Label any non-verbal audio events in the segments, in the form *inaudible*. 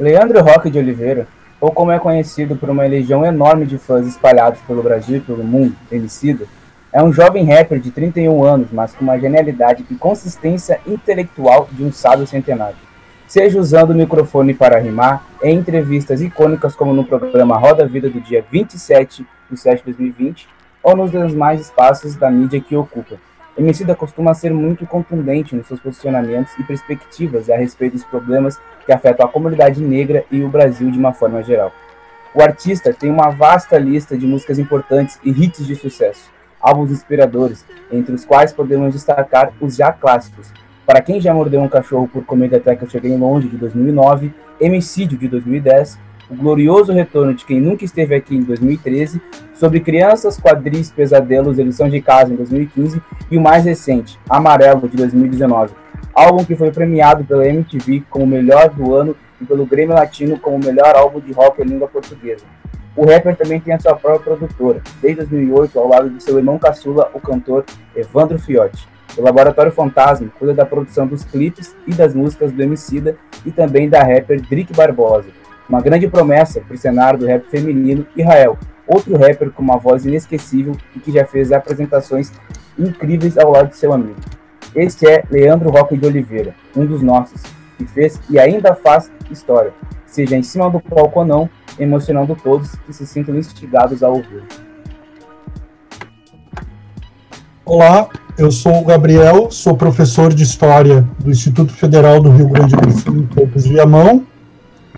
Leandro Roque de Oliveira, ou como é conhecido por uma legião enorme de fãs espalhados pelo Brasil e pelo mundo, Emicida, é um jovem rapper de 31 anos, mas com uma genialidade e consistência intelectual de um sábio centenário. Seja usando o microfone para rimar, em entrevistas icônicas como no programa Roda Vida do dia 27 de 7 de 2020, ou nos demais espaços da mídia que ocupa. Emicida costuma ser muito contundente nos seus posicionamentos e perspectivas a respeito dos problemas que afetam a comunidade negra e o Brasil de uma forma geral. O artista tem uma vasta lista de músicas importantes e hits de sucesso, álbuns inspiradores, entre os quais podemos destacar os já clássicos. Para quem já mordeu um cachorro por comer até que eu cheguei longe de 2009, Emicídio de 2010, o glorioso retorno de quem nunca esteve aqui em 2013, sobre crianças, quadris, pesadelos e lição de casa em 2015 e o mais recente, Amarelo de 2019, álbum que foi premiado pela MTV como melhor do ano e pelo Grêmio Latino como melhor álbum de rock em língua portuguesa. O rapper também tem a sua própria produtora, desde 2008, ao lado de seu irmão caçula, o cantor Evandro Fiotti. O Laboratório Fantasma cuida da produção dos clipes e das músicas do Emicida e também da rapper Drick Barbosa. Uma grande promessa para o cenário do rap feminino, Israel, outro rapper com uma voz inesquecível e que já fez apresentações incríveis ao lado de seu amigo. Este é Leandro Roque de Oliveira, um dos nossos, que fez e ainda faz história, seja em cima do palco ou não, emocionando todos que se sintam instigados a ouvir. Olá, eu sou o Gabriel, sou professor de História do Instituto Federal do Rio Grande do Sul, em Campos Viamão.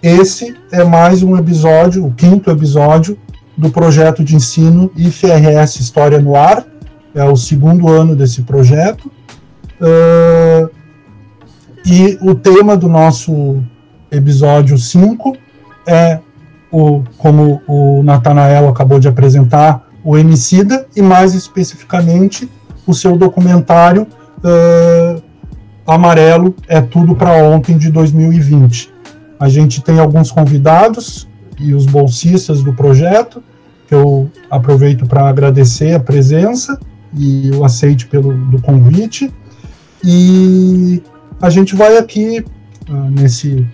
Esse é mais um episódio, o quinto episódio, do projeto de ensino IFRS História no Ar. É o segundo ano desse projeto. Uh, e o tema do nosso episódio 5 é, o, como o Natanael acabou de apresentar, o Emicida, e mais especificamente o seu documentário uh, Amarelo é Tudo para Ontem de 2020. A gente tem alguns convidados e os bolsistas do projeto, que eu aproveito para agradecer a presença e o aceite pelo do convite. E a gente vai aqui, uh, nesse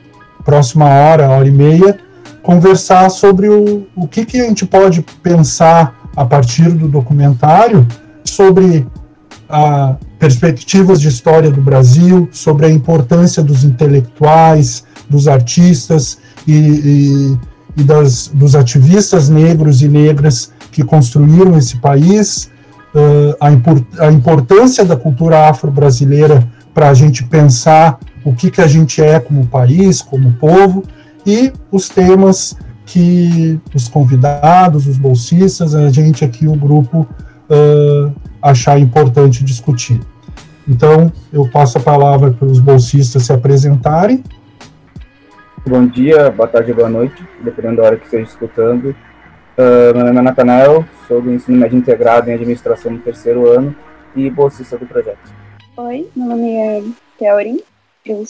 próxima hora, hora e meia, conversar sobre o, o que, que a gente pode pensar a partir do documentário sobre a perspectivas de história do Brasil, sobre a importância dos intelectuais, dos artistas e, e, e das, dos ativistas negros e negras que construíram esse país, uh, a, import, a importância da cultura afro-brasileira para a gente pensar o que, que a gente é como país, como povo, e os temas que os convidados, os bolsistas, a gente aqui, o grupo, uh, achar importante discutir. Então, eu passo a palavra para os bolsistas se apresentarem. Bom dia, boa tarde, boa noite, dependendo da hora que esteja escutando. Uh, meu nome é Natanael, sou do ensino médio integrado em administração no terceiro ano e bolsista do projeto. Oi, meu nome é Kelrin, eu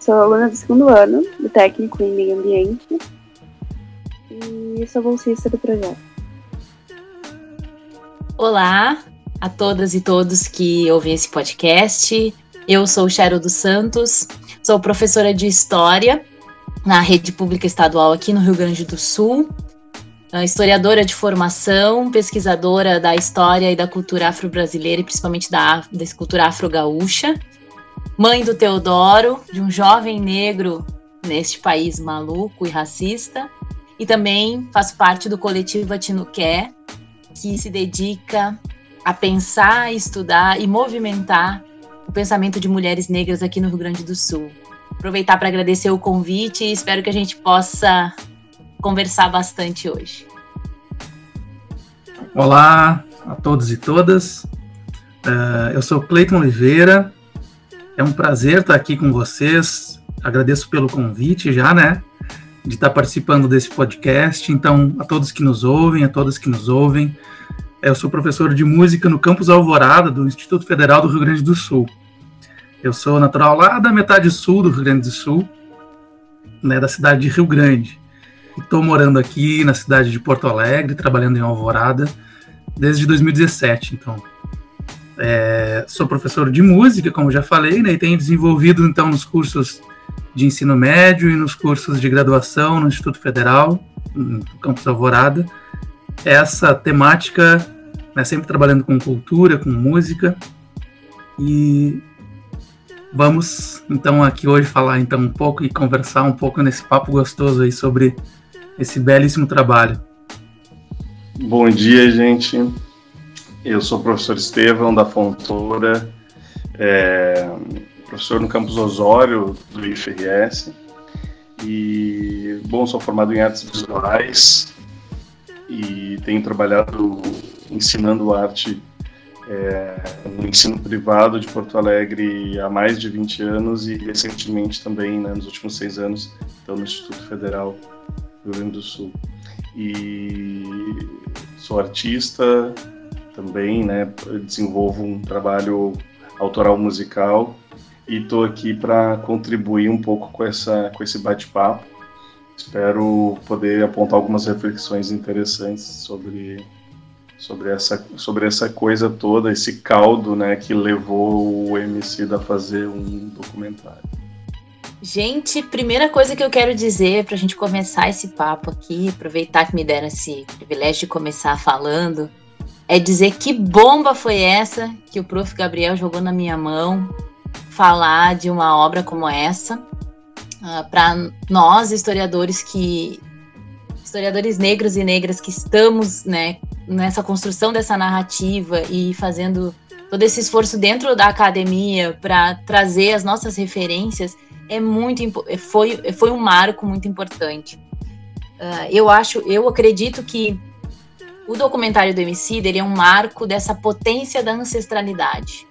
sou aluna do segundo ano do técnico em meio ambiente e sou bolsista do projeto. Olá a todas e todos que ouvem esse podcast. Eu sou Cheryl dos Santos, sou professora de História na rede pública estadual aqui no Rio Grande do Sul, historiadora de formação, pesquisadora da história e da cultura afro-brasileira e principalmente da, da cultura afro-gaúcha, mãe do Teodoro, de um jovem negro neste país maluco e racista, e também faço parte do coletivo Atinuqué, que se dedica a pensar, estudar e movimentar pensamento de mulheres negras aqui no Rio Grande do Sul. Aproveitar para agradecer o convite e espero que a gente possa conversar bastante hoje. Olá a todos e todas. Uh, eu sou Cleiton Oliveira. É um prazer estar aqui com vocês. Agradeço pelo convite já, né? De estar participando desse podcast. Então, a todos que nos ouvem, a todas que nos ouvem, eu sou professor de música no campus Alvorada, do Instituto Federal do Rio Grande do Sul. Eu sou natural lá da metade sul do Rio Grande do Sul, né, da cidade de Rio Grande. Estou morando aqui na cidade de Porto Alegre, trabalhando em Alvorada, desde 2017. Então, é, sou professor de música, como já falei, né, e tenho desenvolvido então nos cursos de ensino médio e nos cursos de graduação no Instituto Federal, no Campus Alvorada. Essa temática, né, sempre trabalhando com cultura, com música, e vamos então aqui hoje falar então um pouco e conversar um pouco nesse papo gostoso aí sobre esse belíssimo trabalho. Bom dia, gente. Eu sou o professor Estevão da Fontoura, é, professor no campus Osório do IFRS. E, bom, sou formado em artes visuais e tenho trabalhado ensinando arte é, no ensino privado de Porto Alegre há mais de 20 anos e recentemente também, né, nos últimos seis anos, então, no Instituto Federal do Rio Grande do Sul. E sou artista também, né, desenvolvo um trabalho autoral musical e estou aqui para contribuir um pouco com, essa, com esse bate-papo. Espero poder apontar algumas reflexões interessantes sobre sobre essa, sobre essa coisa toda, esse caldo né, que levou o MC a fazer um documentário. Gente, primeira coisa que eu quero dizer para a gente começar esse papo aqui, aproveitar que me deram esse privilégio de começar falando, é dizer que bomba foi essa que o prof. Gabriel jogou na minha mão, falar de uma obra como essa, uh, ah, para nós historiadores que historiadores negros e negras que estamos, né, nessa construção dessa narrativa e fazendo todo esse esforço dentro da academia para trazer as nossas referências é muito foi foi um marco muito importante. Uh, eu acho, eu acredito que o documentário do MC ele é um marco dessa potência da ancestralidade.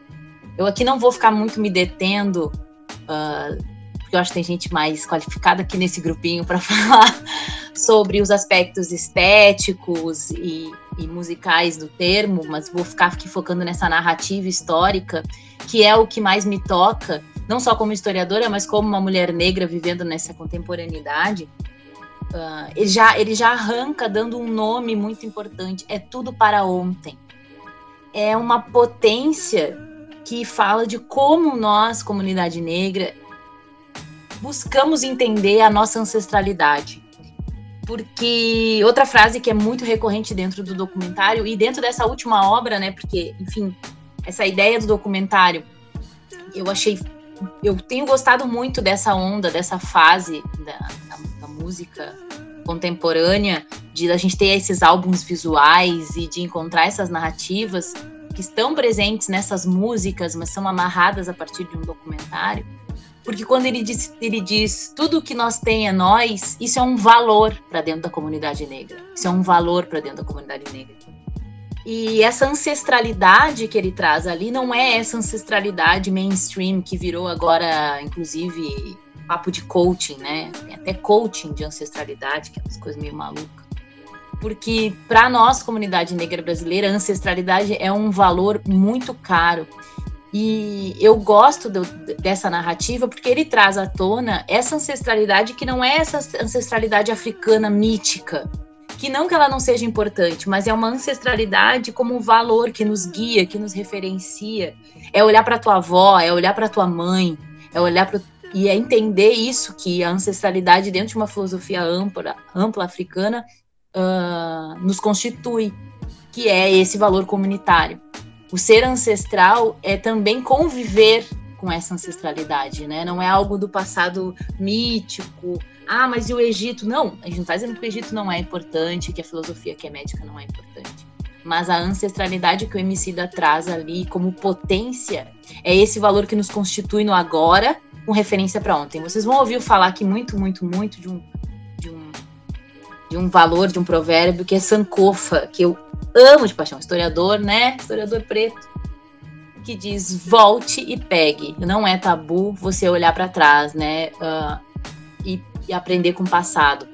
Eu aqui não vou ficar muito me detendo uh, porque eu acho que tem gente mais qualificada aqui nesse grupinho para *laughs* falar sobre os aspectos estéticos e, e, musicais do termo, mas vou ficar aqui focando nessa narrativa histórica, que é o que mais me toca, não só como historiadora, mas como uma mulher negra vivendo nessa contemporaneidade. Uh, ele, já, ele já arranca dando um nome muito importante: é tudo para ontem. É uma potência que fala de como nós, comunidade negra, buscamos entender a nossa ancestralidade. Porque outra frase que é muito recorrente dentro do documentário e dentro dessa última obra, né? Porque, enfim, essa ideia do documentário, eu achei. Eu tenho gostado muito dessa onda, dessa fase da, da, da música contemporânea, de a gente ter esses álbuns visuais e de encontrar essas narrativas que estão presentes nessas músicas, mas são amarradas a partir de um documentário. Porque quando ele diz, ele diz tudo que nós tem é nós, isso é um valor para dentro da comunidade negra. Isso é um valor para dentro da comunidade negra. E essa ancestralidade que ele traz ali não é essa ancestralidade mainstream que virou agora, inclusive, papo de coaching, né? Tem até coaching de ancestralidade, que é umas coisas meio malucas. Porque para nós, comunidade negra brasileira, a ancestralidade é um valor muito caro. E eu gosto do, dessa narrativa porque ele traz à tona essa ancestralidade que não é essa ancestralidade africana mítica, que não que ela não seja importante, mas é uma ancestralidade como um valor que nos guia, que nos referencia. É olhar para tua avó, é olhar para tua mãe, é olhar para e é entender isso que a ancestralidade dentro de uma filosofia ampla, ampla africana uh, nos constitui, que é esse valor comunitário o ser ancestral é também conviver com essa ancestralidade, né? Não é algo do passado mítico. Ah, mas e o Egito? Não, a gente não está dizendo que o Egito não é importante, que a filosofia que é médica não é importante. Mas a ancestralidade que o Emicida traz ali como potência é esse valor que nos constitui no agora, com referência para ontem. Vocês vão ouvir falar aqui muito, muito, muito de um, de um, de um valor, de um provérbio que é Sankofa, que eu amo de paixão, historiador, né? Historiador preto, que diz volte e pegue. Não é tabu você olhar para trás, né? Uh, e, e, aprender com o passado,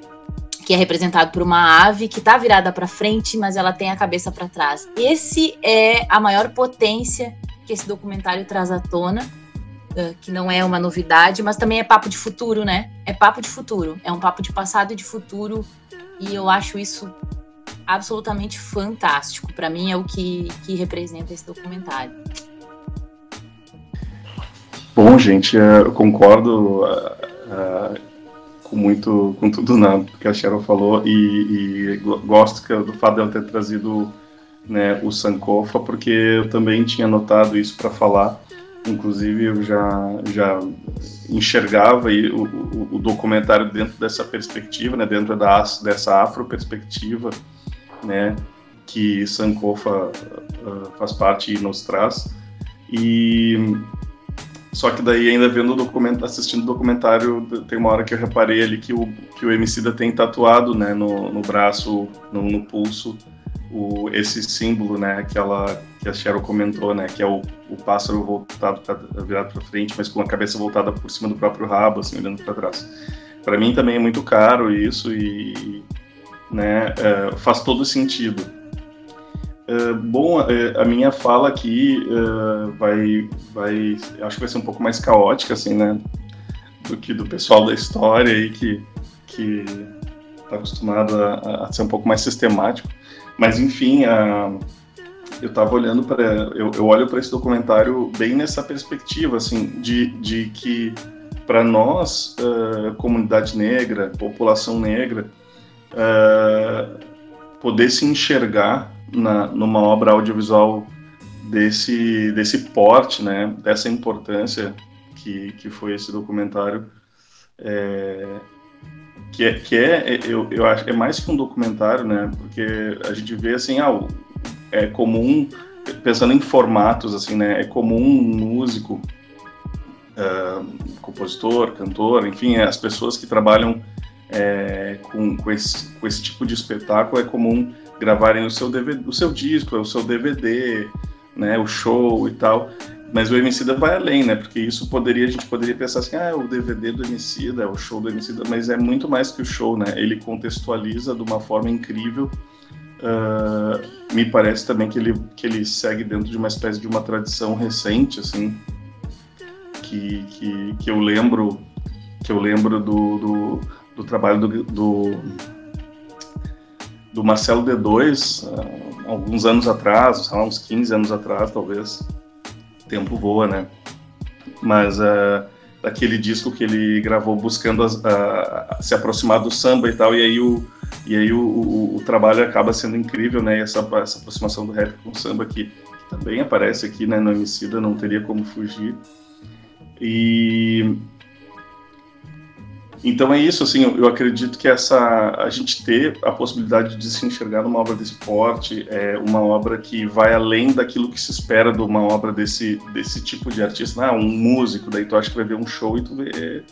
que é representado por uma ave que está virada para frente, mas ela tem a cabeça para trás. Esse é a maior potência que esse documentário traz à tona. Uh, que não é uma novidade, mas também é papo de futuro, né? É papo de futuro, é um papo de passado e de futuro, e eu acho isso absolutamente fantástico. Para mim é o que, que representa esse documentário. Bom, gente, é, eu concordo. É, uh, com muito, com tudo na, que a Cheryl falou e, e gosto que, do fato dela ter trazido né, o Sankofa, porque eu também tinha notado isso para falar. Inclusive, eu já, já enxergava aí o, o, o, documentário dentro dessa perspectiva, né, dentro da, dessa afro-perspectiva, né, que Sankofa uh, faz parte e nos traz. E só que daí ainda vendo o documento, assistindo o documentário, tem uma hora que eu reparei ali que o que o Emicida tem tatuado, né, no, no braço, no, no pulso, o, esse símbolo, né, aquela que a Cheryl comentou, né, que é o, o pássaro voltado pra, virado para frente, mas com a cabeça voltada por cima do próprio rabo, assim, olhando para trás. Para mim também é muito caro isso e, né, é, faz todo sentido. É, bom, é, a minha fala aqui vai, vai, acho que vai ser um pouco mais caótica, assim, né, do que do pessoal da história aí que que está acostumado a, a ser um pouco mais sistemático. Mas enfim, a, eu estava olhando para, eu, eu, olho para esse documentário bem nessa perspectiva, assim, de, de que para nós, uh, comunidade negra, população negra, uh, poder se enxergar na, numa obra audiovisual desse, desse porte, né, dessa importância que, que foi esse documentário, é, que é, que é eu, eu acho é mais que um documentário, né? Porque a gente vê assim, ah, é comum pensando em formatos assim, né? É comum um músico, uh, compositor, cantor, enfim, as pessoas que trabalham é, com, com, esse, com esse tipo de espetáculo é comum gravarem o seu DVD, o seu disco, o seu DVD, né? O show e tal. Mas o Emicida vai além, né? Porque isso poderia, a gente poderia pensar assim, ah, é o DVD do Emicida, é o show do Emicida, mas é muito mais que o show, né? Ele contextualiza de uma forma incrível. Uh, me parece também que ele, que ele segue dentro de uma espécie de uma tradição recente, assim, que, que, que eu lembro que eu lembro do, do, do trabalho do, do, do Marcelo D2, uh, alguns anos atrás, sei lá, uns 15 anos atrás, talvez, tempo voa, né? Mas uh, disco que ele gravou buscando as, se aproximar do samba e tal, e aí o, e aí o, o, o trabalho acaba sendo incrível, né? E essa, essa aproximação do rap com o samba que, que também aparece aqui, né? No Emicida, não teria como fugir. E então é isso, assim, eu, acredito que essa a gente ter a possibilidade de se enxergar numa obra desse porte, é uma obra que vai além daquilo que se espera de uma obra desse, desse tipo de artista. Ah, um músico, daí tu acha que vai ver um show e tu vê,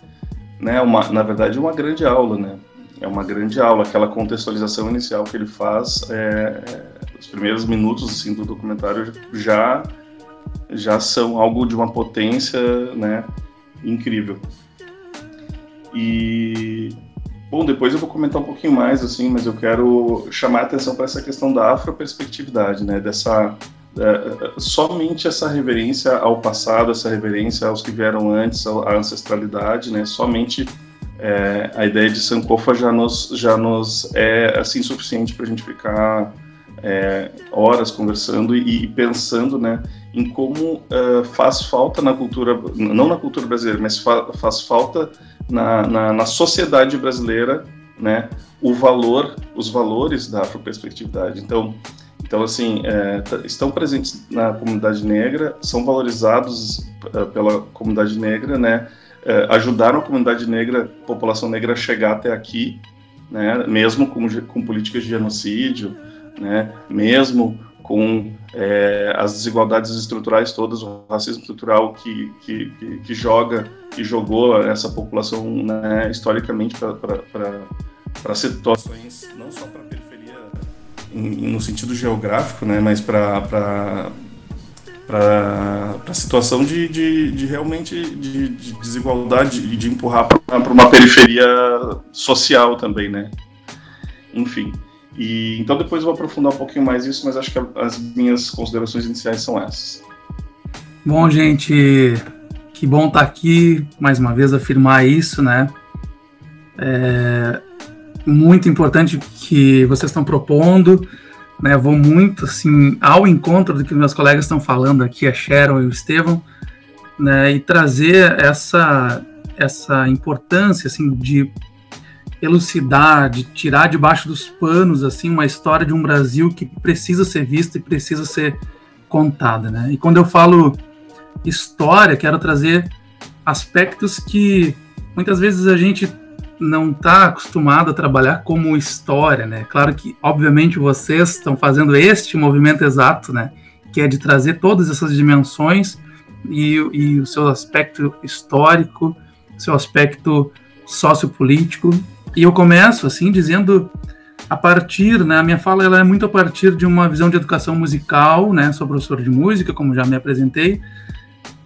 né, uma, na verdade, uma grande aula, né? É uma grande aula, aquela contextualização inicial que ele faz, é, é, os primeiros minutos assim, do documentário já já são algo de uma potência, né, incrível. E bom, depois eu vou comentar um pouquinho mais assim, mas eu quero chamar a atenção para essa questão da afroperspectividade, né, dessa uh, somente essa reverência ao passado, essa reverência aos que vieram antes, à ancestralidade, né, somente é, a ideia de Sankofa já nos já nos é assim suficiente para a gente ficar é, horas conversando e, e, pensando né, em como uh, faz falta na cultura, não na cultura brasileira, mas fa faz falta na, na, na sociedade brasileira, né, o valor, os valores da afroperspectividade. Então, então assim, é, estão presentes na comunidade negra, são valorizados uh, pela comunidade negra, né, uh, ajudaram a comunidade negra, a população negra a chegar até aqui, né, mesmo com, com políticas de genocídio, né, mesmo com é, as desigualdades estruturais todas, o racismo estrutural que, que, que, que joga, que jogou essa população né, historicamente para situações, não só para a periferia no sentido geográfico, né, mas para para a situação de, de, de realmente de, de, desigualdade e de empurrar para uma periferia social também, né? Enfim. E, então depois eu vou aprofundar um pouquinho mais isso, mas acho que as minhas considerações iniciais são essas. Bom, gente, que bom estar tá aqui mais uma vez afirmar isso, né? É muito importante que vocês estão propondo, né? Vou muito assim ao encontro do que meus colegas estão falando aqui, a Sharon e o Estevão, né? E trazer essa essa importância assim de elucidar, de tirar debaixo dos panos assim uma história de um Brasil que precisa ser vista e precisa ser contada, né? E quando eu falo história, quero trazer aspectos que muitas vezes a gente não está acostumado a trabalhar como história, né? Claro que, obviamente, vocês estão fazendo este movimento exato, né? Que é de trazer todas essas dimensões e, e o seu aspecto histórico, seu aspecto sociopolítico. E eu começo, assim, dizendo a partir, né, a minha fala ela é muito a partir de uma visão de educação musical, né, sou professor de música, como já me apresentei,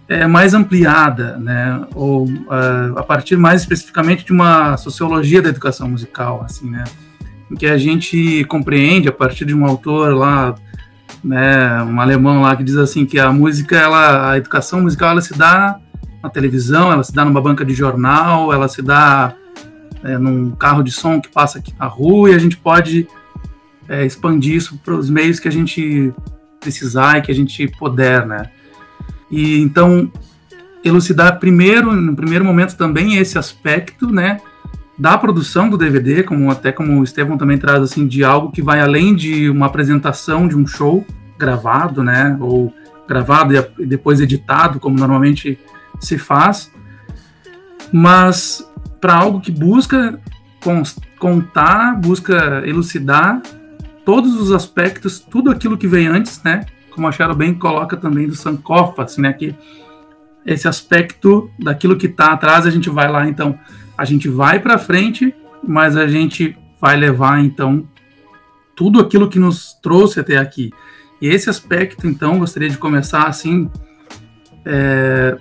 é, mais ampliada, né, ou uh, a partir mais especificamente de uma sociologia da educação musical, assim, né, em que a gente compreende a partir de um autor lá, né, um alemão lá que diz assim que a música, ela, a educação musical, ela se dá na televisão, ela se dá numa banca de jornal, ela se dá é, num carro de som que passa aqui na rua e a gente pode é, expandir isso para os meios que a gente precisar e que a gente puder, né? E então elucidar primeiro, no primeiro momento também esse aspecto, né, da produção do DVD, como até como o Estevão também traz assim de algo que vai além de uma apresentação de um show gravado, né, ou gravado e depois editado, como normalmente se faz, mas para algo que busca contar, busca elucidar todos os aspectos, tudo aquilo que vem antes, né, como a Cheryl bem coloca também do Sankofa, assim, né, que esse aspecto daquilo que está atrás, a gente vai lá, então, a gente vai para frente, mas a gente vai levar, então, tudo aquilo que nos trouxe até aqui. E esse aspecto, então, gostaria de começar, assim, é,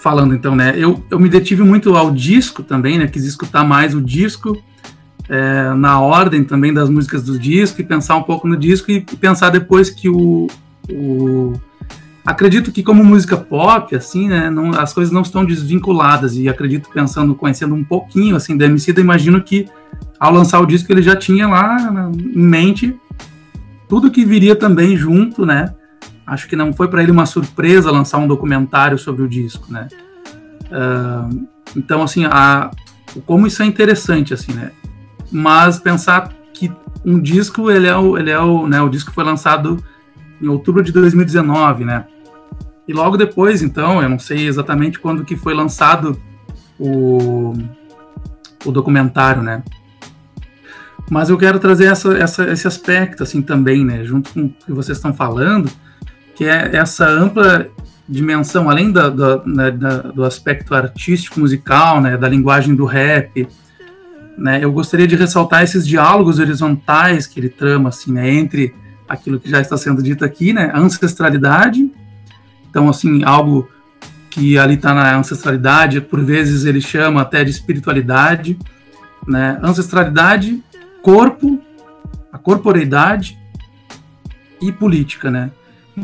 falando, então, né, eu, eu me detive muito ao disco também, né, quis escutar mais o disco, é, na ordem também das músicas do disco e pensar um pouco no disco e, pensar depois que o, o, acredito que como música pop assim né? Não, as coisas não estão desvinculadas e acredito pensando conhecendo um pouquinho assim da MC imagino que ao lançar o disco ele já tinha lá em mente tudo que viria também junto né acho que não foi para ele uma surpresa lançar um documentário sobre o disco né? Uh, então assim a como isso é interessante assim né? Mas pensar que um disco ele é o ele é o né o disco foi lançado em outubro de 2019 né? E logo depois então eu não sei exatamente quando que foi lançado o, o documentário né? Mas eu quero trazer essa, essa, esse aspecto assim também né? Junto com o que vocês estão falando que é essa ampla dimensão além da, da, né, da, do aspecto artístico musical né da linguagem do rap né, eu gostaria de ressaltar esses diálogos horizontais que ele trama assim, né, entre aquilo que já está sendo dito aqui, né, ancestralidade, então assim algo que ali está na ancestralidade, por vezes ele chama até de espiritualidade, né, ancestralidade, corpo, a corporeidade e política, né.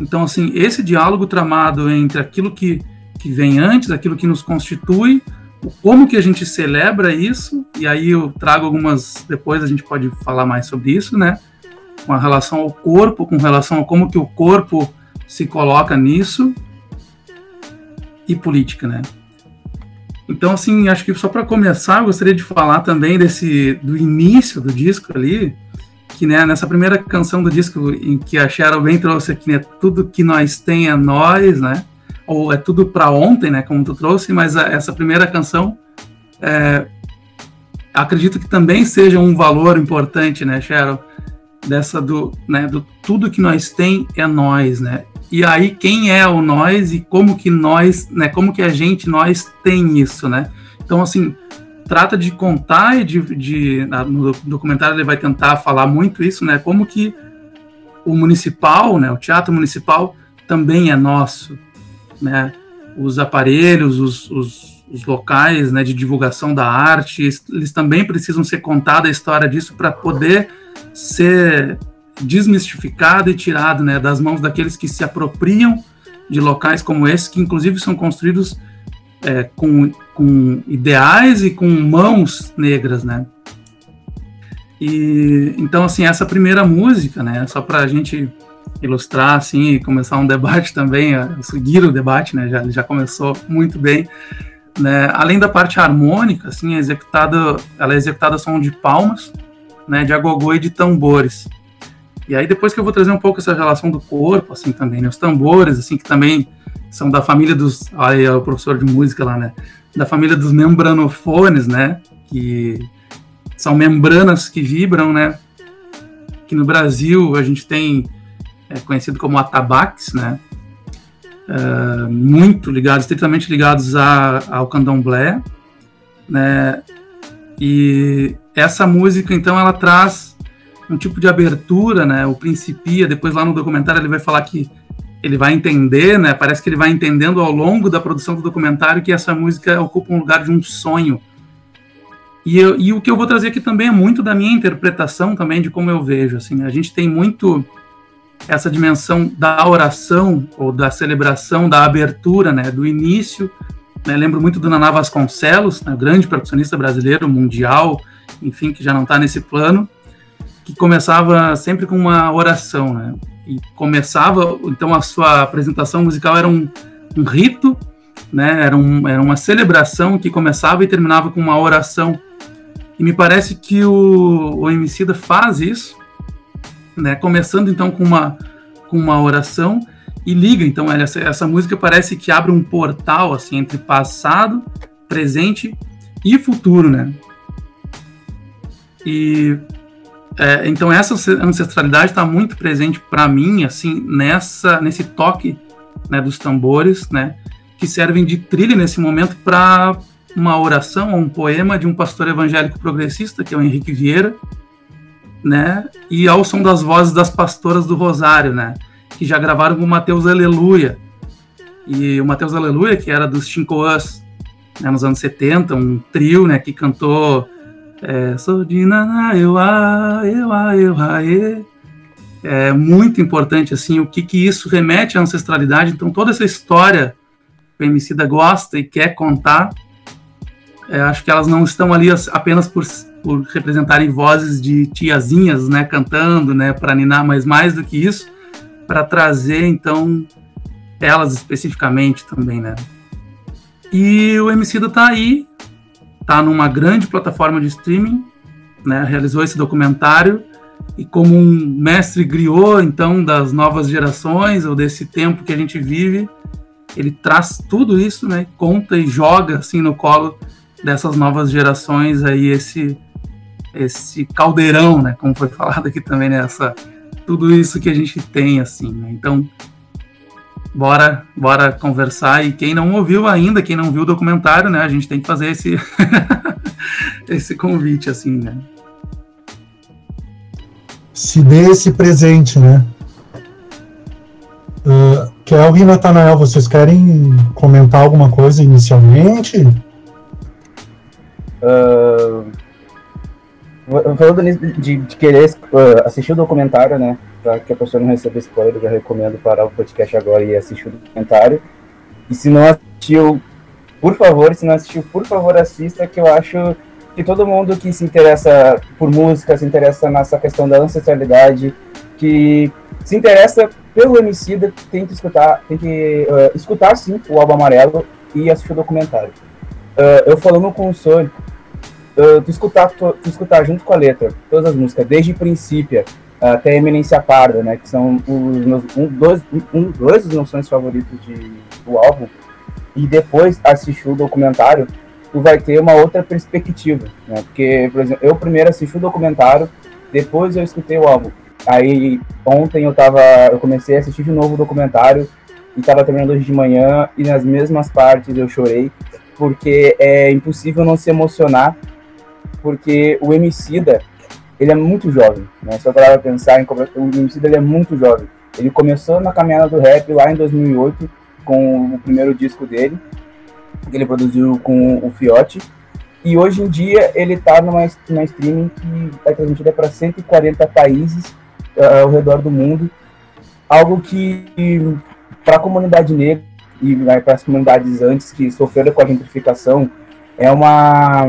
Então assim esse diálogo tramado entre aquilo que que vem antes, aquilo que nos constitui, como que a gente celebra isso, e aí eu trago algumas, depois a gente pode falar mais sobre isso, né? Com relação ao corpo, com relação a como que o corpo se coloca nisso, e política, né? Então, assim, acho que só para começar, eu gostaria de falar também desse do início do disco ali, que né, nessa primeira canção do disco em que a Cheryl bem trouxe aqui, né, tudo que nós tem é nós, né? ou é tudo para ontem, né, como tu trouxe, mas a, essa primeira canção é, acredito que também seja um valor importante, né, Cheryl, dessa do, né, do tudo que nós tem é nós, né? E aí quem é o nós e como que nós, né, como que a gente nós tem isso, né? Então assim, trata de contar e de, de no documentário ele vai tentar falar muito isso, né? Como que o municipal, né, o teatro municipal também é nosso, né, os aparelhos, os, os, os, locais né, de divulgação da arte, eles também precisam ser contada a história disso para poder ser desmistificado e tirado né, das mãos daqueles que se apropriam de locais como esse, que inclusive são construídos é, com, com ideais e com mãos negras, né? E então assim essa primeira música, né? Só para a gente ilustrar assim e começar um debate *laughs* também, seguir o debate, né? Já, já começou muito bem. né, além da parte harmônica, assim, é executada, ela é executada som de palmas, né, de agogô e de tambores. E aí depois que eu vou trazer um pouco essa relação do corpo, assim, também, né, os tambores, assim, que também são da família dos, aí é o professor de música lá, né, da família dos membranofones, né, que são membranas que vibram, né, que no Brasil a gente tem é, conhecido como atabaques, né, uh, muito ligados, estritamente ligados a, ao candomblé, né? E essa música, então, ela traz um tipo de abertura, né? O Principia, depois lá no documentário ele vai falar que ele vai entender, né? Parece que ele vai entendendo ao longo da produção do documentário que essa música ocupa um lugar de um sonho. E, eu, e o que eu vou trazer aqui também é muito da minha interpretação também de como eu vejo, assim. A gente tem muito essa dimensão da oração ou da celebração, da abertura, né, do início. Né, lembro muito do Naná Vasconcelos, né, grande percussionista brasileiro, mundial, enfim, que já não está nesse plano, que começava sempre com uma oração, né, e começava, então a sua apresentação musical era um, um rito, né, era, um, era uma celebração que começava e terminava com uma oração. E me parece que o, o Emicida faz isso, né? Começando então com uma, com uma oração e liga. Então essa, essa música parece que abre um portal assim entre passado, presente e futuro, né? E é, então essa ancestralidade está muito presente para mim, assim, nessa nesse toque né, dos tambores, né, que servem de trilha nesse momento para uma oração ou um poema de um pastor evangélico progressista, que é o Henrique Vieira, né? E ao som das vozes das pastoras do Rosário, né? Que já gravaram o Mateus Aleluia. E o Mateus Aleluia, que era dos Chincoãs, né, nos anos 70, um trio, né, que cantou é, Sou de Naná, eu a, eu a, eu a. É muito importante, assim, o que que isso remete à ancestralidade. Então, toda essa história que o Emicida gosta e quer contar, é, acho que elas não estão ali apenas por por representarem vozes de tiazinhas, né, cantando, né, para ninar, mas mais do que isso, para trazer então elas especificamente também, né? E o Emicida tá aí, tá numa grande plataforma de streaming, né, realizou esse documentário e como um mestre griot, então, das novas gerações ou desse tempo que a gente vive, ele traz tudo isso, né, conta e joga assim no colo dessas novas gerações aí esse esse caldeirão, né, como foi falado aqui também nessa tudo isso que a gente tem assim, né? Então, bora, bora conversar e quem não ouviu ainda, quem não viu o documentário, né, a gente tem que fazer esse *laughs* esse convite assim, né? Se dê esse presente, né? Uh, Kelvin e Natanael, vocês querem comentar alguma coisa inicialmente? Uh, Falando de, de querer uh, assistir o documentário, né? Para que a pessoa não receba spoiler, eu já recomendo parar o podcast agora e assistir o documentário. E se não assistiu, por favor, se não assistiu, por favor, assista, que eu acho que todo mundo que se interessa por música, se interessa nessa questão da ancestralidade, que se interessa pelo Emicida, tem que escutar, tem que uh, escutar sim o álbum amarelo e assistir o documentário. Uh, eu falando com o Sônia, uh, tu, escutar, tu, tu, escutar junto com a letra todas as músicas, desde Princípio até Eminência Parda, né, que são os meus, um, dois, um, dois dos meus sonhos favoritos de, do álbum, e depois assistir o documentário, tu vai ter uma outra perspectiva, né, porque, por exemplo, eu primeiro assisti o documentário, depois eu escutei o álbum. Aí ontem eu tava, eu comecei a assistir de novo o documentário e tava terminando hoje de manhã e nas mesmas partes eu chorei, porque é impossível não se emocionar porque o Emicida, ele é muito jovem, né? Se eu parar pra pensar, em, o Emicida ele é muito jovem. Ele começou na caminhada do rap lá em 2008, com o primeiro disco dele, que ele produziu com o Fiote, e hoje em dia ele está numa, numa streaming que é transmitida para 140 países uh, ao redor do mundo, algo que para a comunidade negra e né, para as comunidades antes que sofreram com a gentrificação é uma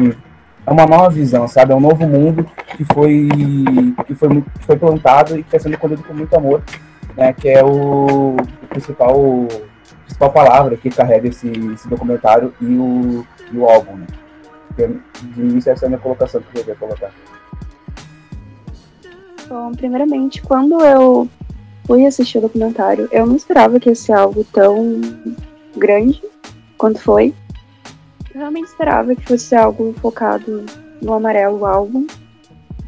é uma nova visão, sabe? É um novo mundo que foi que foi, que foi plantado e que está sendo colhido com muito amor, né? Que é o, principal principal palavra que carrega esse, esse documentário e o e o álbum, né? De início, essa é a minha colocação que eu queria colocar. Bom, primeiramente, quando eu fui assistir o documentário, eu não esperava que ia ser algo tão grande quanto foi. Eu realmente esperava que fosse algo focado no amarelo álbum.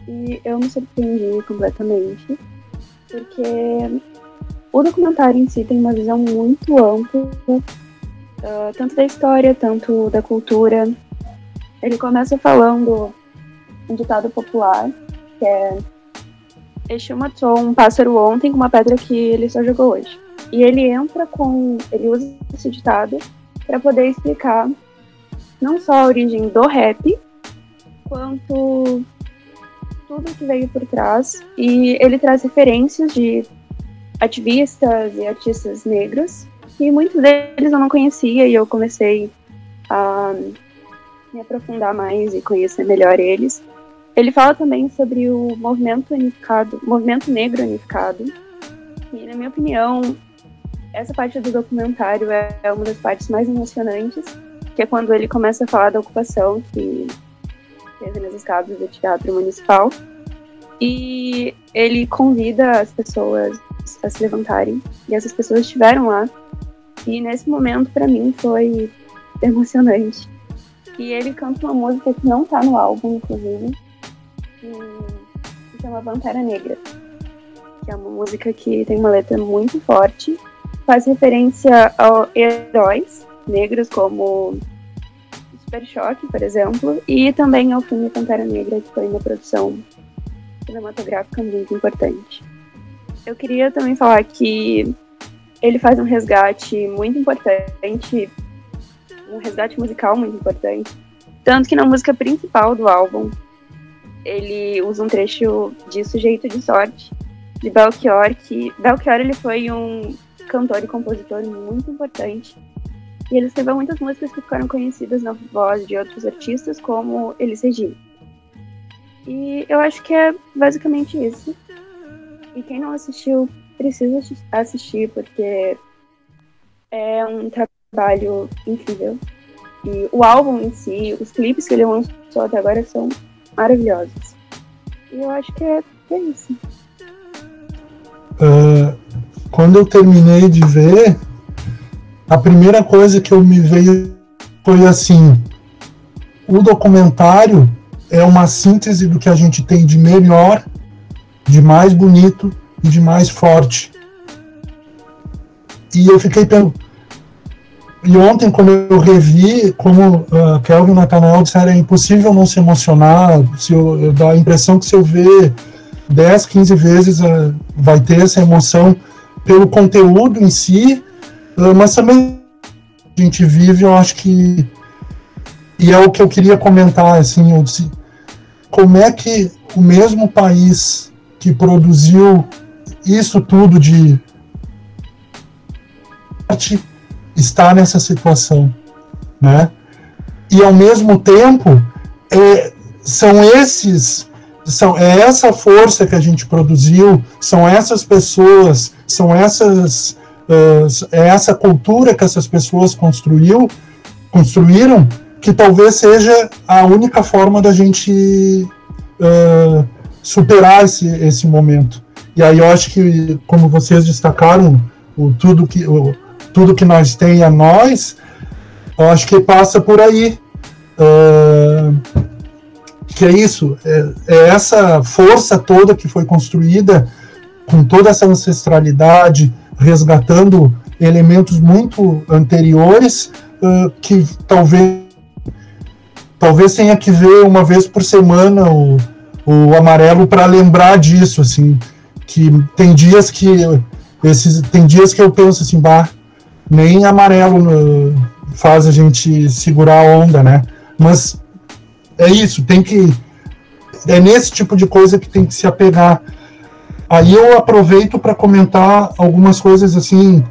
E eu me surpreendi completamente. Porque o documentário em si tem uma visão muito ampla, uh, tanto da história, tanto da cultura. Ele começa falando um ditado popular, que é Exu matou um pássaro ontem com uma pedra que ele só jogou hoje. E ele entra com. Ele usa esse ditado para poder explicar não só a origem do rap, quanto tudo que veio por trás. E ele traz referências de ativistas e artistas negros, e muitos deles eu não conhecia, e eu comecei a me aprofundar mais e conhecer melhor eles. Ele fala também sobre o movimento unificado, movimento negro unificado. E na minha opinião, essa parte do documentário é uma das partes mais emocionantes, que é quando ele começa a falar da ocupação que teve nas escadas do Teatro Municipal. E ele convida as pessoas a se levantarem. E essas pessoas estiveram lá. E nesse momento, para mim, foi emocionante. E ele canta uma música que não tá no álbum, inclusive, que se chama Pantera Negra, que é uma música que tem uma letra muito forte, faz referência a heróis negros como Super Choque, por exemplo, e também ao filme Pantera Negra, que foi uma produção cinematográfica muito importante. Eu queria também falar que ele faz um resgate muito importante, um resgate musical muito importante, tanto que na música principal do álbum, ele usa um trecho de Sujeito de Sorte, de Belchior, que Belchior ele foi um cantor e compositor muito importante. E ele escreveu muitas músicas que ficaram conhecidas na voz de outros artistas, como Elis Regina. E eu acho que é basicamente isso. E quem não assistiu, precisa assistir, porque é um trabalho incrível. E o álbum em si, os clipes que ele lançou até agora são maravilhosos. E eu acho que é, é isso. Uh, quando eu terminei de ver, a primeira coisa que eu me veio foi assim: o documentário é uma síntese do que a gente tem de melhor, de mais bonito e de mais forte. E eu fiquei pensando e ontem, quando eu revi, como uh, Kelvin e Nathanael disseram, é impossível não se emocionar, se eu, eu dá a impressão que se eu ver 10, 15 vezes uh, vai ter essa emoção pelo conteúdo em si, mas também a gente vive, eu acho que e é o que eu queria comentar, assim, eu disse, como é que o mesmo país que produziu isso tudo de arte está nessa situação, né? E ao mesmo tempo é, são esses são é essa força que a gente produziu, são essas pessoas, são essas é essa cultura que essas pessoas construiu, construíram, que talvez seja a única forma da gente uh, superar esse, esse momento. E aí eu acho que, como vocês destacaram, o, tudo que o, tudo que nós tem a nós, eu acho que passa por aí. Uh, que é isso, é, é, essa força toda que foi construída com toda essa ancestralidade, resgatando elementos muito anteriores, uh, que talvez talvez tenha que ver uma vez por semana o, o amarelo para lembrar disso, assim, que tem dias que esses tem dias que eu penso assim, bah, nem amarelo faz a gente segurar a onda, né? Mas é isso, tem que. É nesse tipo de coisa que tem que se apegar. Aí eu aproveito para comentar algumas coisas assim,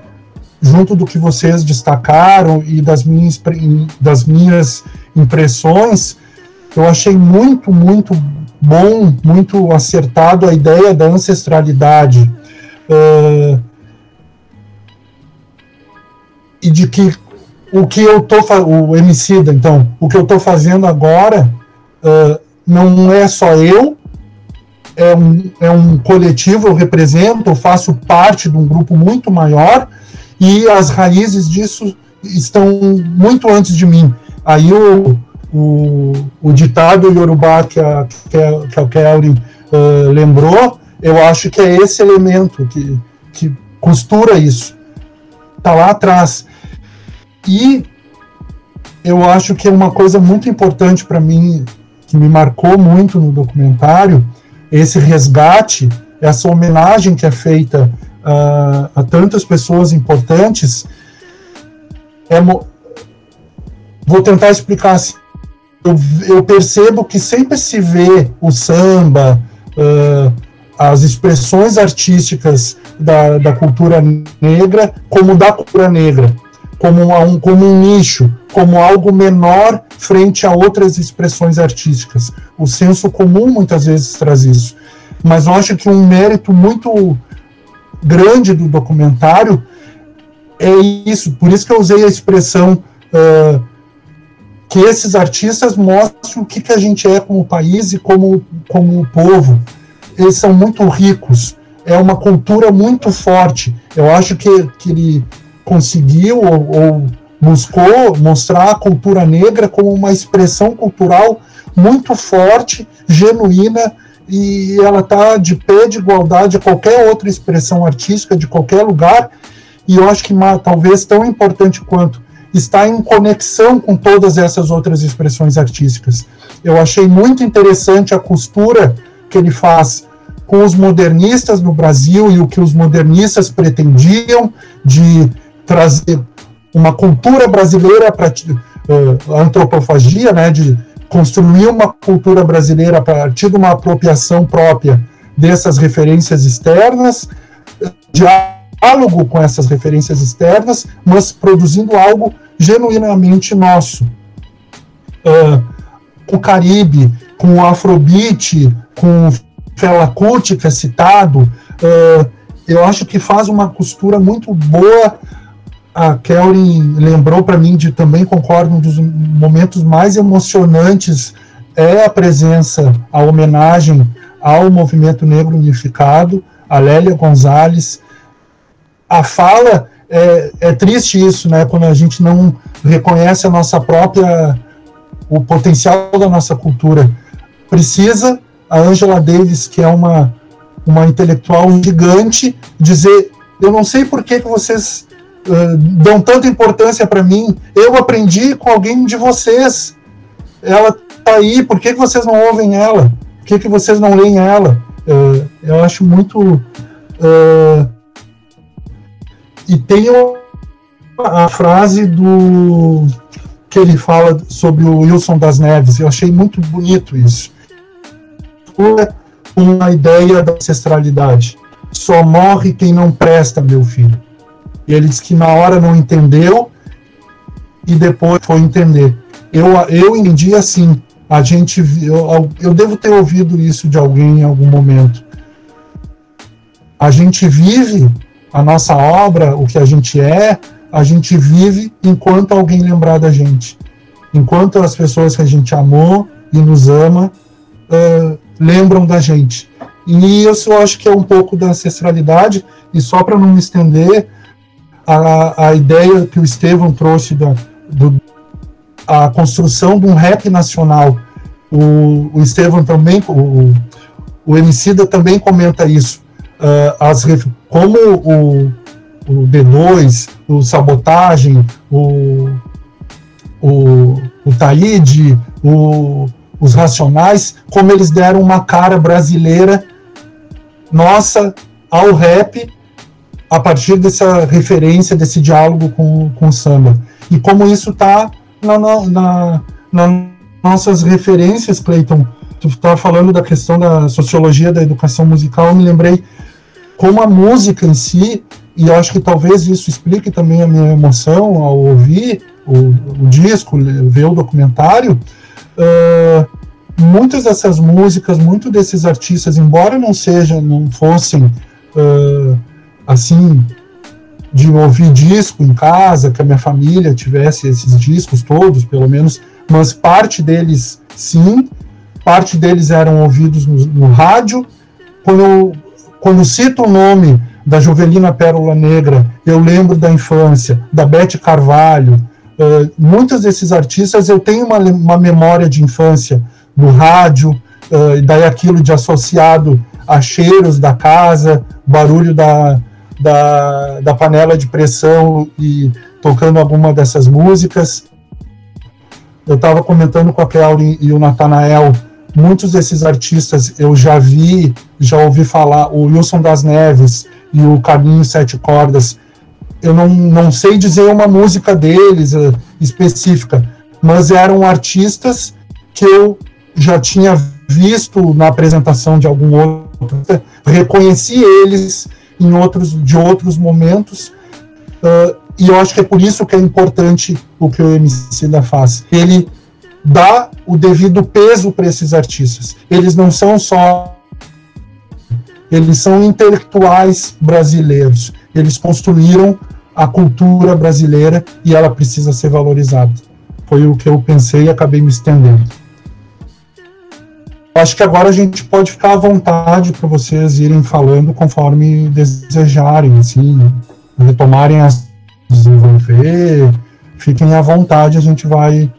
junto do que vocês destacaram e das minhas, das minhas impressões. Eu achei muito, muito bom, muito acertado a ideia da ancestralidade. Uh, e de que o que eu tô o Emicida, então, o que eu tô fazendo agora não é só eu, é um, é um coletivo, eu represento, eu faço parte de um grupo muito maior e as raízes disso estão muito antes de mim. Aí o, o, o ditado Yorubá que a, que a, que a Kelly uh, lembrou, eu acho que é esse elemento que, que costura isso. Está lá atrás. E eu acho que é uma coisa muito importante para mim, que me marcou muito no documentário, esse resgate, essa homenagem que é feita uh, a tantas pessoas importantes. É vou tentar explicar assim. Eu, eu, percebo que sempre se vê o samba, uh, as expressões artísticas da, da cultura negra como da cultura negra como um, como um nicho, como algo menor frente a outras expressões artísticas. O senso comum muitas vezes traz isso. Mas eu acho que um mérito muito grande do documentário é isso. Por isso que eu usei a expressão uh, que esses artistas mostram o que, que a gente é como país e como, como povo. Eles são muito ricos. É uma cultura muito forte. Eu acho que, que ele conseguiu ou, ou buscou mostrar a cultura negra como uma expressão cultural muito forte, genuína, e ela está de pé de igualdade a qualquer outra expressão artística de qualquer lugar, e eu acho que talvez tão importante quanto está em conexão com todas essas outras expressões artísticas. Eu achei muito interessante a costura que ele faz com os modernistas no Brasil e o que os modernistas pretendiam de trazer uma cultura brasileira para uh, a antropofagia, né, de construir uma cultura brasileira a partir de uma apropriação própria dessas referências externas, diálogo com essas referências externas, mas produzindo algo genuinamente nosso. Uh, o Caribe, com o Afrobeat, com o Fela Kuti, que é citado, uh, eu acho que faz uma costura muito boa a Kelly lembrou para mim de também concordo um dos momentos mais emocionantes é a presença, a homenagem ao movimento negro unificado, a Lélia Gonzalez. A fala é, é triste isso, né? Quando a gente não reconhece a nossa própria o potencial da nossa cultura. Precisa a Angela Davis, que é uma uma intelectual gigante, dizer eu não sei por que, que vocês uh, dão tanta importância para mim. Eu aprendi com alguém de vocês. Ela tá aí, por que, que vocês não ouvem ela? Por que, que vocês não leem ela? Uh, eu acho muito. Uh, e tem a frase do que ele fala sobre o Wilson das Neves. Eu achei muito bonito isso. Uma ideia da ancestralidade. Só morre quem não presta, meu filho. Ele disse que na hora não entendeu e depois foi entender. Eu, eu entendi assim. A gente, eu, eu devo ter ouvido isso de alguém em algum momento. A gente vive a nossa obra, o que a gente é, a gente vive enquanto alguém lembrar da gente. Enquanto as pessoas que a gente amou e nos ama uh, lembram da gente. E isso eu acho que é um pouco da ancestralidade, e só para não me estender, a, a ideia que o Estevão trouxe da do, a construção de um rap nacional. O, o Estevão também, o, o Emicida também comenta isso. Uh, as, como o, o D2, o Sabotagem, o, o, o Taíde, o, os Racionais, como eles deram uma cara brasileira nossa ao rap a partir dessa referência, desse diálogo com, com o samba. E como isso está na, na, na, nossas referências, Cleiton. Tu estava falando da questão da sociologia da educação musical, eu me lembrei como a música em si, e acho que talvez isso explique também a minha emoção ao ouvir o, o disco, ver o documentário. Uh, muitas dessas músicas, muitos desses artistas, embora não sejam, não fossem uh, assim de ouvir disco em casa, que a minha família tivesse esses discos todos, pelo menos, mas parte deles sim, parte deles eram ouvidos no, no rádio. Quando eu, quando cito o nome da Jovelina Pérola Negra, eu lembro da infância, da Bete Carvalho, uh, muitos desses artistas eu tenho uma, uma memória de infância no rádio, uh, daí aquilo de associado a cheiros da casa, barulho da, da, da panela de pressão e tocando alguma dessas músicas. Eu estava comentando com a Kelly e o Natanael, muitos desses artistas eu já vi, já ouvi falar, o Wilson das Neves e o Caminho Sete Cordas. Eu não, não sei dizer uma música deles uh, específica, mas eram artistas que eu já tinha visto na apresentação de algum outro, reconheci eles em outros, de outros momentos. Uh, e eu acho que é por isso que é importante o que o MC da faz. Ele dá o devido peso para esses artistas. Eles não são só. Eles são intelectuais brasileiros. Eles construíram a cultura brasileira e ela precisa ser valorizada. Foi o que eu pensei e acabei me estendendo. Acho que agora a gente pode ficar à vontade para vocês irem falando conforme desejarem, assim, retomarem as desenvolver, fiquem à vontade, a gente vai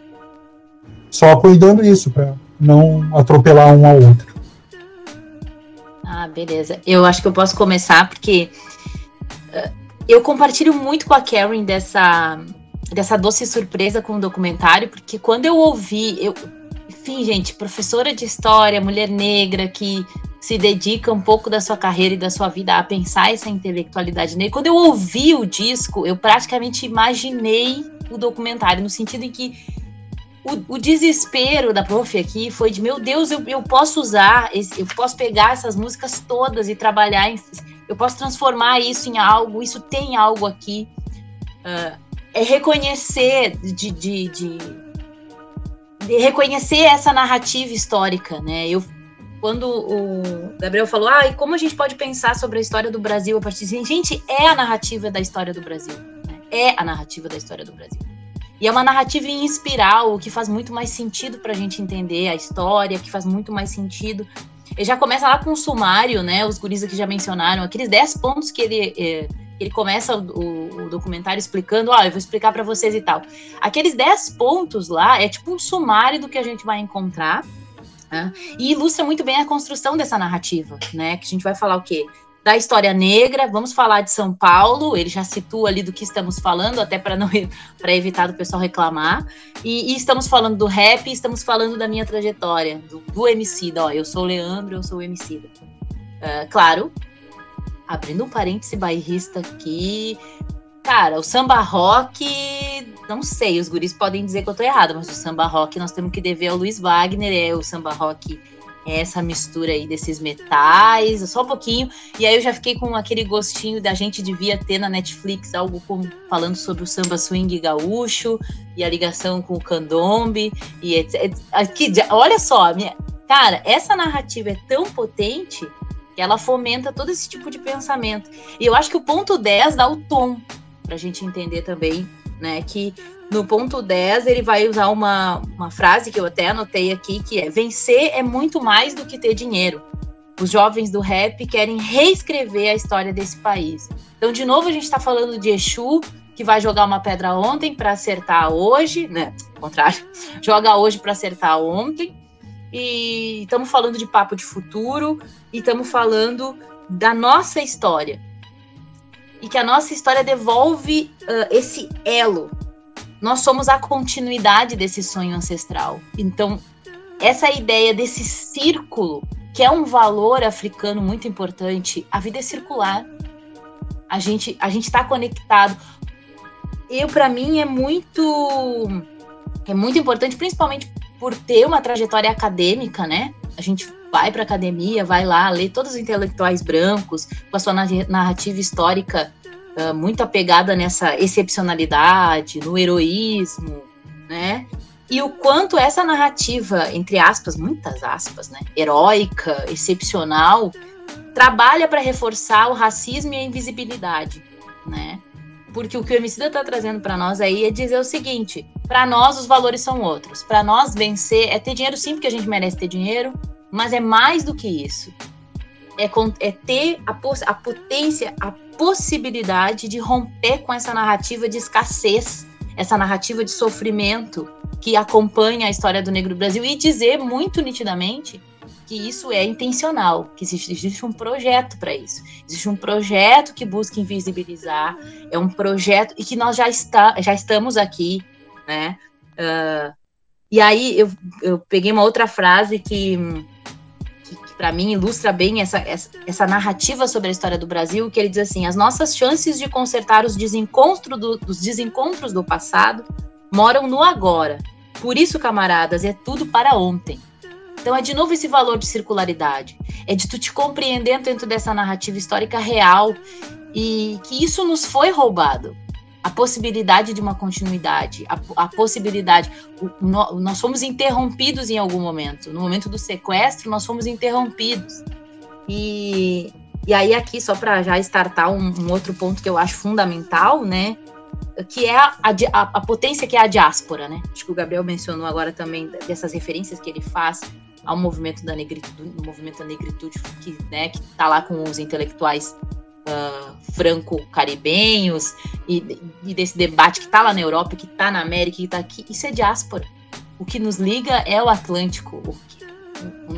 só cuidando isso para não atropelar um ao outro. Ah, beleza. Eu acho que eu posso começar porque uh, eu compartilho muito com a Karen dessa dessa doce surpresa com o documentário, porque quando eu ouvi, eu enfim, gente, professora de história, mulher negra que se dedica um pouco da sua carreira e da sua vida a pensar essa intelectualidade negra. Quando eu ouvi o disco, eu praticamente imaginei o documentário, no sentido em que o, o desespero da prof aqui foi de, meu Deus, eu, eu posso usar, esse, eu posso pegar essas músicas todas e trabalhar, em, eu posso transformar isso em algo, isso tem algo aqui. Uh, é reconhecer de, de, de reconhecer essa narrativa histórica, né? Eu quando o Gabriel falou, ah, e como a gente pode pensar sobre a história do Brasil a partir de gente é a narrativa da história do Brasil, né? é a narrativa da história do Brasil. E é uma narrativa em espiral, que faz muito mais sentido para a gente entender a história, que faz muito mais sentido. Ele já começa lá com o sumário, né? Os guris que já mencionaram, aqueles 10 pontos que ele eh, ele começa o, o documentário explicando, ó, oh, eu vou explicar para vocês e tal. Aqueles 10 pontos lá é tipo um sumário do que a gente vai encontrar né? e ilustra muito bem a construção dessa narrativa, né? Que a gente vai falar o quê? Da história negra, vamos falar de São Paulo, ele já situa ali do que estamos falando, até para não *laughs* para evitar do pessoal reclamar. E, e, estamos falando do rap, estamos falando da minha trajetória, do, do MC, ó, eu sou o Leandro, eu sou o MC. Uh, claro, abrindo um parêntese bairrista aqui. Cara, o samba rock, não sei, os guris podem dizer que eu tô errada, mas o samba rock nós temos que dever ao Luiz Wagner, é o samba rock é essa mistura aí desses metais, só um pouquinho. E aí eu já fiquei com aquele gostinho da gente devia ter na Netflix algo com, falando sobre o samba swing gaúcho e a ligação com o candombe e etc. Aqui, olha só, minha, cara, essa narrativa é tão potente ela fomenta todo esse tipo de pensamento. E eu acho que o ponto 10 dá o tom para a gente entender também, né? Que no ponto 10 ele vai usar uma, uma frase que eu até anotei aqui, que é vencer é muito mais do que ter dinheiro. Os jovens do rap querem reescrever a história desse país. Então, de novo, a gente está falando de Exu, que vai jogar uma pedra ontem para acertar hoje, né? Ao contrário, *laughs* joga hoje para acertar ontem e estamos falando de papo de futuro e estamos falando da nossa história. E que a nossa história devolve uh, esse elo. Nós somos a continuidade desse sonho ancestral. Então, essa ideia desse círculo, que é um valor africano muito importante, a vida é circular. A gente a gente está conectado. Eu para mim é muito é muito importante, principalmente por ter uma trajetória acadêmica, né? A gente vai para academia, vai lá, lê todos os intelectuais brancos, com a sua narrativa histórica uh, muito apegada nessa excepcionalidade, no heroísmo, né? E o quanto essa narrativa, entre aspas, muitas aspas, né, heróica, excepcional, trabalha para reforçar o racismo e a invisibilidade, né? Porque o que o Emicida está trazendo para nós aí é dizer o seguinte: para nós os valores são outros. Para nós vencer é ter dinheiro sim, porque a gente merece ter dinheiro, mas é mais do que isso. É, é ter a, a potência, a possibilidade de romper com essa narrativa de escassez, essa narrativa de sofrimento que acompanha a história do negro do Brasil e dizer muito nitidamente que isso é intencional, que existe, existe um projeto para isso. Existe um projeto que busca invisibilizar, é um projeto e que nós já, está, já estamos aqui, né? Uh, e aí eu, eu peguei uma outra frase que, que, que para mim ilustra bem essa, essa, essa, narrativa sobre a história do Brasil, que ele diz assim: as nossas chances de consertar os desencontros do, dos desencontros do passado moram no agora. Por isso, camaradas, é tudo para ontem. Então é de novo esse valor de circularidade. É de tu te compreender dentro dessa narrativa histórica real e que isso nos foi roubado. A possibilidade de uma continuidade, a, a possibilidade. O, no, nós fomos interrompidos em algum momento. No momento do sequestro, nós fomos interrompidos. E, e aí, aqui, só para já startar um, um outro ponto que eu acho fundamental, né? que é a, a, a, potência que é a diáspora, né? Acho que o Gabriel mencionou agora também dessas referências que ele faz ao movimento da negritude, movimento da negritude que, né, que tá lá com os intelectuais uh, franco-caribenhos e, e, desse debate que está lá na Europa, que está na América, que está aqui, isso é diáspora. O que nos liga é o Atlântico, o que,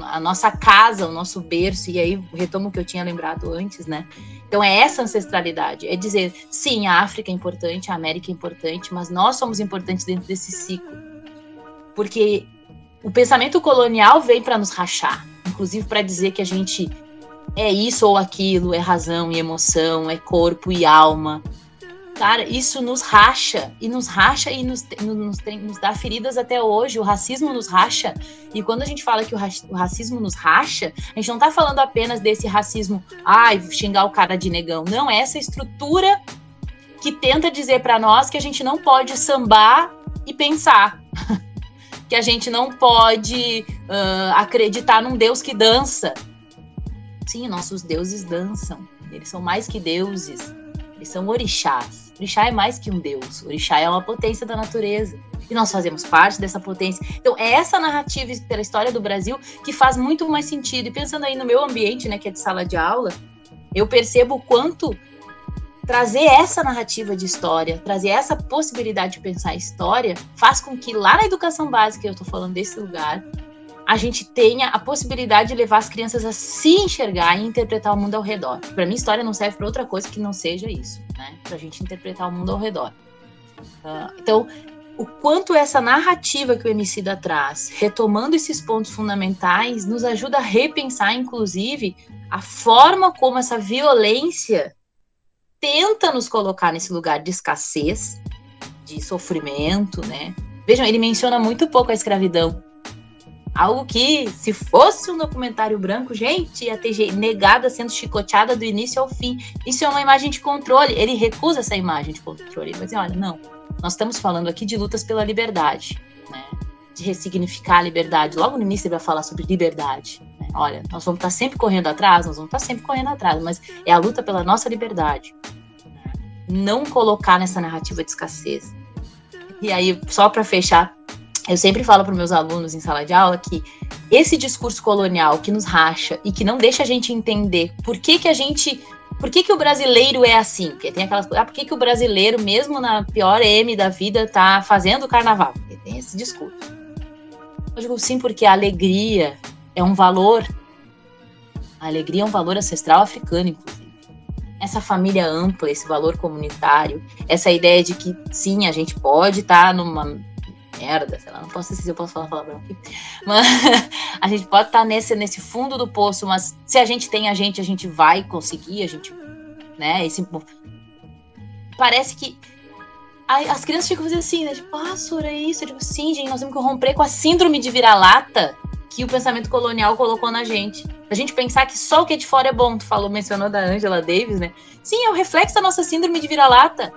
a nossa casa, o nosso berço, e aí retomo o que eu tinha lembrado antes, né? Então é essa ancestralidade, é dizer, sim, a África é importante, a América é importante, mas nós somos importantes dentro desse ciclo. Porque o pensamento colonial vem para nos rachar, inclusive para dizer que a gente é isso ou aquilo, é razão e emoção, é corpo e alma. Cara, isso nos racha, e nos racha e nos, nos, nos dá feridas até hoje. O racismo nos racha. E quando a gente fala que o, o racismo nos racha, a gente não tá falando apenas desse racismo, ai, xingar o cara de negão. Não, é essa estrutura que tenta dizer para nós que a gente não pode sambar e pensar. *laughs* que a gente não pode uh, acreditar num Deus que dança. Sim, nossos deuses dançam. Eles são mais que deuses. Eles são orixás. Orixá é mais que um deus. Orixá é uma potência da natureza. E nós fazemos parte dessa potência. Então, é essa narrativa pela história do Brasil que faz muito mais sentido. E pensando aí no meu ambiente, né, que é de sala de aula, eu percebo o quanto trazer essa narrativa de história, trazer essa possibilidade de pensar história, faz com que lá na educação básica, eu estou falando desse lugar, a gente tenha a possibilidade de levar as crianças a se enxergar e interpretar o mundo ao redor. Para mim, história não serve para outra coisa que não seja isso, né? Para a gente interpretar o mundo ao redor. Uh, então, o quanto essa narrativa que o Emicida traz, retomando esses pontos fundamentais, nos ajuda a repensar, inclusive, a forma como essa violência tenta nos colocar nesse lugar de escassez, de sofrimento, né? Vejam, ele menciona muito pouco a escravidão, Algo que, se fosse um documentário branco, gente, ia ter negada sendo chicoteada do início ao fim. Isso é uma imagem de controle. Ele recusa essa imagem de controle. Ele vai dizer: olha, não, nós estamos falando aqui de lutas pela liberdade, né? De ressignificar a liberdade. Logo no início ele vai falar sobre liberdade. Né? Olha, nós vamos estar sempre correndo atrás, nós vamos estar sempre correndo atrás, mas é a luta pela nossa liberdade. Não colocar nessa narrativa de escassez. E aí, só para fechar, eu sempre falo para meus alunos em sala de aula que esse discurso colonial que nos racha e que não deixa a gente entender por que, que a gente. Por que, que o brasileiro é assim? Porque tem aquelas coisas. Ah, por que, que o brasileiro, mesmo na pior M da vida, tá fazendo carnaval? Porque tem esse discurso. Eu digo sim, porque a alegria é um valor. A alegria é um valor ancestral africano, inclusive. Essa família ampla, esse valor comunitário, essa ideia de que sim, a gente pode estar tá numa merda, sei lá, não posso se eu posso falar palavrão aqui. Mas *laughs* a gente pode estar tá nesse, nesse fundo do poço, mas se a gente tem a gente, a gente vai conseguir, a gente, né, esse parece que as crianças ficam fazendo assim, né, tipo, ah, Sura, é isso, eu digo, sim, gente, nós temos que romper com a síndrome de vira-lata que o pensamento colonial colocou na gente. A gente pensar que só o que é de fora é bom, tu falou, mencionou da Angela Davis, né? Sim, é o reflexo da nossa síndrome de vira-lata.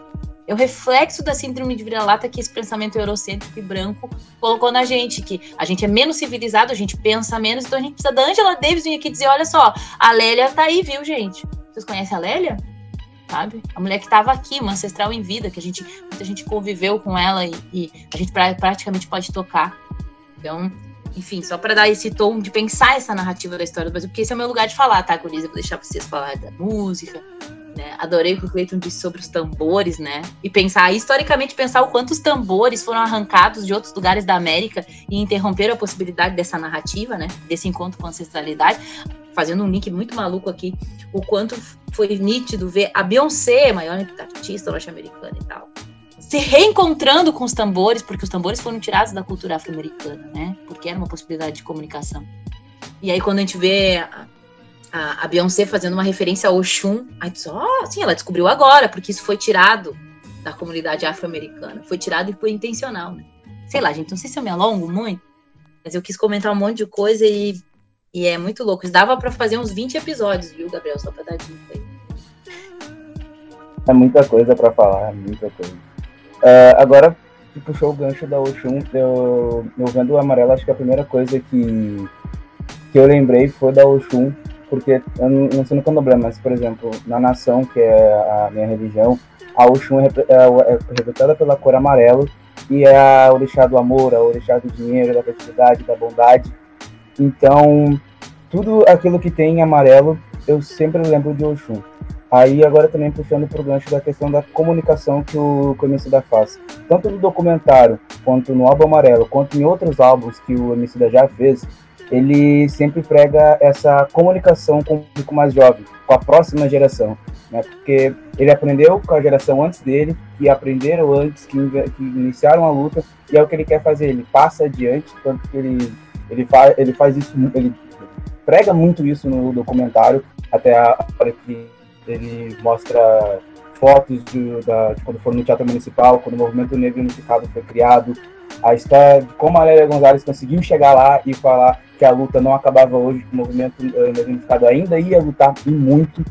É o reflexo da síndrome de vira-lata que esse pensamento eurocêntrico e branco colocou na gente, que a gente é menos civilizado, a gente pensa menos, então a gente precisa da Angela Davis vir aqui dizer, olha só, a Lélia tá aí, viu, gente? Vocês conhecem a Lélia? Sabe? A mulher que estava aqui, uma ancestral em vida, que a gente, muita gente conviveu com ela e, e a gente pra, praticamente pode tocar. Então, enfim, só para dar esse tom de pensar essa narrativa da história do Brasil, porque esse é o meu lugar de falar, tá, Coriza? Vou deixar vocês falar da música, né? Adorei o que o Cleiton disse sobre os tambores, né? E pensar, historicamente, pensar o quanto os tambores foram arrancados de outros lugares da América e interromperam a possibilidade dessa narrativa, né? Desse encontro com a ancestralidade. Fazendo um link muito maluco aqui, o quanto foi nítido ver a Beyoncé, maior artista norte-americana e tal, se reencontrando com os tambores, porque os tambores foram tirados da cultura afro-americana, né? Porque era uma possibilidade de comunicação. E aí, quando a gente vê a, a, Beyoncé fazendo uma referência ao Oxum, aí ó, oh, sim, ela descobriu agora, porque isso foi tirado da comunidade afro-americana. Foi tirado e foi intencional, né? Sei lá, gente, não sei se eu me alongo muito, mas eu quis comentar um monte de coisa e, e é muito louco. Dava para fazer uns 20 episódios, viu, Gabriel? Só pra dar dica aí. É muita coisa para falar, é muita coisa. Uh, agora, puxou o gancho da Oxum, eu, eu vendo o amarelo, acho que a primeira coisa que, que eu lembrei foi da Oxum, porque eu não, sei no candomblé, mas, por exemplo, na nação, que é a minha religião, a Oxum é, é, é representada pela cor amarelo e é a orixá do amor, a orixá do dinheiro, da fertilidade, da bondade. Então, tudo aquilo que tem em amarelo, eu sempre lembro de Oxum. Aí agora também puxando para o gancho da questão da comunicação que o, que da faz. Tanto no documentário, quanto no álbum amarelo, quanto em outros álbuns que o Emicida já fez, ele sempre prega essa comunicação com o público mais jovem, com a próxima geração. Né? Porque ele aprendeu com a geração antes dele, que aprenderam antes, que, que iniciaram a luta, e é o que ele quer fazer. Ele passa adiante, tanto que ele, ele, faz, ele faz isso, ele prega muito isso no documentário, até a hora que ele mostra fotos de, da, de quando foram no Teatro Municipal, quando o Movimento Negro Unificado foi criado, a história de como a Lélia Gonzalez conseguiu chegar lá e falar que a luta não acabava hoje, que o Movimento eh, Negro Unificado ainda ia lutar e muito,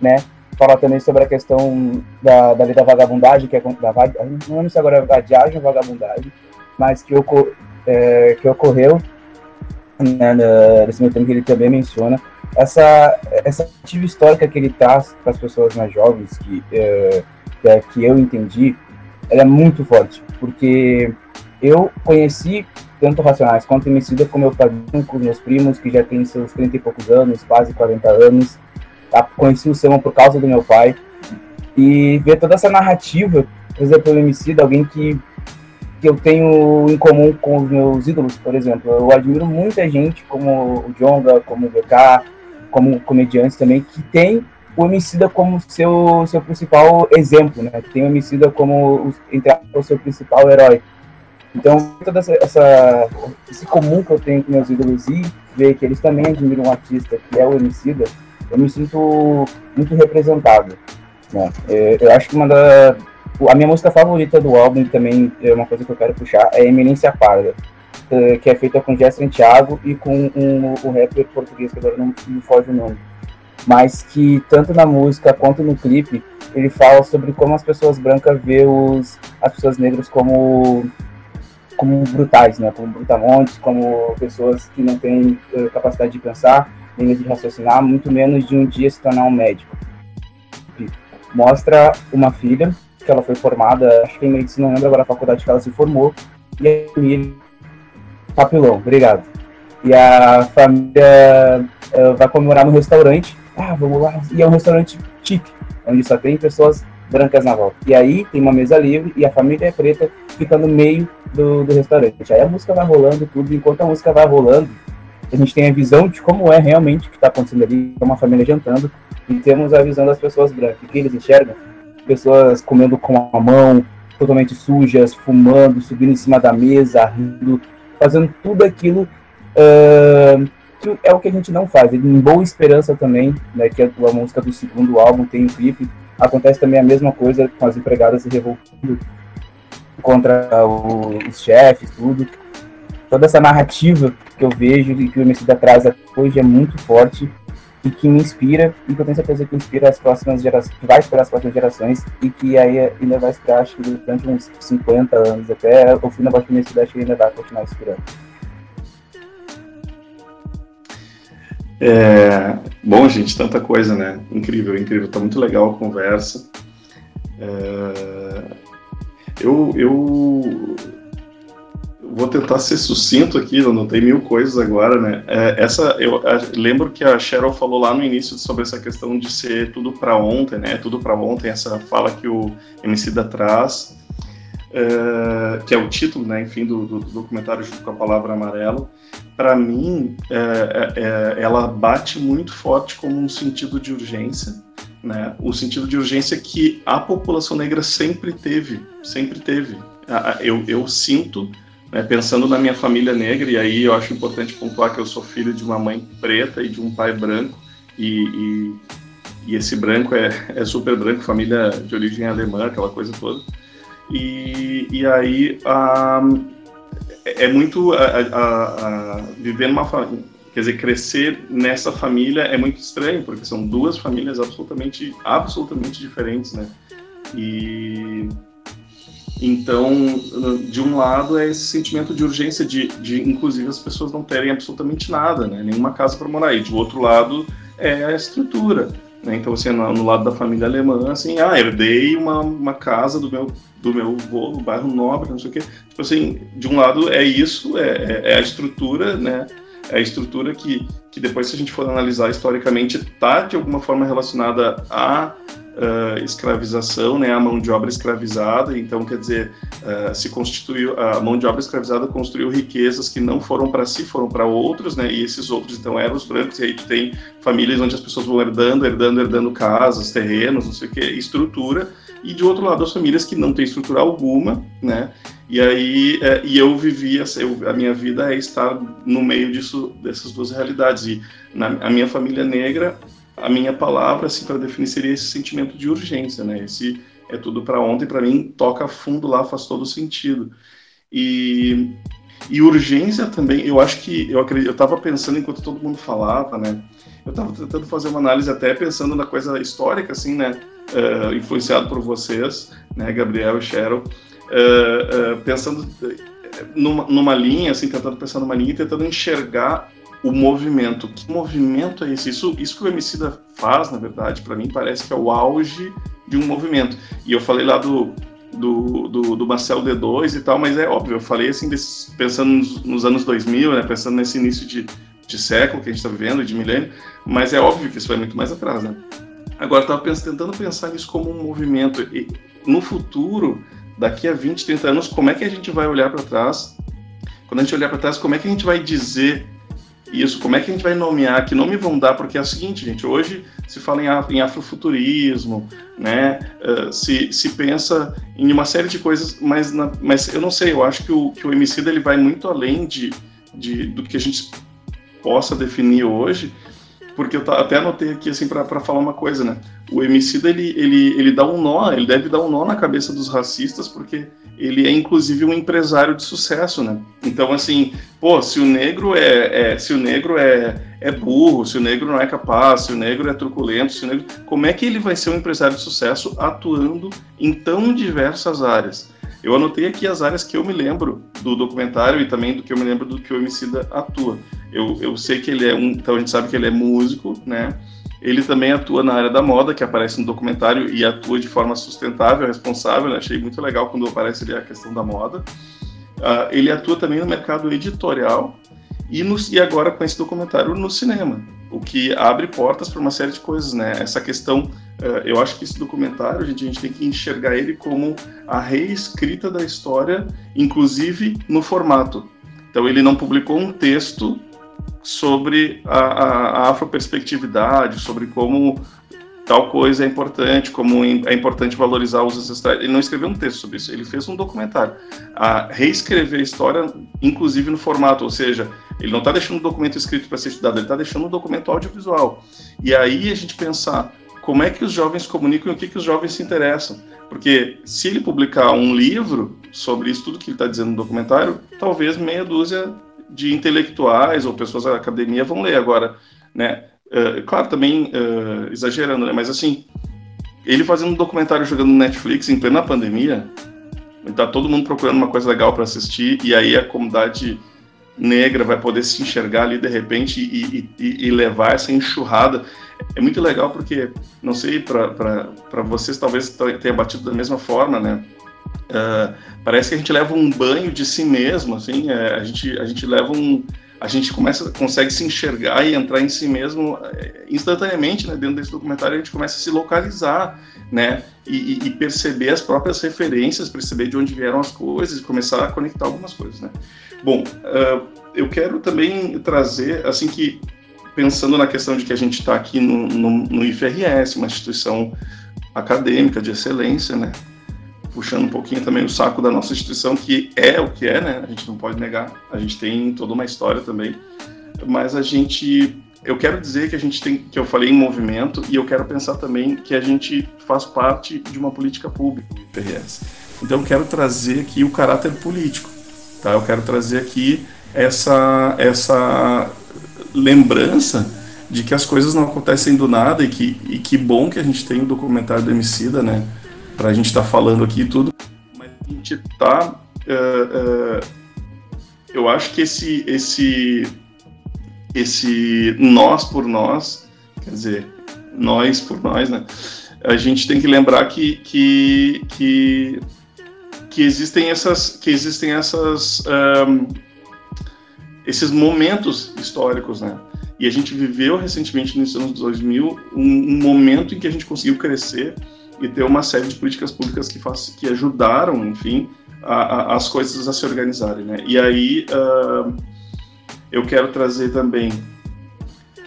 né? Fala também sobre a questão da, da lei da vagabundagem, que é da, não lembro se agora é vadiagem ou vagabundagem, mas que, ocor, é, que ocorreu né, nesse meio tempo que ele também menciona, essa, essa ativa histórica que ele traz para as pessoas mais jovens, que, é, é, que eu entendi, ela é muito forte, porque eu conheci tanto Racionais quanto Emicida com meu padrinho, com meus primos, que já tem seus 30 e poucos anos, quase 40 anos. Tá? Conheci o Sema por causa do meu pai. E ver toda essa narrativa, por exemplo, o Emicida, alguém que que eu tenho em comum com os meus ídolos, por exemplo. Eu admiro muita gente, como o Jonga, como o VK, como comediantes também, que tem o Emicida como seu, seu principal exemplo, né? Que tem o Emicida como entre o seu principal herói. Então, todo essa, esse comum que eu tenho com meus ídolos e ver que eles também admiram um artista que é o Emicida, eu me sinto muito representado. Né? É, eu acho que uma da, a minha música favorita do álbum, também é uma coisa que eu quero puxar, é Eminência Parda, é, que é feita com Jess Santiago e com um, um rapper português, que agora não me foge o nome. Mas que, tanto na música quanto no clipe, ele fala sobre como as pessoas brancas os, as pessoas negras como, como brutais, né? Como brutamontes, como pessoas que não têm uh, capacidade de pensar, nem de raciocinar, muito menos de um dia se tornar um médico. Mostra uma filha que ela foi formada, acho que em medicina, não lembro agora a faculdade que ela se formou, e a família. Papilão, obrigado. E a família uh, vai comemorar no restaurante. Ah, vamos lá. E é um restaurante chique, onde só tem pessoas brancas na volta. E aí tem uma mesa livre e a família é preta fica no meio do, do restaurante. Aí a música vai rolando tudo, enquanto a música vai rolando, a gente tem a visão de como é realmente o que está acontecendo ali, é uma família jantando, e temos a visão das pessoas brancas. Que eles enxergam? pessoas comendo com a mão, totalmente sujas, fumando, subindo em cima da mesa, rindo, fazendo tudo aquilo uh, que é o que a gente não faz. Em Boa Esperança também, né, que é a música do segundo álbum, tem um clipe, acontece também a mesma coisa com as empregadas se revoltando contra os chefes, tudo. Toda essa narrativa que eu vejo e que o Emicida traz hoje é muito forte e que me inspira e que eu tenho certeza que inspira as próximas gerações, que vai inspirar as próximas gerações e que aí ainda vai inspirar, acho que durante uns 50 anos, até o fim da universidade, acho que ainda vai continuar inspirando. É, bom, gente, tanta coisa, né? Incrível, incrível. Tá muito legal a conversa. É, eu, eu vou tentar ser sucinto aqui, não tenho mil coisas agora, né? É, essa, eu lembro que a Cheryl falou lá no início sobre essa questão de ser tudo para ontem, né? Tudo para ontem, essa fala que o MC da traz, é, que é o título, né? Enfim, do, do, documentário junto com a palavra amarelo. Para mim, é, é, é, ela bate muito forte como um sentido de urgência, né? O sentido de urgência que a população negra sempre teve, sempre teve. Eu, eu sinto né, pensando na minha família negra, e aí eu acho importante pontuar que eu sou filho de uma mãe preta e de um pai branco, e, e, e esse branco é, é, super branco, família de origem alemã, aquela coisa toda. E, e aí é muito a, a, a, viver numa família, quer dizer, crescer nessa família é muito estranho, porque são duas famílias absolutamente, absolutamente diferentes, né? E então, de um lado é esse sentimento de urgência de, de inclusive, as pessoas não terem absolutamente nada, né? nenhuma casa para morar. E do outro lado é a estrutura. Né? Então, assim, no, no, lado da família alemã, assim, ah, herdei uma, uma casa do meu do meu bairro Nobre, não sei o quê. Tipo assim, de um lado é isso, é, é, é a estrutura, né? É a estrutura que, que depois, se a gente for analisar historicamente, está de alguma forma relacionada a uh, escravização, né, a mão de obra escravizada. Então, quer dizer, uh, se constituiu a mão de obra escravizada construiu riquezas que não foram para si, foram para outros, né? E esses outros então eram os brancos. E aí tu tem famílias onde as pessoas vão herdando, herdando, herdando casas, terrenos, não sei o que, estrutura. E de outro lado as famílias que não têm estrutura alguma, né? E aí é, e eu vivia, eu, a minha vida é estar no meio disso, dessas duas realidades. E na, a minha família negra a minha palavra assim para definir seria esse sentimento de urgência, né? Esse é tudo para ontem, para mim toca fundo lá, faz todo sentido. E, e urgência também, eu acho que eu acredito, eu estava pensando enquanto todo mundo falava, né? Eu estava tentando fazer uma análise até pensando na coisa histórica, assim, né? Uh, influenciado por vocês, né, Gabriel e Cheryl, uh, uh, pensando numa, numa linha, assim, tentando pensar numa linha e tentando enxergar o movimento. Que movimento é esse? Isso, isso que o Emicida faz, na verdade, para mim parece que é o auge de um movimento. E eu falei lá do, do, do, do Marcel D2 e tal, mas é óbvio, eu falei assim, desse, pensando nos, nos, anos 2000, né, pensando nesse início de, de século que a gente está vivendo, de milênio, mas é óbvio que isso vai muito mais atrás, né? Agora, estava tentando pensar nisso como um movimento. E no futuro, daqui a 20, 30 anos, como é que a gente vai olhar para trás? Quando a gente olhar para trás, como é que a gente vai dizer isso, como é que a gente vai nomear, que nome vão dar, porque é o seguinte, gente, hoje se fala em, afrofuturismo, né, uh, se, se pensa em uma série de coisas, mas, na, mas eu não sei, eu acho que o, que o Emicida, ele vai muito além de, de, do que a gente possa definir hoje, porque eu até anotei aqui assim para falar uma coisa, né? O Emicida ele, ele, ele dá um nó, ele deve dar um nó na cabeça dos racistas, porque ele é inclusive um empresário de sucesso, né? Então assim, pô, se o negro é, é, se o negro é, é burro, se o negro não é capaz, se o negro é truculento, se o negro, como é que ele vai ser um empresário de sucesso atuando em tão diversas áreas? Eu anotei aqui as áreas que eu me lembro do documentário e também do que eu me lembro do que o Emicida atua. Eu, eu sei que ele é um, então a gente sabe que ele é músico, né? Ele também atua na área da moda, que aparece no documentário e atua de forma sustentável, responsável. Né? Achei muito legal quando aparece ali a questão da moda. Uh, ele atua também no mercado editorial e, no, e agora com esse documentário no cinema, o que abre portas para uma série de coisas, né? Essa questão, uh, eu acho que esse documentário, gente, a gente tem que enxergar ele como a reescrita da história, inclusive no formato. Então ele não publicou um texto sobre a, a, a afroperspectividade, sobre como tal coisa é importante, como é importante valorizar os ancestrais. Ele não escreveu um texto sobre isso, ele fez um documentário. A reescrever a história, inclusive no formato, ou seja, ele não está deixando um documento escrito para ser estudado, ele está deixando um documento audiovisual. E aí a gente pensar como é que os jovens comunicam e o que, que os jovens se interessam. Porque se ele publicar um livro sobre isso tudo que ele está dizendo no documentário, talvez meia dúzia de intelectuais ou pessoas da academia vão ler agora, né? Uh, claro, também uh, exagerando, né? Mas assim, ele fazendo um documentário jogando no Netflix em plena pandemia, tá todo mundo procurando uma coisa legal para assistir e aí a comunidade negra vai poder se enxergar ali de repente e, e, e levar essa enxurrada. É muito legal porque, não sei, para vocês talvez tenha batido da mesma forma, né? Uh, parece que a gente leva um banho de si mesmo, assim, é, a, gente, a gente leva um, a gente começa, consegue se enxergar e entrar em si mesmo é, instantaneamente, né? Dentro desse documentário a gente começa a se localizar, né? E, e, perceber as próprias referências, perceber de onde vieram as coisas começar a conectar algumas coisas, né? Bom, uh, eu quero também trazer, assim que pensando na questão de que a gente está aqui no, no, no IFRS, uma instituição acadêmica de excelência, né? Puxando um pouquinho também o saco da nossa instituição, que é o que é, né? A gente não pode negar. A gente tem toda uma história também. Mas a gente. Eu quero dizer que a gente tem. que eu falei em movimento, e eu quero pensar também que a gente faz parte de uma política pública, o IPRS. Então eu quero trazer aqui o caráter político. Tá? Eu quero trazer aqui essa, essa lembrança de que as coisas não acontecem do nada e que, e que bom que a gente tem o documentário do Emicida, né? Para a gente estar tá falando aqui tudo, mas a gente está. Uh, uh, eu acho que esse, esse, esse nós por nós, quer dizer, nós por nós, né? A gente tem que lembrar que, que, que, que existem essas, que existem essas, um, esses momentos históricos, né? E a gente viveu recentemente nos anos 2000 um, um momento em que a gente conseguiu crescer e ter uma série de políticas públicas que, faz, que ajudaram, enfim, a, a, as coisas a se organizarem. Né? E aí uh, eu quero trazer também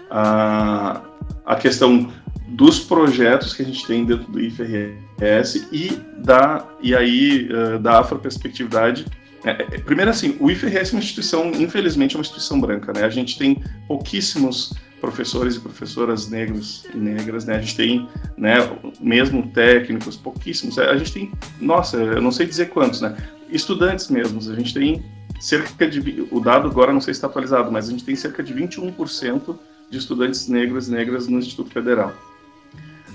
a, a questão dos projetos que a gente tem dentro do IFRS e da e aí uh, da afroperspectividade é, é, primeiro assim o IFRS é uma instituição infelizmente é uma instituição branca né a gente tem pouquíssimos professores e professoras negros e negras, né? A gente tem, né, mesmo técnicos, pouquíssimos. A gente tem, nossa, eu não sei dizer quantos, né? Estudantes mesmos. A gente tem cerca de, o dado agora não sei se está atualizado, mas a gente tem cerca de 21% de estudantes negros e negras no Instituto Federal.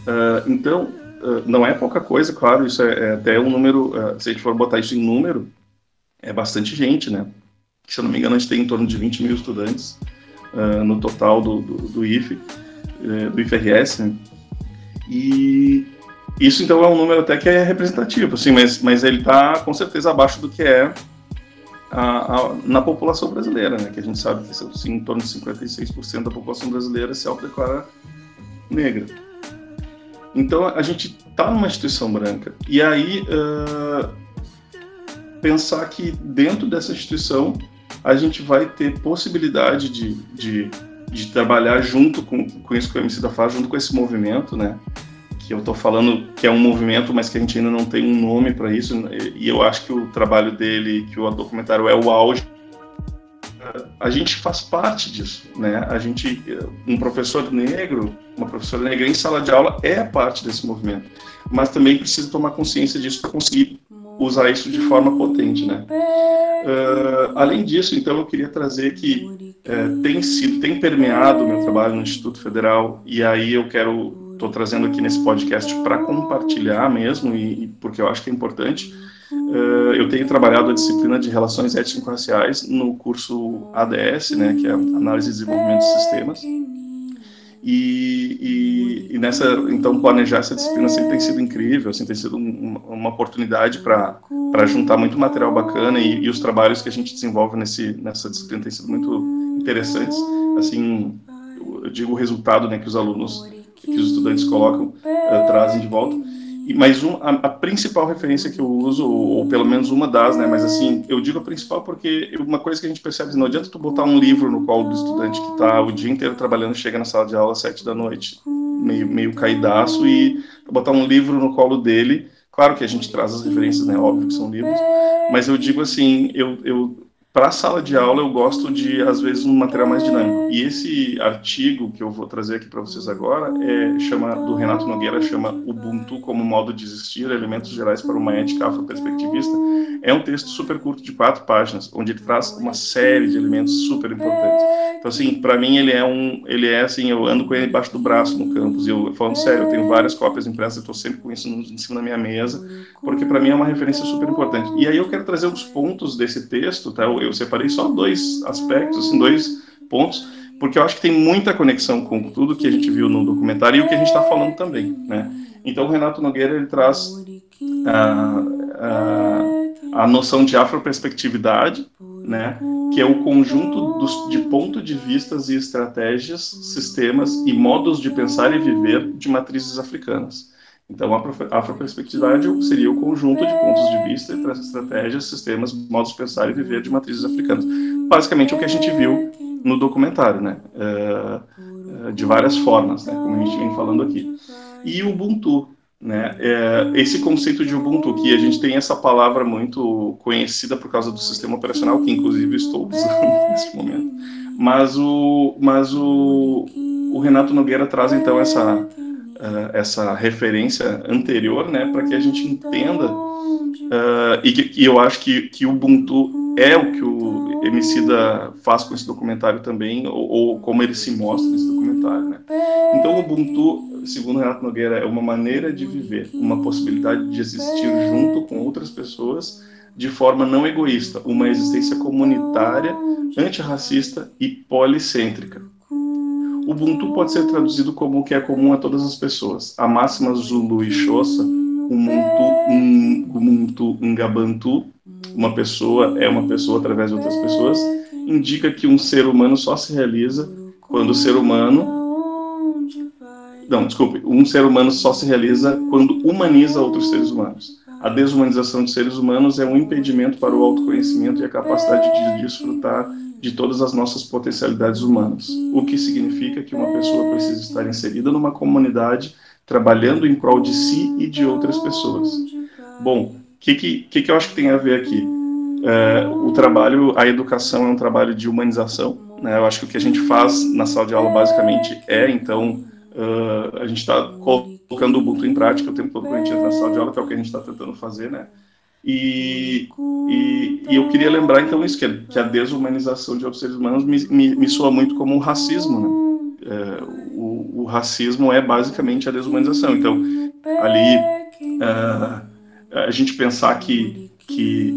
Uh, então, uh, não é pouca coisa, claro, isso é, é até um número, uh, se a gente for botar isso em número, é bastante gente, né? Se eu não me engano, a gente tem em torno de 20 mil estudantes uh, no total do, do, do IFE, uh, do IFRS, né? E isso então é um número até que é representativo, assim, mas, mas ele está com certeza abaixo do que é a, a, na população brasileira, né? Que a gente sabe que assim, em torno de 56% da população brasileira se autodeclara negra. Então a gente está numa instituição branca. E aí uh, pensar que dentro dessa instituição a gente vai ter possibilidade de, de, de trabalhar junto com, com isso que o MC da faz, junto com esse movimento, né? Que eu estou falando que é um movimento, mas que a gente ainda não tem um nome para isso, e eu acho que o trabalho dele, que o documentário é o auge. A gente faz parte disso, né? A gente, um professor negro, uma professora negra em sala de aula é parte desse movimento, mas também precisa tomar consciência disso para conseguir usar isso de forma potente, né? Uh, além disso, então, eu queria trazer que uh, tem sido, tem permeado o meu trabalho no Instituto Federal e aí eu quero, estou trazendo aqui nesse podcast para compartilhar mesmo e, e, porque eu acho que é importante. Uh, eu tenho trabalhado a disciplina de Relações Étnico-Raciais no curso ADS, né, que é Análise e Desenvolvimento de Sistemas. E, e, e, nessa, então, planejar essa disciplina sempre tem sido incrível, assim, tem sido um, uma oportunidade para juntar muito material bacana e, e, os trabalhos que a gente desenvolve nesse, nessa disciplina têm sido muito interessantes. Assim, eu, digo o resultado né, que os alunos, que os estudantes colocam, uh, trazem de volta. Mas um, a, a, principal referência que eu uso, ou, ou, pelo menos uma das, né, mas assim, eu digo a principal porque uma coisa que a gente percebe, não adianta tu botar um livro no colo do estudante que está o dia inteiro trabalhando, chega na sala de aula às sete da noite, meio, meio caidaço, e botar um livro no colo dele, claro que a gente traz as referências, né, óbvio que são livros, mas eu digo assim, eu, eu para a sala de aula, eu gosto de, às vezes, um material mais dinâmico. E esse artigo que eu vou trazer aqui para vocês agora é chama do Renato Nogueira, chama Ubuntu como modo de existir, elementos gerais para uma ética afroperspectivista. É um texto super curto de quatro páginas, onde ele traz uma série de elementos super importantes. Então, assim, para mim ele é um, ele é assim, eu ando com ele embaixo do braço no campus. E eu falando sério, eu tenho várias cópias impressas, estou sempre com isso em cima da minha mesa, porque para mim é uma referência super importante. E aí eu quero trazer os pontos desse texto, tá? Separei só dois aspectos, assim, dois pontos, porque eu acho que tem muita conexão com tudo que a gente viu no documentário e o que a gente está falando também, né? Então, o Renato Nogueira ele traz a, a, a noção de afroperspectividade, né? Que é o conjunto dos, de pontos de vistas e estratégias, sistemas e modos de pensar e viver de matrizes africanas. Então, a afroperspectividade seria o conjunto de pontos de vista, estratégias, sistemas, modos de pensar e viver de matrizes africanas. Basicamente, o que a gente viu no documentário, né? Uh, de várias formas, né? Como a gente vem falando aqui. E o Ubuntu, né? É, esse conceito de Ubuntu, que a gente tem essa palavra muito conhecida por causa do sistema operacional, que inclusive estou usando *laughs* nesse momento. Mas o, mas o, o Renato Nogueira traz então essa uh, essa referência anterior, né, para que a gente entenda uh, e, que, e eu acho que, que o Ubuntu é o que o Emicida faz com esse documentário também, ou, ou como ele se mostra nesse documentário, né. Então o Ubuntu, segundo Renato Nogueira, é uma maneira de viver, uma possibilidade de existir junto com outras pessoas de forma não egoísta, uma existência comunitária, antirracista e policêntrica. Ubuntu pode ser traduzido como o que é comum a todas as pessoas. A máxima Zulu e Xhosa, Ubuntu, Ubuntu Ngabantu, uma pessoa é uma pessoa através de outras pessoas, indica que um ser humano só se realiza quando o ser humano não, desculpe, um ser humano só se realiza quando humaniza outros seres humanos. A desumanização de seres humanos é um impedimento para o autoconhecimento e a capacidade de desfrutar de todas as nossas potencialidades humanas, o que significa que uma pessoa precisa estar inserida numa comunidade, trabalhando em prol de si e de outras pessoas. Bom, o que, que, que, eu acho que tem a ver aqui? É, o trabalho, a educação é um trabalho de humanização. Né? Eu acho que o que a gente faz na sala de aula basicamente é, então, uh, a gente está colocando o Ubuntu em prática o tempo todo que a gente entra na sala de aula, que é o que a gente está tentando fazer, né? E, e, e, eu queria lembrar então isso, que, que a desumanização de outros seres humanos me, me, me soa muito como um racismo, né? É, o, o, racismo é basicamente a desumanização. Então, ali, uh, a gente pensar que, que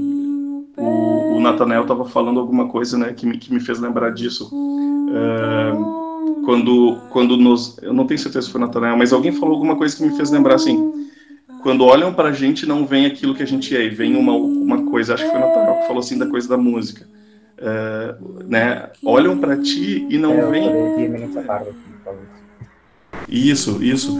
o, o Nathanael estava falando alguma coisa né, que, me, que me fez lembrar disso. Uh, quando, quando nos. Eu não tenho certeza se foi o Nathanael, mas alguém falou alguma coisa que me fez lembrar assim quando olham para a gente, não vem aquilo que a gente é, e vem uma, uma coisa, acho que foi o Natal que falou assim da coisa da música. Uh, né? Olham para ti e não é, vem. Isso, isso.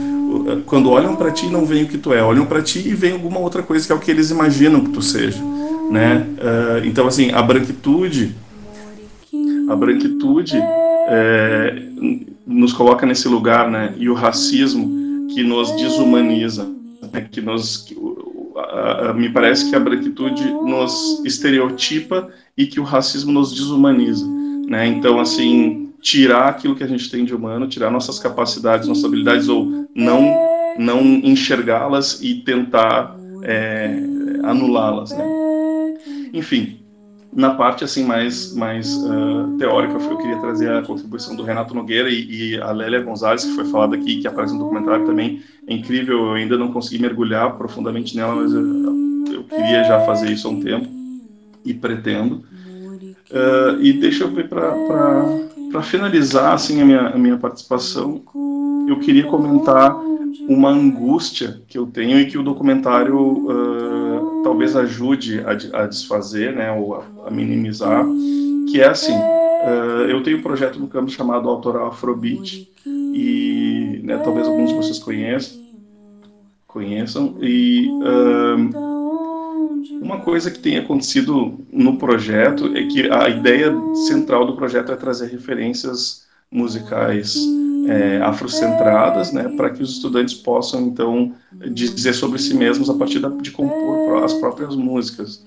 Quando olham para ti, não vem o que tu é. Olham para ti e vem alguma outra coisa que é o que eles imaginam que tu seja, né? Uh, então, assim, a branquitude, a branquitude é, nos coloca nesse lugar, né? E o racismo que nos desumaniza, né, que nos que, me parece que a branquitude nos estereotipa e que o racismo nos desumaniza, né? Então assim tirar aquilo que a gente tem de humano, tirar nossas capacidades, nossas habilidades ou não não enxergá-las e tentar é, anulá-las, né? Enfim, na parte assim mais mais uh, teórica, eu queria trazer a contribuição do Renato Nogueira e, e a Lélia Gonzalez, que foi falada aqui, que aparece no documentário também, é incrível. Eu ainda não consegui mergulhar profundamente nela, mas eu, eu queria já fazer isso há um tempo e pretendo. Uh, e deixa eu ver para finalizar assim a minha, a minha participação, eu queria comentar uma angústia que eu tenho e que o documentário uh, talvez ajude a, a, desfazer, né, ou a, a minimizar, que é assim, uh, eu tenho um projeto no campo chamado Autoral Afrobeat, e né, talvez alguns de vocês conheçam, conheçam, e uh, uma coisa que tem acontecido no projeto é que a ideia central do projeto é trazer referências musicais é, afrocentradas, né, para que os estudantes possam então dizer sobre si mesmos a partir de compor as próprias músicas.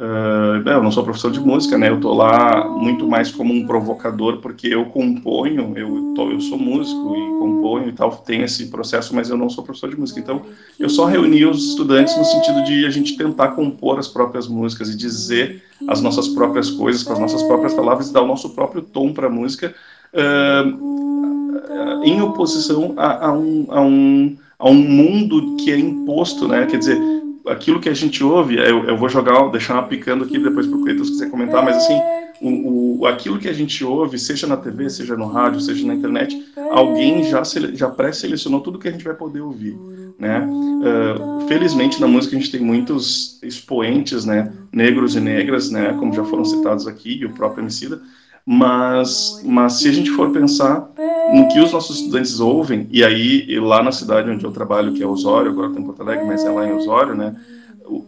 Uh, eu não sou professor de música, né? Eu estou lá muito mais como um provocador, porque eu componho, eu, tô, eu sou músico e componho e tal, tem esse processo, mas eu não sou professor de música. Então, eu só reuni os estudantes no sentido de a gente tentar compor as próprias músicas e dizer as nossas próprias coisas com as nossas próprias palavras e dar o nosso próprio tom para a música, uh, em oposição a, a, um, a, um, a um mundo que é imposto, né? Quer dizer, aquilo que a gente ouve, eu, eu vou jogar, deixar uma picando aqui depois para o Cleiton se quiser comentar, mas assim, o, o, aquilo que a gente ouve, seja na TV, seja no rádio, seja na internet, alguém já, já pré-selecionou tudo que a gente vai poder ouvir, né? Uh, felizmente na música a gente tem muitos expoentes, né, negros e negras, né, como já foram citados aqui, e o próprio Emicida, mas, mas se a gente for pensar no que os nossos estudantes ouvem, e aí e lá na cidade onde eu trabalho, que é Osório, agora tem Porto Alegre, mas é lá em Osório, né,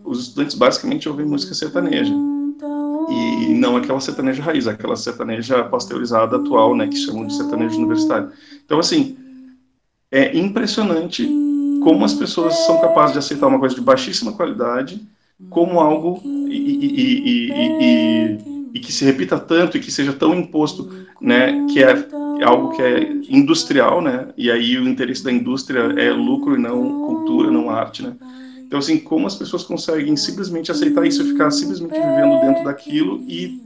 os estudantes basicamente ouvem música sertaneja, e não aquela sertaneja raiz, aquela sertaneja pasteurizada atual, né, que chamam de sertanejo universitário. Então, assim, é impressionante como as pessoas são capazes de aceitar uma coisa de baixíssima qualidade como algo e, e, e, e, que se repita tanto e que seja tão imposto, né, que é algo que é industrial, né, e aí o interesse da indústria é lucro e não cultura, não arte, né. Então, assim, como as pessoas conseguem simplesmente aceitar isso e ficar simplesmente vivendo dentro daquilo e,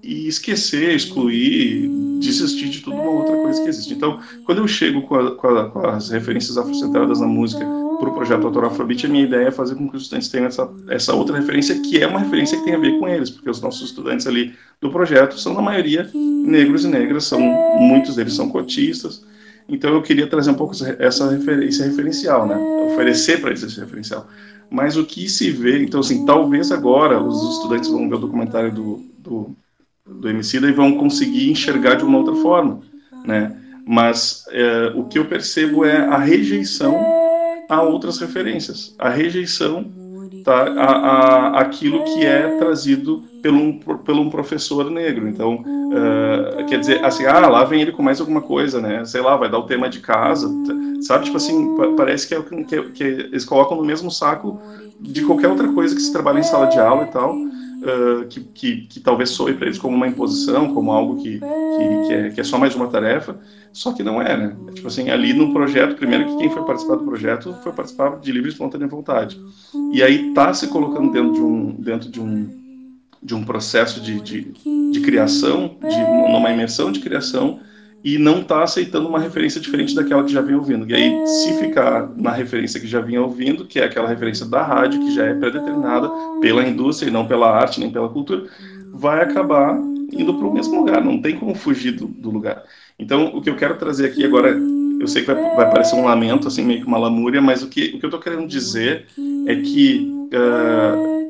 e esquecer, excluir, desistir de tudo uma outra coisa que existe. Então, quando eu chego com, a, com, a, com as referências afrocentradas na música para o projeto Autor Afrobeat, a minha ideia é fazer com que os estudantes tenham essa, essa outra referência, que é uma referência que tem a ver com eles, porque os nossos estudantes ali do projeto são, na maioria, negros e negras, são muitos deles são cotistas, então eu queria trazer um pouco essa referência referencial, né? Oferecer para eles esse referencial. Mas o que se vê, então assim, talvez agora os estudantes vão ver o documentário do, do, do Emicida e vão conseguir enxergar de uma outra forma, né? Mas é, o que eu percebo é a rejeição a outras referências, a rejeição tá, a, a, aquilo que é trazido pelo um, pelo um professor negro. Então, uh, quer dizer, assim, ah, lá vem ele com mais alguma coisa, né? Sei lá, vai dar o tema de casa, sabe? Tipo assim, parece que, é, que, que eles colocam no mesmo saco de qualquer outra coisa que se trabalha em sala de aula e tal. Uh, que, que, que, talvez soe para eles como uma imposição, como algo que, que, é, que é só mais uma tarefa, só que não é, né? É, tipo assim, ali no projeto, primeiro que quem foi participar do projeto foi participar de livre e espontânea vontade. E aí tá se colocando dentro de um, dentro de um, de um processo de, de, de criação, de numa imersão de criação, e não está aceitando uma referência diferente daquela que já vem ouvindo. E aí, se ficar na referência que já vinha ouvindo, que é aquela referência da rádio, que já é predeterminada pela indústria e não pela arte nem pela cultura, vai acabar indo para o mesmo lugar, não tem como fugir do, do, lugar. Então, o que eu quero trazer aqui agora, eu sei que vai, vai parecer um lamento, assim, meio que uma lamúria, mas o que, o que eu estou querendo dizer é que uh,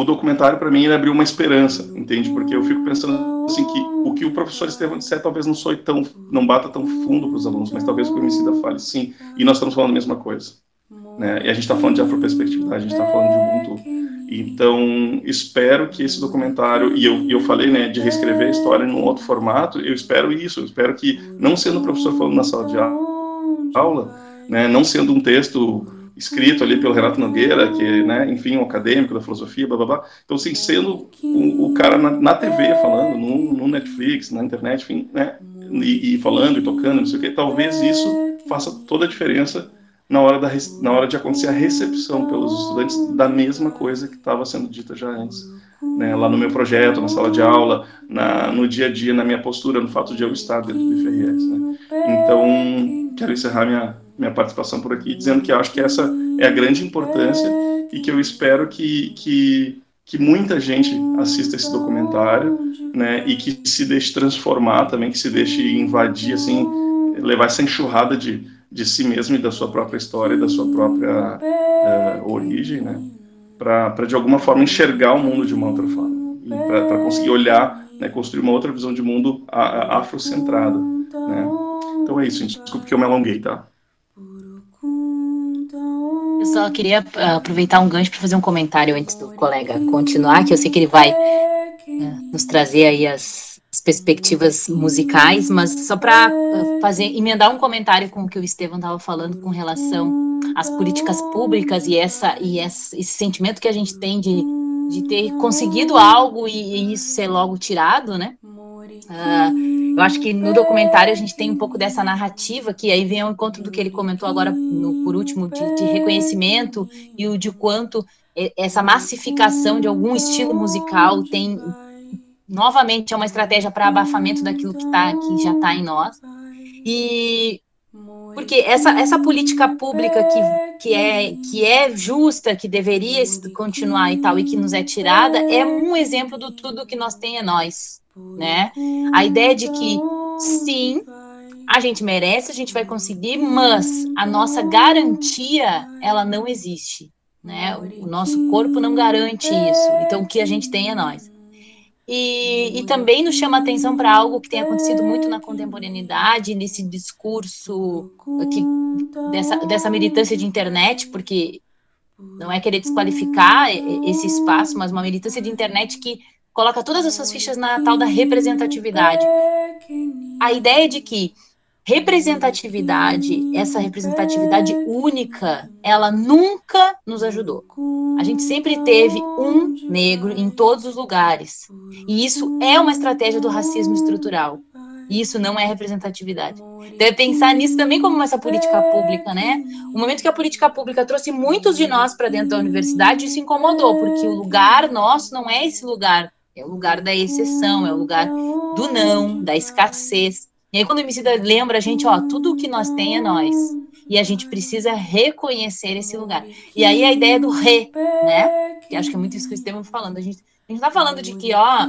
o documentário, para mim, ele abriu uma esperança, entende? Porque eu fico pensando assim que o que o professor Estevão disser talvez não soe tão, não bata tão fundo para os alunos, mas talvez o que fale sim, e nós estamos falando a mesma coisa. Né? E a gente está falando de afroperspectividade, a gente está falando de Ubuntu. Então, espero que esse documentário, e eu, eu falei né, de reescrever a história em um outro formato, eu espero isso, eu espero que, não sendo o professor falando na sala de aula, né, não sendo um texto escrito ali pelo Renato Nogueira, que, né, enfim, um acadêmico da filosofia, blá, blá, blá. Então, assim, sendo o, o cara na, na, TV falando, no, no, Netflix, na internet, enfim, né, e, e, falando e tocando, não sei o quê, talvez isso faça toda a diferença na hora, da, na hora de acontecer a recepção pelos estudantes da mesma coisa que estava sendo dita já antes. Né, lá no meu projeto, na sala de aula, na, no dia a dia, na minha postura, no fato de eu estar dentro do IFRS. Né. Então, quero encerrar minha minha participação por aqui, dizendo que acho que essa é a grande importância e que eu espero que, que, que muita gente assista esse documentário, né, e que se deixe transformar também, que se deixe invadir, assim, levar essa enxurrada de, de si mesmo e da sua própria história, da sua própria uh, origem, né, para de alguma forma enxergar o mundo de uma outra forma, para conseguir olhar, né, construir uma outra visão de mundo afrocentrada, né. Então é isso, gente. Desculpe que eu me alonguei, tá? Eu só queria uh, aproveitar um gancho para fazer um comentário antes do colega continuar, que eu sei que ele vai uh, nos trazer aí as, as, perspectivas musicais, mas só para uh, fazer emendar um comentário com o que o Estevam estava falando com relação às políticas públicas e essa e essa, esse sentimento que a gente tem de, de ter conseguido algo e, e isso ser logo tirado, né? Uh, eu acho que no documentário a gente tem um pouco dessa narrativa que aí vem ao encontro do que ele comentou agora no, por último de, de, reconhecimento e o de quanto essa massificação de algum estilo musical tem novamente é uma estratégia para abafamento daquilo que tá que já está em nós. E Porque essa, essa política pública que, que, é, que é justa, que deveria continuar e tal, e que nos é tirada, é um exemplo do tudo que nós tem é nós, né? A ideia de que, sim, a gente merece, a gente vai conseguir, mas a nossa garantia, ela não existe, né? O nosso corpo não garante isso, então o que a gente tem é nós. E, e também nos chama atenção para algo que tem acontecido muito na contemporaneidade, nesse discurso aqui, dessa, dessa militância de internet, porque não é querer desqualificar esse espaço, mas uma militância de internet que coloca todas as suas fichas na tal da representatividade. A ideia de que representatividade, essa representatividade única, ela nunca nos ajudou. A gente sempre teve um negro em todos os lugares. E isso é uma estratégia do racismo estrutural. E isso não é representatividade. Deve pensar nisso também como essa política pública, né? O momento que a política pública trouxe muitos de nós para dentro da universidade, isso incomodou, porque o lugar nosso não é esse lugar, é o lugar da exceção, é o lugar do não, da escassez. E aí, quando o Emicida lembra a gente, ó, tudo o que nós tem é nós. E a gente precisa reconhecer esse lugar. E aí a ideia do re, né? Que acho que é muito isso que o Estevam tá falando. A gente, a gente tá falando de que, ó,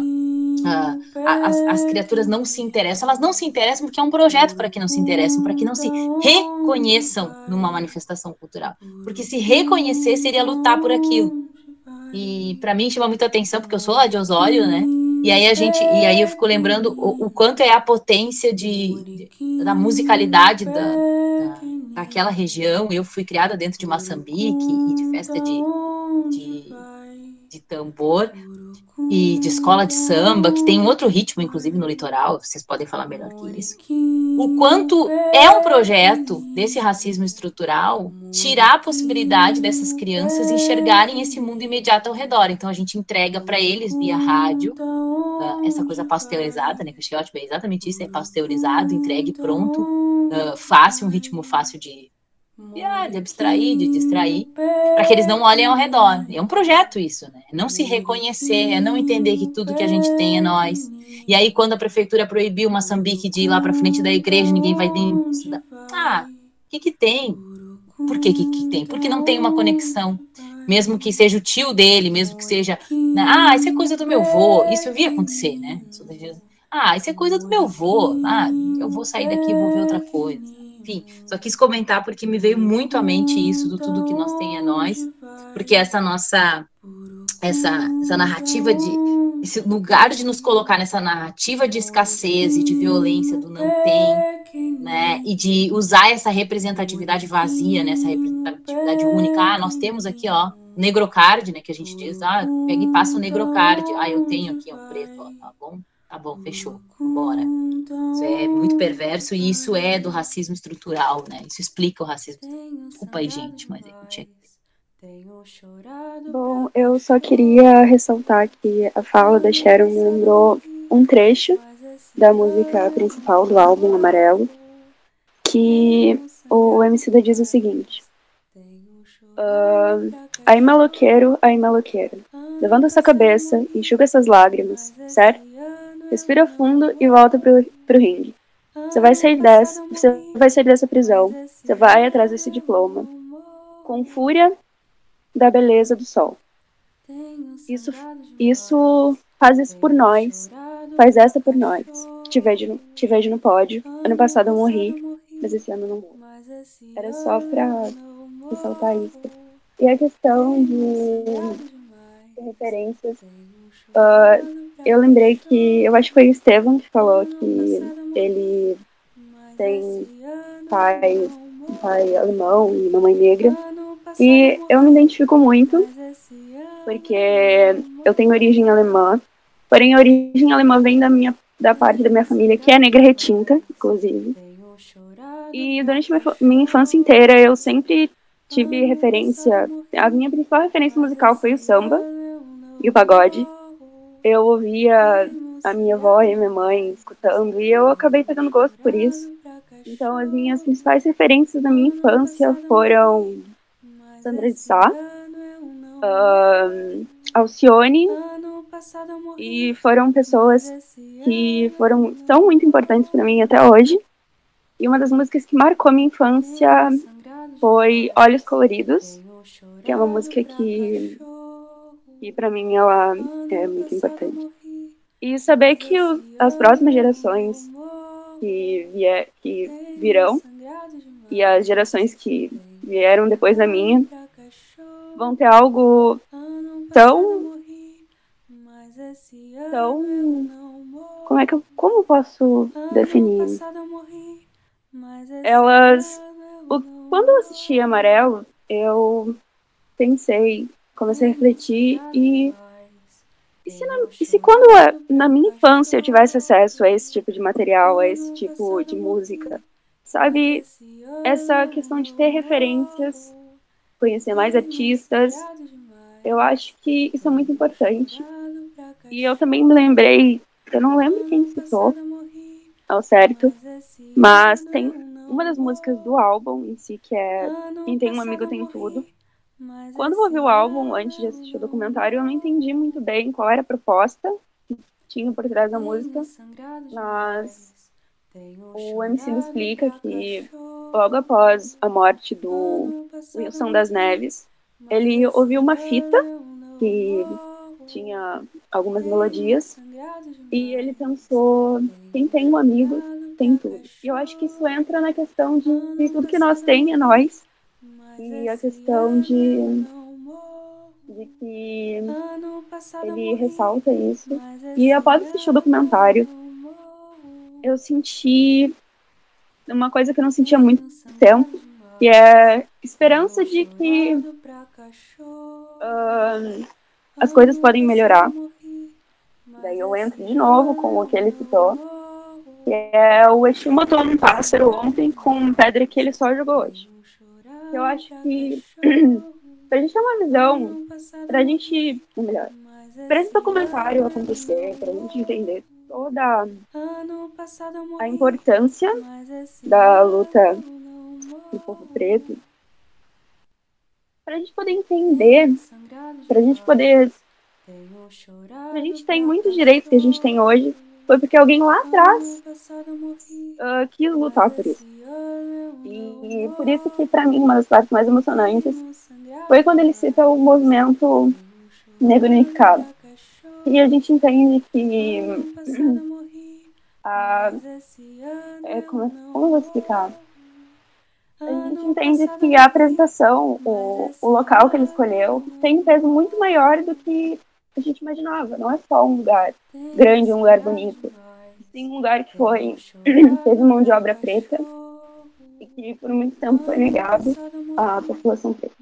as, as, criaturas não se interessam, elas não se interessam porque é um projeto para que não se interessem, para que não se reconheçam numa manifestação cultural. Porque se reconhecer seria lutar por aquilo. E para mim chama muita atenção, porque eu sou lá de Osório, né? E aí a gente, e aí eu fico lembrando o, o quanto é a potência de, de da musicalidade da, da, daquela região. Eu fui criada dentro de Moçambique e de festa de, de, de tambor e de escola de samba, que tem um outro ritmo, inclusive, no litoral, vocês podem falar melhor que isso. O quanto é um projeto desse racismo estrutural tirar a possibilidade dessas crianças enxergarem esse mundo imediato ao redor. Então, a gente entrega para eles via rádio uh, essa coisa pasteurizada, né? Que achei ótimo, é exatamente isso, é pasteurizado, entregue pronto, uh, fácil, um ritmo fácil de de, ah, de abstrair, de distrair, para que eles não olhem ao redor. É um projeto isso, né? É não se reconhecer, é não entender que tudo que a gente tem é nós. E aí, quando a prefeitura proibiu o Moçambique de ir lá para frente da igreja, ninguém vai dentro. Ah, o que que tem? Por que que, que tem? Porque não tem uma conexão. Mesmo que seja o tio dele, mesmo que seja, né? ah, isso é coisa do meu vô. Isso eu vi acontecer, né? Ah, isso é coisa do meu vô. Ah, eu vou sair daqui, vou ver outra coisa enfim, só quis comentar porque me veio muito à mente isso do tudo que nós tem é nós, porque essa nossa essa, essa narrativa de esse lugar de nos colocar nessa narrativa de escassez e de violência do não tem, né? E de usar essa representatividade vazia, né? Essa representatividade única. Ah, nós temos aqui, ó, negrocard, né? Que a gente diz, ah, pega e passa o negrocard. Ah, eu tenho aqui, ó, preto, ó, tá bom? Tá bom, fechou, bora. Isso é muito perverso e isso é do racismo estrutural, né? Isso explica o racismo. Desculpa aí, gente, mas é eu tinha Bom, eu só queria ressaltar que a fala da Sharon me lembrou um trecho da música principal do álbum Amarelo, que o MC da diz o seguinte: uh, Aí maloqueiro, aí maloqueiro, levanta sua cabeça, enxuga essas lágrimas, certo? Respira fundo e volta pro, pro ringue. Você vai sair dessa, você vai sair dessa prisão. Você vai atrás desse diploma. Com fúria da beleza do sol. Isso, isso faz isso por nós. Faz essa por nós. Te vejo, no, te vejo no pódio. Ano passado eu morri, mas esse ano não vou. Era só pra ressaltar isso. E a questão de, de referências. Uh, eu lembrei que, eu acho que foi o Estevam que falou que ele tem pai, pai alemão e mamãe negra. E eu me identifico muito, porque eu tenho origem alemã, porém a origem alemã vem da minha da parte da minha família que é negra retinta, inclusive. E durante minha, infância inteira eu sempre tive referência, a minha principal referência musical foi o samba e o pagode eu ouvia a minha avó e a minha mãe escutando e eu acabei pegando gosto por isso. Então, as minhas principais referências da minha infância foram Sandra de Sá, Alcione, e foram pessoas que foram tão muito importantes para mim até hoje. E uma das músicas que marcou minha infância foi Olhos Coloridos, que é uma música que, que para mim ela é muito importante. E saber que o, as próximas gerações que, vier, que virão e as gerações que vieram depois da minha vão ter algo tão tão como é que eu como posso definir elas o, quando eu assisti Amarelo eu pensei comecei a refletir e e se, na, e se quando na minha infância eu tivesse acesso a esse tipo de material, a esse tipo de música, sabe? Essa questão de ter referências, conhecer mais artistas, eu acho que isso é muito importante. E eu também me lembrei, eu não lembro quem citou ao certo, mas tem uma das músicas do álbum em si, que é Quem Tem Um Amigo Tem Tudo. Quando eu ouvi o álbum, antes de assistir o documentário, eu não entendi muito bem qual era a proposta que tinha por trás da música, mas o MC me explica que logo após a morte do Wilson das Neves, ele ouviu uma fita que tinha algumas melodias e ele pensou: quem tem um amigo tem tudo. E eu acho que isso entra na questão de, de tudo que nós tem é nós e a questão de de que ele ressalta isso. E após assistir o documentário, eu senti uma coisa que eu não sentia há muito tempo, que é esperança de que uh, as coisas podem melhorar. Daí eu entro de novo com o que ele citou, que é o Exu matou um pássaro ontem com pedra que ele só jogou hoje. Eu acho que *clears throat* pra gente ter uma visão, pra gente, ou melhor, pra esse documentário acontecer, pra gente entender toda a importância da luta do povo preto, pra gente poder entender, pra gente poder. A gente tem muitos direitos que a gente tem hoje, foi porque alguém lá atrás uh, quis lutar por isso. E por isso que, para mim, uma das partes mais emocionantes foi quando ele cita o movimento negro unificado. E a gente entende que *clears throat* a, é, como, como eu vou explicar? A gente entende que a apresentação, o, o local que ele escolheu, tem um peso muito maior do que a gente imaginava. Não é só um lugar grande, um lugar bonito. Sim, um lugar que foi *clears throat* teve mão de obra preta que por muito tempo foi negado à população preta.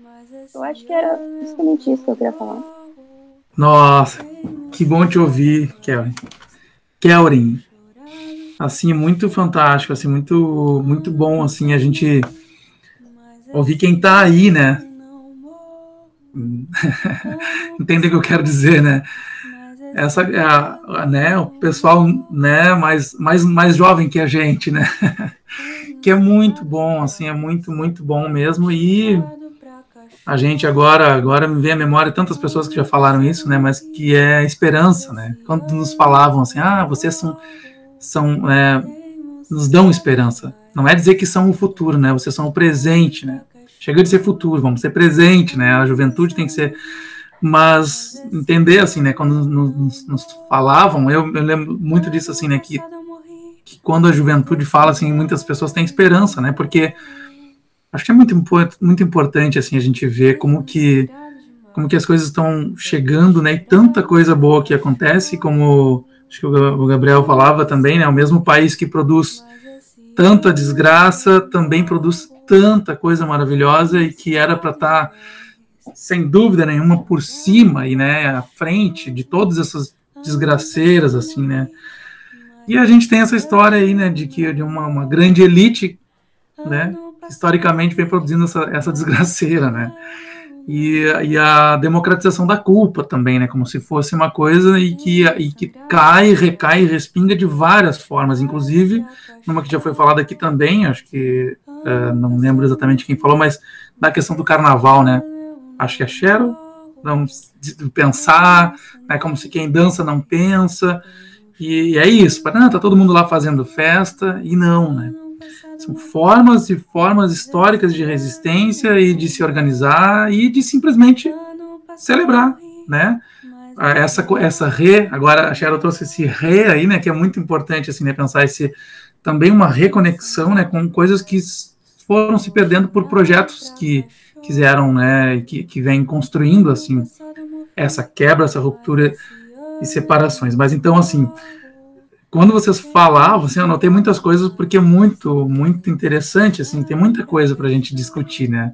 Eu acho que era justamente isso que eu queria falar. Nossa, que bom te ouvir, Kelly. Kelrin, assim, muito fantástico, assim, muito, muito bom, assim, a gente ouvir quem tá aí, né? *laughs* Entende o que eu quero dizer, né? Essa é a, né, o pessoal, né, mais, mais, mais jovem que a gente, né? *laughs* que é muito bom, assim, é muito, muito bom mesmo. E a gente agora, agora me vem à memória tantas pessoas que já falaram isso, né? Mas que é esperança, né? Quando nos falavam assim, ah, vocês são, são é, nos dão esperança. Não é dizer que são o futuro, né? Vocês são o presente, né? Chega de ser futuro, vamos ser presente, né? A juventude tem que ser mas entender assim, né, quando nos, nos falavam, eu, eu, lembro muito disso assim, né, que, que, quando a juventude fala assim, muitas pessoas têm esperança, né, porque acho que é muito, muito importante assim a gente ver como que como que as coisas estão chegando, né, e tanta coisa boa que acontece, como acho que o Gabriel falava também, né, o mesmo país que produz tanta desgraça também produz tanta coisa maravilhosa e que era para estar tá sem dúvida nenhuma, por cima e né, à frente de todas essas desgraceiras, assim, né? E a gente tem essa história aí, né, de que de uma, uma grande elite, né, historicamente vem produzindo essa, essa *laughs* desgraceira, né? E, e, a democratização da culpa também, né, como se fosse uma coisa e que, e que cai, recai, respinga de várias formas, inclusive numa que já foi falada aqui também, acho que uh, não lembro exatamente quem falou, mas da questão do carnaval, né? acho que é Cheryl, não pensar, né, como se quem dança não pensa, e é isso, não, tá todo mundo lá fazendo festa, e não, né? São formas e formas históricas de resistência e de se organizar e de simplesmente celebrar, né? Essa, essa re, agora a Cheryl trouxe esse re aí, né, que é muito importante, assim, né, pensar esse, também uma reconexão, né, com coisas que foram se perdendo por projetos que quiseram, né, que, que vêm construindo, assim, essa quebra, essa ruptura e separações. Mas então, assim, quando vocês falavam, assim, eu anotei muitas coisas porque é muito, muito interessante, assim, tem muita coisa para a gente discutir, né?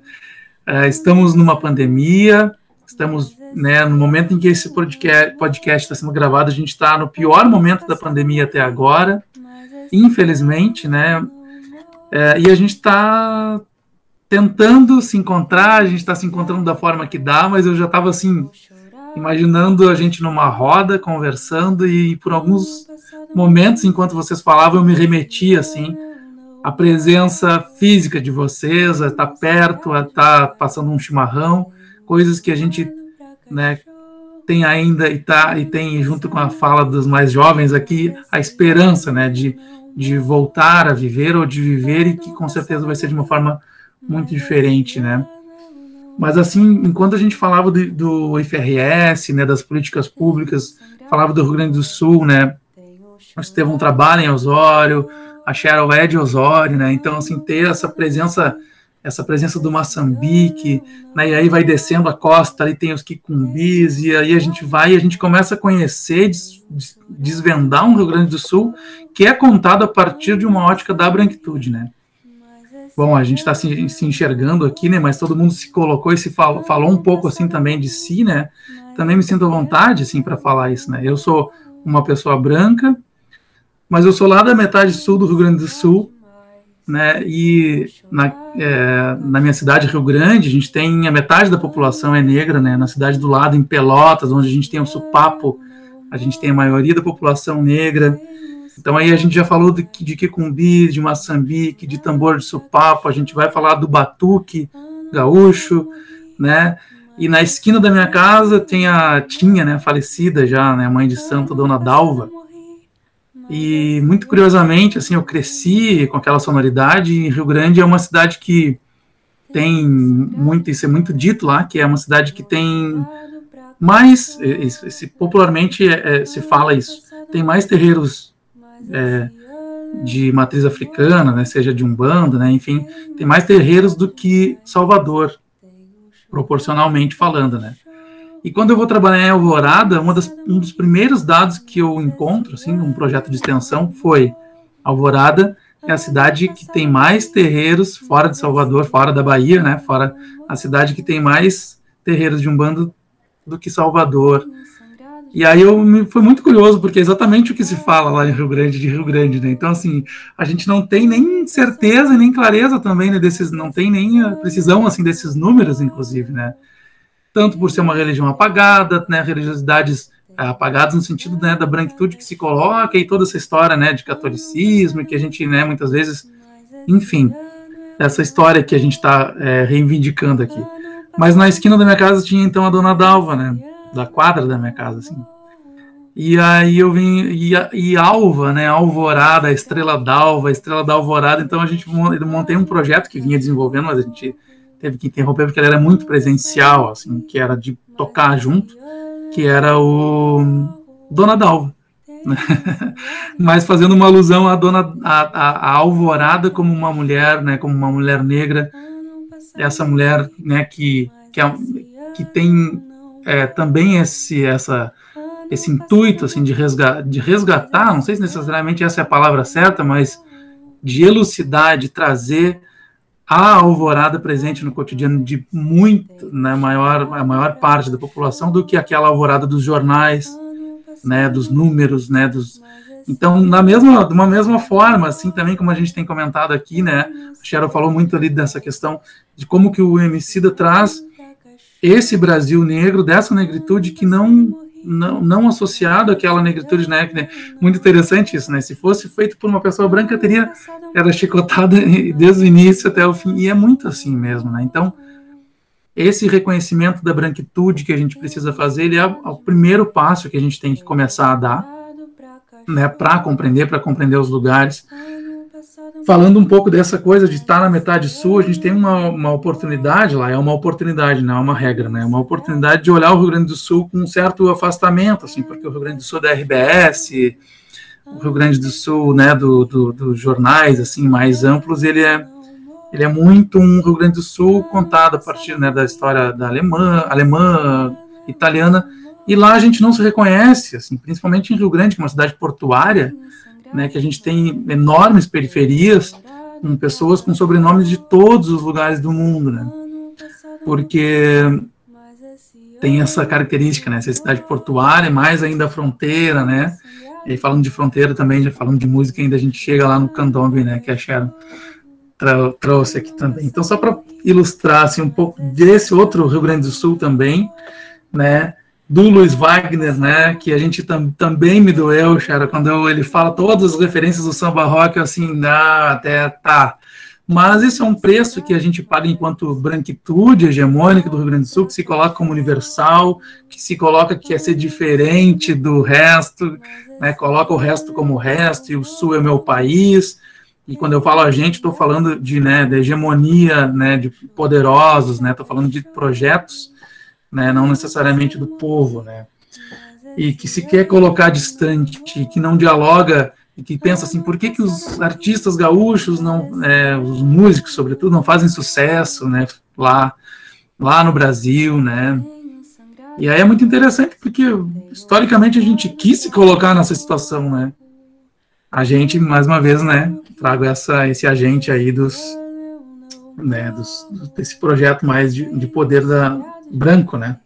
Uh, estamos numa pandemia, estamos, né, no momento em que esse podcast está sendo gravado, a gente está no pior momento da pandemia até agora, infelizmente, né? Uh, e a gente está tentando se encontrar, a gente está se encontrando da forma que dá, mas eu já estava assim imaginando a gente numa roda conversando e por alguns momentos enquanto vocês falavam eu me remetia assim à presença física de vocês, a estar perto, a estar passando um chimarrão, coisas que a gente, né, tem ainda e tá e tem junto com a fala dos mais jovens aqui a esperança, né, de de voltar a viver ou de viver e que com certeza vai ser de uma forma muito diferente, né? Mas assim, enquanto a gente falava do, do IFRS, né, das políticas públicas, falava do Rio Grande do Sul, né, o Estevão trabalha em Osório, a Cheryl é de Osório, né, então assim, ter essa presença, essa presença do Moçambique, né, e aí vai descendo a costa, ali tem os Quicumbis, e aí a gente vai e a gente começa a conhecer, des, desvendar um Rio Grande do Sul que é contado a partir de uma ótica da branquitude, né, bom, a gente está se, se, enxergando aqui, né? Mas todo mundo se colocou e se falou, falou um pouco assim também de si, né? Também me sinto à vontade, assim, para falar isso, né? Eu sou uma pessoa branca, mas eu sou lá da metade sul do Rio Grande do Sul, né? E na, é, na minha cidade, Rio Grande, a gente tem a metade da população é negra, né? Na cidade do lado, em Pelotas, onde a gente tem o Supapo, a gente tem a maioria da população negra. Então aí a gente já falou de, de Kikumbi, de Maçambique, de tambor de supapo, a gente vai falar do batuque gaúcho, né? E na esquina da minha casa tem a tinha, né, falecida já, né, mãe de santo, Dona Dalva. E muito curiosamente, assim, eu cresci com aquela sonoridade. E Rio Grande é uma cidade que tem muito, isso é muito dito lá, que é uma cidade que tem mais, popularmente é, é, se fala isso, tem mais terreiros é, de matriz africana, né, seja de Umbanda, né, enfim, tem mais terreiros do que Salvador, proporcionalmente falando, né. E quando eu vou trabalhar em Alvorada, das, um dos primeiros dados que eu encontro, assim, num projeto de extensão, foi Alvorada é a cidade que tem mais terreiros fora de Salvador, fora da Bahia, né, fora a cidade que tem mais terreiros de Umbanda do que Salvador. E aí eu me, foi muito curioso, porque é exatamente o que se fala lá em Rio Grande, de Rio Grande, né? Então, assim, a gente não tem nem certeza, nem clareza também, né, desses, não tem nem precisão, assim, desses números, inclusive, né? Tanto por ser uma religião apagada, né, religiosidades é, apagadas no sentido, né, da branquitude que se coloca e toda essa história, né, de catolicismo, que a gente, né, muitas vezes, enfim, essa história que a gente está é, reivindicando aqui. Mas na esquina da minha casa tinha, então, a Dona Dalva, né? Da quadra da minha casa, assim. E aí eu vim, e, e Alva, né, Alvorada, Estrela d'Alva, Estrela da Alvorada, então a gente montei um projeto que vinha desenvolvendo, mas a gente teve que interromper porque ele era muito presencial, assim, que era de tocar junto, que era o Dona Dalva. Né? *laughs* mas fazendo uma alusão à dona a, Alvorada como uma mulher, né, como uma mulher negra, essa mulher, né, que que, é, que tem é, também esse, essa, esse intuito assim, de, resgatar, de resgatar, não sei se necessariamente essa é a palavra certa, mas de elucidar, de trazer a alvorada presente no cotidiano de muito, né, maior, a maior parte da população do que aquela alvorada dos jornais, né, dos números, né, dos, então, na mesma, de uma mesma forma, assim, também como a gente tem comentado aqui, né, a Cheryl falou muito ali dessa questão de como que o Emicida traz esse Brasil negro, dessa negritude que não não, não associado àquela negritude, né? Muito interessante isso, né? Se fosse feito por uma pessoa branca, teria era chicotada *laughs* desde o início até o fim, e é muito assim mesmo, né? Então, esse reconhecimento da branquitude que a gente precisa fazer, ele é o primeiro passo que a gente tem que começar a dar, né? Para compreender, para compreender os lugares. Falando um pouco dessa coisa de estar na metade sul, a gente tem uma, uma oportunidade lá, é uma oportunidade, não é uma regra, né? É uma oportunidade de olhar o Rio Grande do Sul com um certo afastamento, assim, porque o Rio Grande do Sul é da RBS, o Rio Grande do Sul, né, dos do, do jornais, assim, mais amplos, ele é, ele é muito um Rio Grande do Sul contado a partir, né, da história da alemã, alemã, italiana, e lá a gente não se reconhece, assim, principalmente em Rio Grande, que é uma cidade portuária, né, que a gente tem enormes periferias com pessoas com sobrenomes de todos os lugares do mundo, né? Porque tem essa característica, né? Essa cidade portuária, mais ainda a fronteira, né? E falando de fronteira também, já falando de música, ainda a gente chega lá no candombe, né? Que a Sharon trouxe aqui também. Então, só para ilustrar assim, um pouco desse outro Rio Grande do Sul também, né? Do Luiz Wagner, né, que a gente tam, também me doeu, cara, quando eu, ele fala todas as referências do samba rock, assim, ah, até tá. Mas isso é um preço que a gente paga enquanto branquitude hegemônica do Rio Grande do Sul, que se coloca como universal, que se coloca que quer ser diferente do resto, né, coloca o resto como o resto, e o Sul é meu país. E quando eu falo a gente, estou falando de, né, de hegemonia, né, de poderosos, né, estou falando de projetos né, não necessariamente do povo, né, e que se quer colocar distante, que não dialoga e que pensa assim, por que, que os artistas gaúchos não, é, os músicos sobretudo, não fazem sucesso, né, lá, lá no Brasil, né, e aí é muito interessante porque historicamente a gente quis se colocar nessa situação, né, a gente mais uma vez, né, trago essa esse agente aí dos, né, dos, desse projeto mais de, de poder da, branco, né?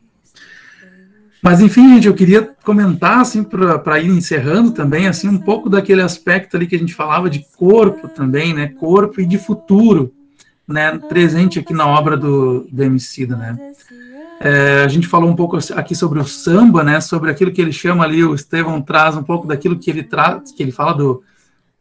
Mas enfim, gente, eu queria comentar assim para ir encerrando também assim um pouco daquele aspecto ali que a gente falava de corpo também, né? Corpo e de futuro, né? Presente aqui na obra do, do Emicida, né? É, a gente falou um pouco aqui sobre o samba, né? Sobre aquilo que ele chama ali, o Estevão traz um pouco daquilo que ele traz, que ele fala do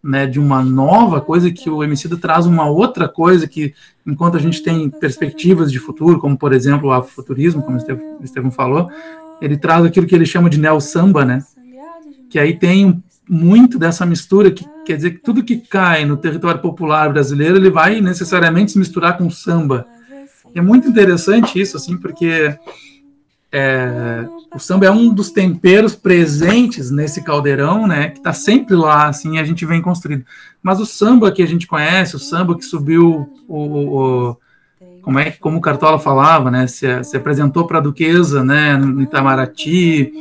né, de uma nova coisa que o Emicida traz uma outra coisa que, enquanto a gente tem perspectivas de futuro, como por exemplo o afrofuturismo, como o Estevão falou, ele traz aquilo que ele chama de neo-samba, né, que aí tem muito dessa mistura, que quer dizer que tudo que cai no território popular brasileiro, ele vai necessariamente se misturar com samba. E é muito interessante isso, assim, porque é, o samba é um dos temperos presentes nesse caldeirão, né? Que está sempre lá, assim, a gente vem construindo. Mas o samba que a gente conhece, o samba que subiu o, o como é como o Cartola falava, né? Se, se apresentou para a Duquesa, né? No Itamaraty,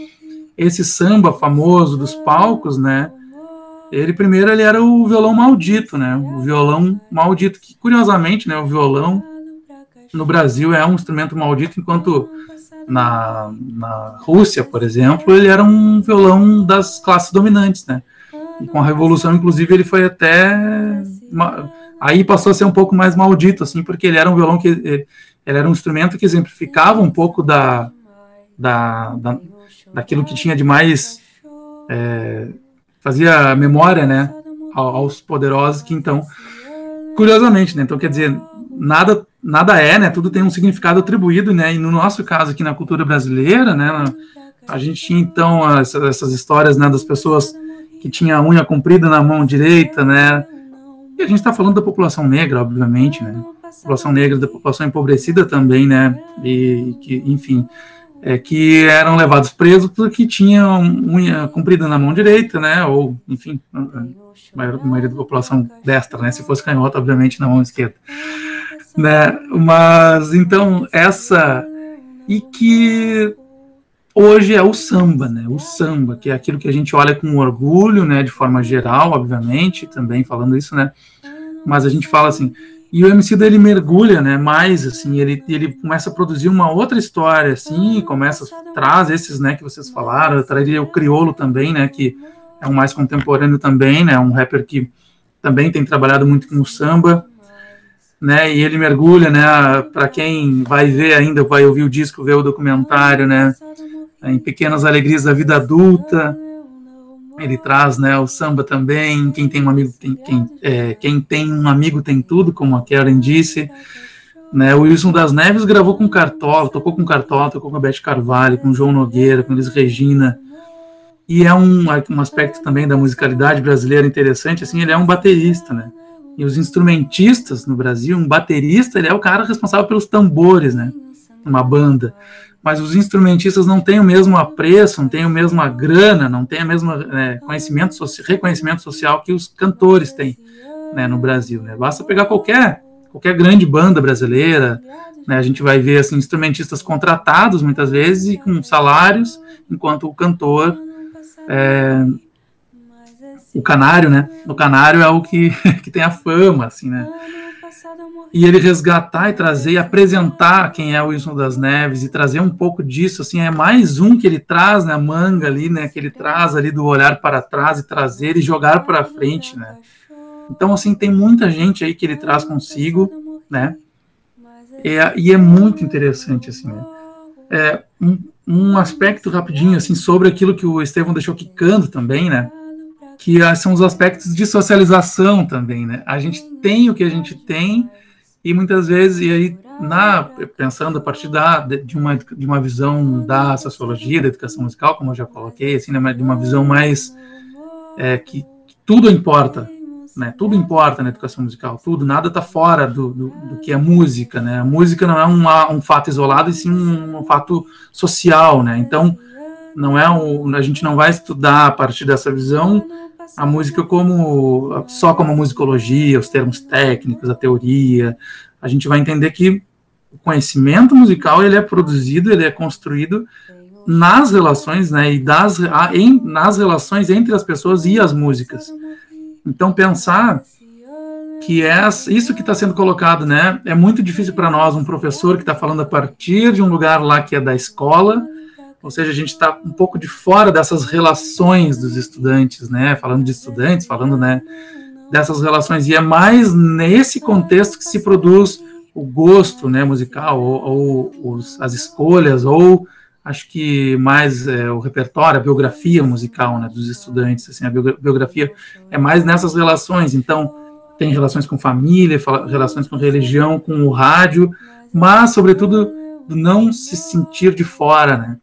esse samba famoso dos palcos, né? Ele primeiro ele era o violão maldito, né? O violão maldito que curiosamente, né? O violão no Brasil é um instrumento maldito, enquanto na, na Rússia, por exemplo, ele era um violão das classes dominantes, né? E com a Revolução, inclusive, ele foi até. Aí passou a ser um pouco mais maldito, assim, porque ele era um violão que. Ele, era um instrumento que exemplificava um pouco da, da, da daquilo que tinha de mais. É, fazia memória, né? Aos poderosos que então. Curiosamente, né? Então, quer dizer, nada nada é, né? Tudo tem um significado atribuído, né? E no nosso caso aqui na cultura brasileira, né? A gente tinha então essas histórias, né? Das pessoas que tinham a unha comprida na mão direita, né? E a gente está falando da população negra, obviamente, né? População negra, da população empobrecida também, né? E que, enfim, é, que eram levados presos porque tinham unha comprida na mão direita, né? Ou, enfim, a maioria da população destra, né? Se fosse canhota, obviamente, na mão esquerda né? Mas então essa e que hoje é o samba, né? O samba, que é aquilo que a gente olha com orgulho, né? De forma geral, obviamente, também falando isso, né? Mas a gente fala assim, e o MC dele mergulha, né? Mais assim, ele, ele começa a produzir uma outra história, assim, começa traz esses, né? Que vocês falaram, traria o criolo também, né? Que é um mais contemporâneo também, né? Um rapper que também tem trabalhado muito com o samba né? E ele mergulha, né? Para quem vai ver ainda, vai ouvir o disco, ver o documentário, né? Em pequenas alegrias da vida adulta, ele traz, né? O samba também. Quem tem um amigo tem quem, é, quem tem um amigo tem tudo, como a Karen disse. Né, o Wilson das Neves gravou com Cartola, tocou com Cartola, tocou com a Beth Carvalho, com João Nogueira, com Elis Regina. E é um, um aspecto também da musicalidade brasileira interessante, assim, ele é um baterista, né? E os instrumentistas no Brasil, um baterista, ele é o cara responsável pelos tambores, né? Uma banda. Mas os instrumentistas não têm o mesmo apreço, não têm a mesma grana, não têm o mesmo é, conhecimento, reconhecimento social que os cantores têm né, no Brasil. Né? Basta pegar qualquer, qualquer grande banda brasileira, né, a gente vai ver assim, instrumentistas contratados muitas vezes e com salários, enquanto o cantor é, o canário, né? O canário é o que, *laughs* que tem a fama, assim, né? E ele resgatar e trazer e apresentar quem é o Wilson das Neves e trazer um pouco disso, assim, é mais um que ele traz né, manga ali, né? Que ele traz ali do olhar para trás e trazer e jogar para frente, né? Então, assim, tem muita gente aí que ele traz consigo, né? É, e é muito interessante, assim, né? É, um, um aspecto rapidinho, assim, sobre aquilo que o Estevão deixou quicando também, né? Que são os aspectos de socialização também, né? A gente tem o que a gente tem e muitas vezes e aí na pensando a partir da de uma de uma visão da sociologia da educação musical, como eu já coloquei, assim, né, de uma visão mais é, que, que, tudo importa, né? Tudo importa na educação musical, tudo, nada está fora do, do, do, que é música, né? A música não é um, um fato isolado, e sim um, um fato social, né? Então não é um, a gente não vai estudar a partir dessa visão a música como só como musicologia, os termos técnicos, a teoria. A gente vai entender que o conhecimento musical ele é produzido, ele é construído nas relações, né, e das em, nas relações entre as pessoas e as músicas. Então pensar que é isso que está sendo colocado, né, é muito difícil para nós, um professor que está falando a partir de um lugar lá que é da escola, ou seja, a gente está um pouco de fora dessas relações dos estudantes, né? Falando de estudantes, falando, né, dessas relações. E é mais nesse contexto que se produz o gosto, né, musical, ou, ou os, as escolhas, ou acho que mais é, o repertório, a biografia musical, né, dos estudantes. Assim, a biografia é mais nessas relações. Então, tem relações com família, relações com religião, com o rádio, mas, sobretudo, não se sentir de fora, né?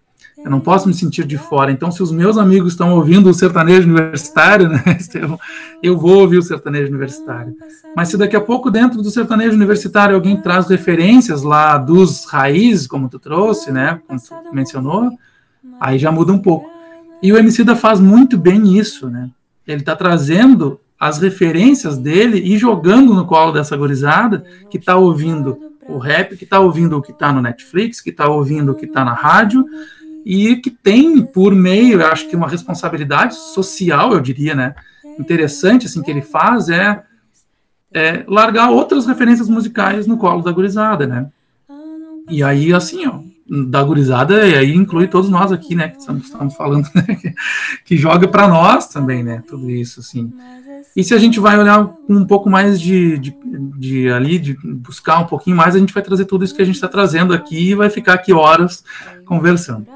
Eu não posso me sentir de fora. Então, se os meus amigos estão ouvindo o sertanejo universitário, *laughs* né, Estevão, eu vou ouvir o sertanejo universitário. Mas se daqui a pouco, dentro do sertanejo universitário, alguém traz referências lá dos raízes, como tu trouxe, né, como tu mencionou, aí já muda um pouco. E o Emicida faz muito bem isso, né? Ele está trazendo as referências dele e jogando no colo dessa gorizada que está ouvindo o rap, que está ouvindo o que está no Netflix, que está ouvindo o que está na rádio, e que tem por meio, eu acho que uma responsabilidade social, eu diria, né, interessante assim que ele faz é, é largar outras referências musicais no colo da gurizada, né? E aí assim, ó, da gurizada, e aí inclui todos nós aqui, né, que estamos, estamos falando, né, que, que joga para nós também, né, tudo isso, assim. E se a gente vai olhar um pouco mais de, de, de, ali, de buscar um pouquinho mais, a gente vai trazer tudo isso que a gente está trazendo aqui e vai ficar aqui horas conversando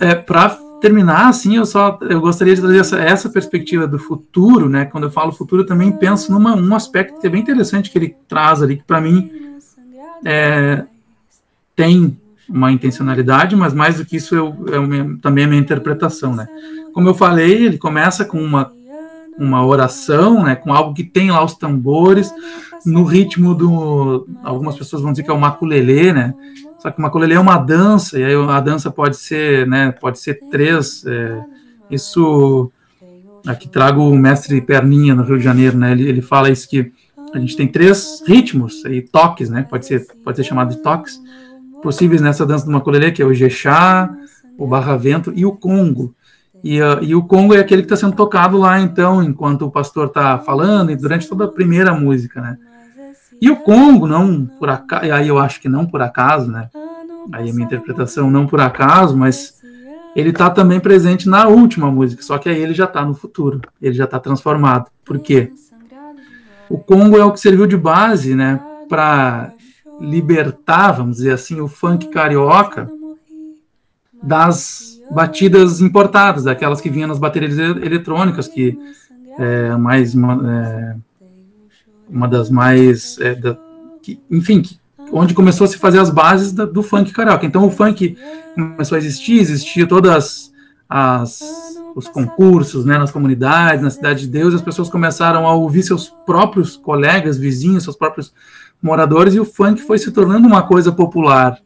é, para terminar, assim, eu só eu gostaria de trazer essa, essa perspectiva do futuro, né? Quando eu falo futuro, eu também penso numa um aspecto que é bem interessante que ele traz ali, que para mim é, tem uma intencionalidade, mas mais do que isso eu, é também a minha interpretação, né? Como eu falei, ele começa com uma uma oração, né, com algo que tem lá os tambores, no ritmo do. Algumas pessoas vão dizer que é o maculelê, né? Só que o maculelê é uma dança, e aí a dança pode ser, né, pode ser três. É, isso aqui trago o mestre Perninha no Rio de Janeiro, né? Ele, ele fala isso que a gente tem três ritmos e toques, né? Pode ser pode ser chamado de toques possíveis nessa dança do maculelê, que é o jexá, o barravento e o congo. E, uh, e, o congo é aquele que está sendo tocado lá, então, enquanto o pastor está falando e durante toda a primeira música, né? E o Congo, não por acaso, aí eu acho que não por acaso, né? Aí a minha interpretação não por acaso, mas ele está também presente na última música, só que aí ele já está no futuro, ele já está transformado. Por quê? O Congo é o que serviu de base, né, para libertar, vamos dizer assim, o funk carioca das batidas importadas, daquelas que vinham nas baterias eletrônicas, que é mais é, uma das mais. É, da, que, enfim, que, onde começou a se fazer as bases da, do funk carioca. Então o funk começou a existir, existia todas as, os concursos, né, nas comunidades, na cidade de Deus, as pessoas começaram a ouvir seus próprios colegas, vizinhos, seus próprios moradores, e o funk foi se tornando uma coisa popular.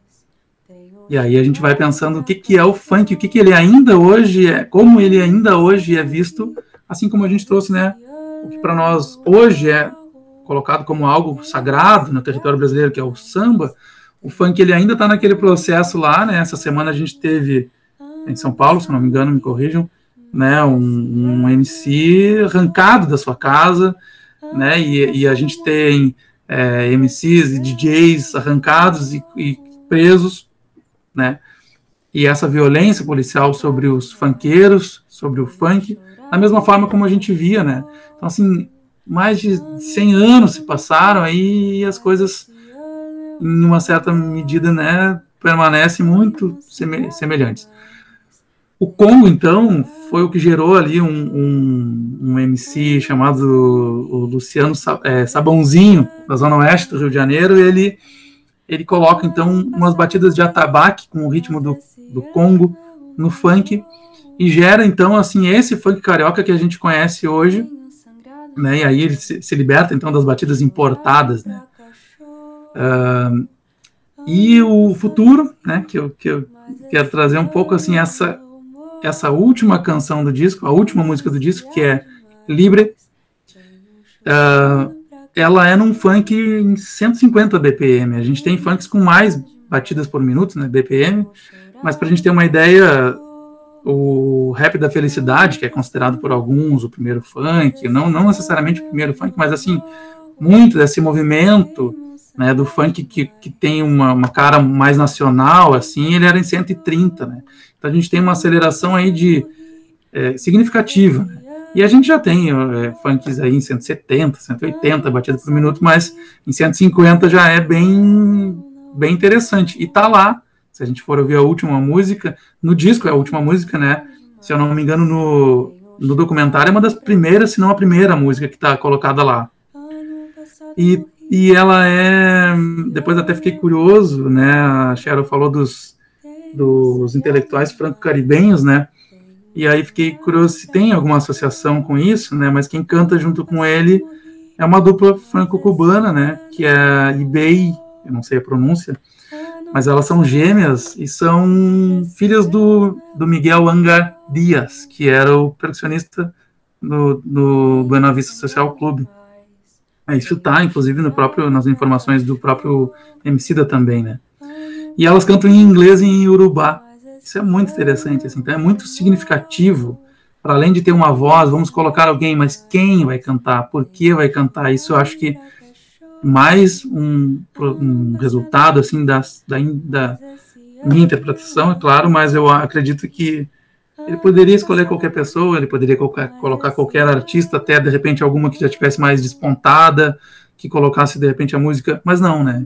E aí a gente vai pensando o que, que é o funk, o que, que ele ainda hoje é, como ele ainda hoje é visto, assim como a gente trouxe, né, o que para nós hoje é colocado como algo sagrado no território brasileiro, que é o samba, o funk ele ainda está naquele processo lá, né? Essa semana a gente teve em São Paulo, se não me engano, me corrijam, né? Um, um MC arrancado da sua casa, né? E, e a gente tem é, MCs e DJs arrancados e, e presos, né? E essa violência policial sobre os funkeiros, sobre o funk, da mesma forma como a gente via, né? Então, assim, mais de 100 anos se passaram aí e as coisas, em uma certa medida, né, permanecem muito semelhantes. O Congo, então, foi o que gerou ali um, um, um MC chamado Luciano é, Sabãozinho, da Zona Oeste do Rio de Janeiro, ele, ele coloca, então, umas batidas de atabaque com o ritmo do, do Congo no funk, e gera, então, assim, esse funk carioca que a gente conhece hoje, né? E aí ele se, se liberta então das batidas importadas, né? Uh, e o futuro, né? Que eu, que eu quero trazer um pouco assim essa essa última canção do disco, a última música do disco que é Libre. Uh, ela é num funk em 150 BPM. A gente tem funks com mais batidas por minuto, né? BPM. Mas para a gente ter uma ideia, o rap da felicidade, que é considerado por alguns o primeiro funk, não, não necessariamente o primeiro funk, mas assim, muito desse movimento né, do funk que, que tem uma, uma cara mais nacional, assim, ele era em 130, né? Então a gente tem uma aceleração aí de é, significativa, né? E a gente já tem é, funks aí em 170, 180 batidas por minuto, mas em 150 já é bem, bem interessante. E tá lá se a gente for ouvir a última música, no disco é a última música, né? Se eu não me engano, no, no documentário é uma das primeiras, se não a primeira música que está colocada lá. E, e ela é. Depois até fiquei curioso, né? A Cheryl falou dos, dos intelectuais franco-caribenhos, né? E aí fiquei curioso se tem alguma associação com isso, né? Mas quem canta junto com ele é uma dupla franco-cubana, né? Que é Ibei, eu não sei a pronúncia, mas elas são gêmeas e são filhas do, do Miguel Angar Dias, que era o percussionista no, no Buena Vista Social Clube. É, isso está, inclusive, no próprio, nas informações do próprio Emicida também, né? E elas cantam em inglês e em urubá. Isso é muito interessante, assim, então é muito significativo. Para além de ter uma voz, vamos colocar alguém, mas quem vai cantar? Por que vai cantar? Isso eu acho que mais um, um resultado assim da, da, minha interpretação, é claro, mas eu acredito que ele poderia escolher qualquer pessoa, ele poderia colocar, colocar qualquer artista, até de repente alguma que já tivesse mais despontada, que colocasse de repente a música, mas não, né?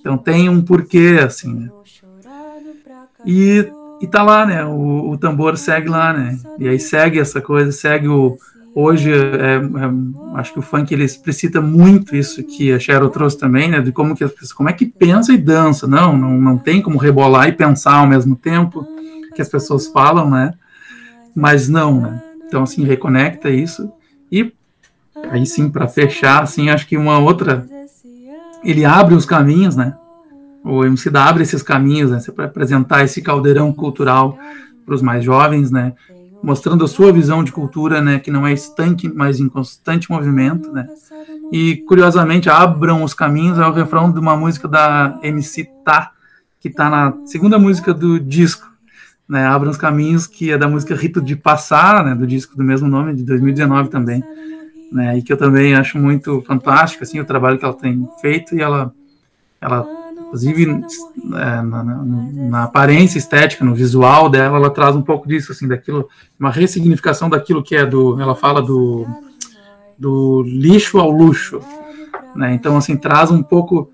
Então tem um porquê, assim, né? E, e tá lá, né? O, o tambor segue lá, né? E aí segue essa coisa, segue o, hoje é, é, acho que o funk ele explicita muito isso que a Cheryl trouxe também, né, de como que como é que pensa e dança, não, não, não tem como rebolar e pensar ao mesmo tempo que as pessoas falam, né, mas não, né, então assim reconecta isso. E aí sim para fechar, assim acho que uma outra ele abre os caminhos, né, o MC abre esses caminhos, né, para apresentar esse caldeirão cultural para os mais jovens, né, mostrando a sua visão de cultura, né, que não é estanque, mas em constante movimento, né. E curiosamente, abram os caminhos é o refrão de uma música da MC Tá, que está na segunda música do disco, né, Abram os caminhos, que é da música Rito de Passar, né, do disco do mesmo nome de 2019 também, né, e que eu também acho muito fantástico assim o trabalho que ela tem feito e ela ela Inclusive, é, na, na, na, aparência estética, no visual dela, ela traz um pouco disso, assim, daquilo, uma ressignificação daquilo que é do, ela fala do, do lixo ao luxo, né? Então, assim, traz um pouco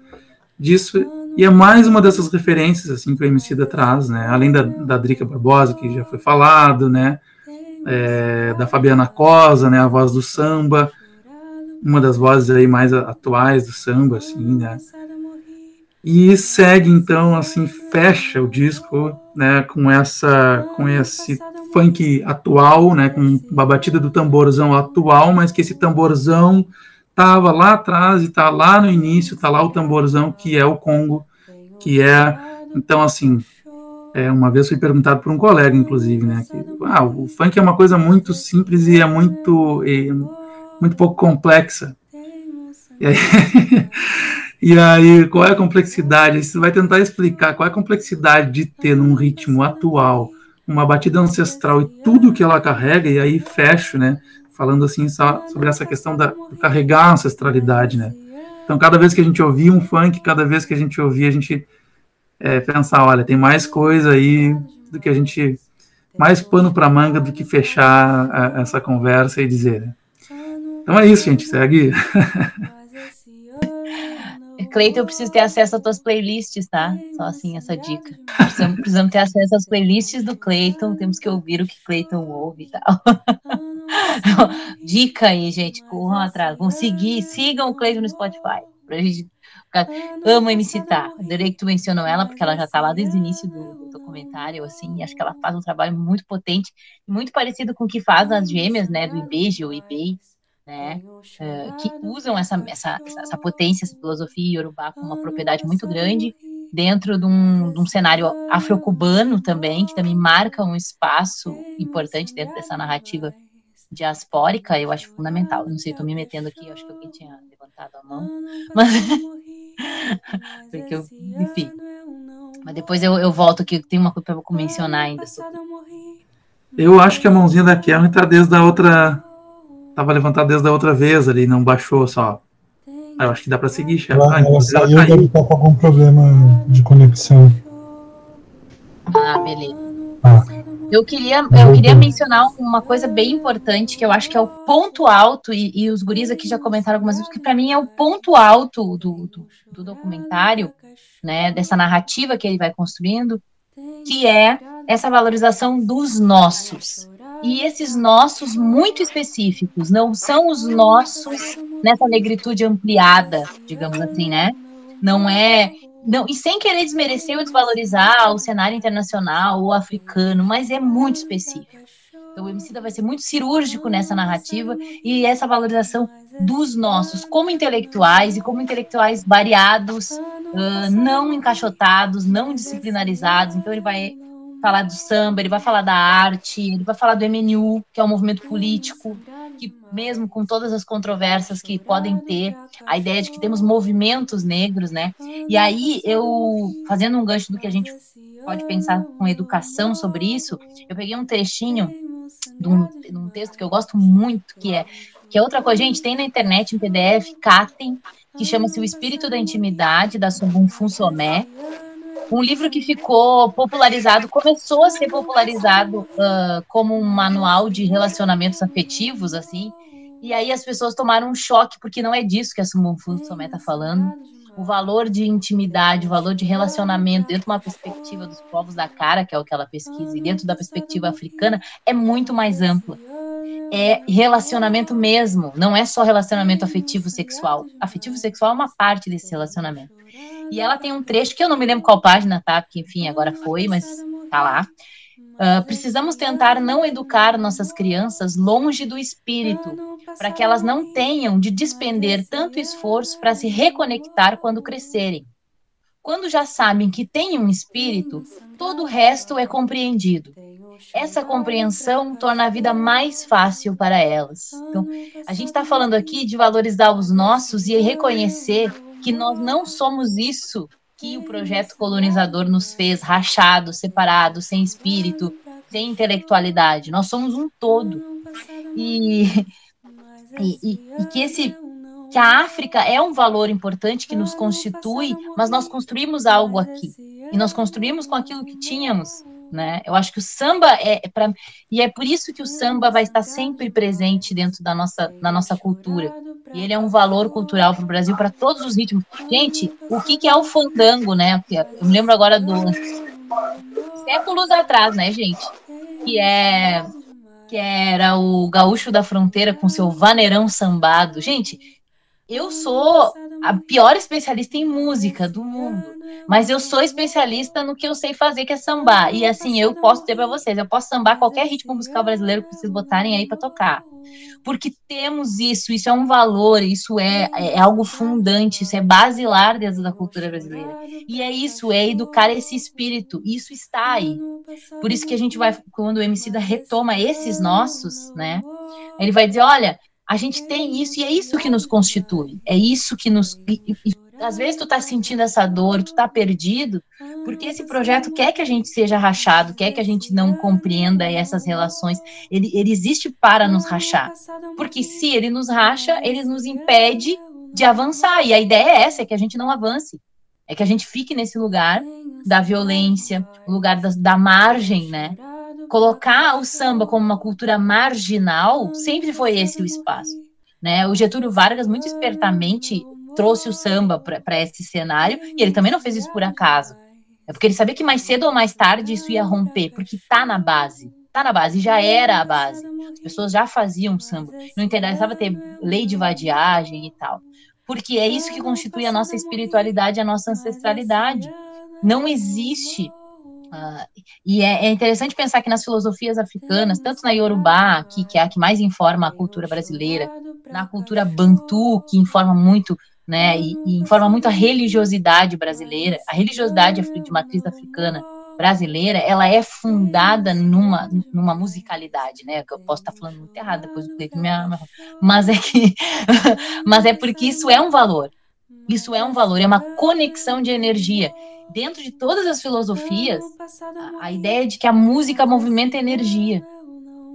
disso e é mais uma dessas referências, assim, que o Emicida traz, né? Além da, da Drica Barbosa, que já foi falado, né? É, da Fabiana Cosa, né? A voz do samba, uma das vozes aí mais atuais do samba, assim, né? E segue então assim fecha o disco né com essa com esse funk atual, né, com uma batida do tamborzão atual, mas que esse tamborzão tava lá atrás e tá lá no início, tá lá o tamborzão que é o Congo, que é então assim, é, uma vez fui perguntado por um colega, inclusive, né, que ah, o funk é uma coisa muito simples e é muito é, muito pouco complexa. E aí, *laughs* e aí, qual é a complexidade? Você vai tentar explicar qual é a complexidade de ter num ritmo atual uma batida ancestral e tudo que ela carrega, e aí fecho, né? Falando assim sobre essa questão da carregar a ancestralidade, né? Então, cada vez que a gente ouvia um funk, cada vez que a gente ouvia, a gente é, pensar, olha, tem mais coisa aí do que a gente, mais pano para manga do que fechar a, essa conversa e dizer. Né? Então é isso, gente, segue. *laughs* Cleiton, eu preciso ter acesso às tuas playlists, tá? Só assim, essa dica. Precisamos, precisamos ter acesso às playlists do Cleiton, temos que ouvir o que Cleiton ouve e tal. *laughs* dica aí, gente, corram atrás. Vão seguir, sigam o Cleiton no Spotify. Pra gente Amo MC Tá. Adorei que tu mencionou ela, porque ela já tá lá desde o início do, do documentário, assim, acho que ela faz um trabalho muito potente, muito parecido com o que faz as gêmeas, né, do IBEJ ou IBEI, né, uh, que usam essa, essa, essa potência, essa filosofia iorubá com uma propriedade muito grande, dentro de um, de um cenário afro-cubano também, que também marca um espaço importante dentro dessa narrativa diaspórica, eu acho fundamental. Não sei, estou me metendo aqui, acho que alguém tinha levantado a mão, *laughs* mas porque eu, enfim. Mas depois eu, eu volto aqui, tem uma coisa para mencionar ainda sobre. Eu acho que a mãozinha da Kelly está desde a outra Tava levantado desde a outra vez ali, não baixou só. Ah, eu acho que dá para seguir, chefe. Ela, ah, ela saiu, ela deve estar com algum problema de conexão. Ah, beleza. Ah. Eu queria, eu queria mencionar uma coisa bem importante, que eu acho que é o ponto alto, e, e os guris aqui já comentaram algumas vezes, que para mim é o ponto alto do, do, do documentário, né, dessa narrativa que ele vai construindo, que é essa valorização dos nossos e esses nossos muito específicos, não são os nossos nessa negritude ampliada, digamos assim, né? Não é. Não, e sem querer desmerecer ou desvalorizar o cenário internacional ou africano, mas é muito específico. Então, o Emicida vai ser muito cirúrgico nessa narrativa e essa valorização dos nossos, como intelectuais e como intelectuais variados, uh, não encaixotados, não disciplinarizados. Então, ele vai falar do samba, ele vai falar da arte, ele vai falar do MNU, que é um movimento político, que mesmo com todas as controvérsias que podem ter, a ideia de que temos movimentos negros, né? E aí eu, fazendo um gancho do que a gente pode pensar com educação sobre isso, eu peguei um trechinho de um, de um texto que eu gosto muito, que é que é outra coisa, gente, tem na internet em PDF, catem, que chama-se O Espírito da Intimidade, da Subum Funsomé, um livro que ficou popularizado, começou a ser popularizado uh, como um manual de relacionamentos afetivos, assim, e aí as pessoas tomaram um choque, porque não é disso que a Simone Somé está falando. O valor de intimidade, o valor de relacionamento dentro de uma perspectiva dos povos da cara, que é o que ela pesquisa, e dentro da perspectiva africana, é muito mais ampla. É relacionamento mesmo, não é só relacionamento afetivo sexual. Afetivo sexual é uma parte desse relacionamento. E ela tem um trecho que eu não me lembro qual página, tá? Porque, enfim, agora foi, mas tá lá. Uh, precisamos tentar não educar nossas crianças longe do espírito, para que elas não tenham de despender tanto esforço para se reconectar quando crescerem. Quando já sabem que têm um espírito, todo o resto é compreendido. Essa compreensão torna a vida mais fácil para elas. Então, a gente está falando aqui de valorizar os nossos e reconhecer que nós não somos isso que o projeto colonizador nos fez, rachado, separado, sem espírito, sem intelectualidade. Nós somos um todo. E, *laughs* e, e, e que esse que a África é um valor importante que nos constitui, mas nós construímos algo aqui. E nós construímos com aquilo que tínhamos né? Eu acho que o samba é, é para e é por isso que o samba vai estar sempre presente dentro da nossa, da nossa cultura. E ele é um valor cultural para o Brasil para todos os ritmos. Gente, o que, que é o fandango, né? Eu me lembro agora do séculos atrás, né, gente? Que é que era o gaúcho da fronteira com seu vaneirão sambado. Gente, eu sou a pior especialista em música do mundo, mas eu sou especialista no que eu sei fazer, que é sambar. E assim, eu posso dizer para vocês, eu posso sambar qualquer ritmo musical brasileiro que vocês botarem aí para tocar. Porque temos isso, isso é um valor, isso é, é algo fundante, isso é basilar dentro da cultura brasileira. E é isso, é educar esse espírito, isso está aí. Por isso que a gente vai, quando o MC da retoma esses nossos, né? Ele vai dizer, olha, a gente tem isso e é isso que nos constitui, é isso que nos. E, e, às vezes tu tá sentindo essa dor, tu tá perdido, porque esse projeto quer que a gente seja rachado, quer que a gente não compreenda essas relações. Ele, ele existe para nos rachar. Porque se ele nos racha, ele nos impede de avançar. E a ideia é essa, é que a gente não avance. É que a gente fique nesse lugar da violência, lugar da, da margem, né? Colocar o samba como uma cultura marginal sempre foi esse o espaço. Né? O Getúlio Vargas, muito espertamente, trouxe o samba para esse cenário, e ele também não fez isso por acaso. É porque ele sabia que mais cedo ou mais tarde isso ia romper, porque está na base. Está na base, já era a base. As pessoas já faziam samba. Não interessava ter lei de vadiagem e tal. Porque é isso que constitui a nossa espiritualidade, a nossa ancestralidade. Não existe Uh, e é, é, interessante pensar que nas filosofias africanas, tanto na Yorubá, que é a que mais informa a cultura brasileira, na cultura Bantu, que informa muito, né, e, e informa muito a religiosidade brasileira, a religiosidade de matriz africana brasileira, ela é fundada numa, numa musicalidade, né? Que eu posso estar falando muito errado depois do clipe, minha, mas é que, *laughs* mas é porque isso é um valor. Isso é um valor, é uma conexão de energia dentro de todas as filosofias, a, a ideia de que a música movimenta energia.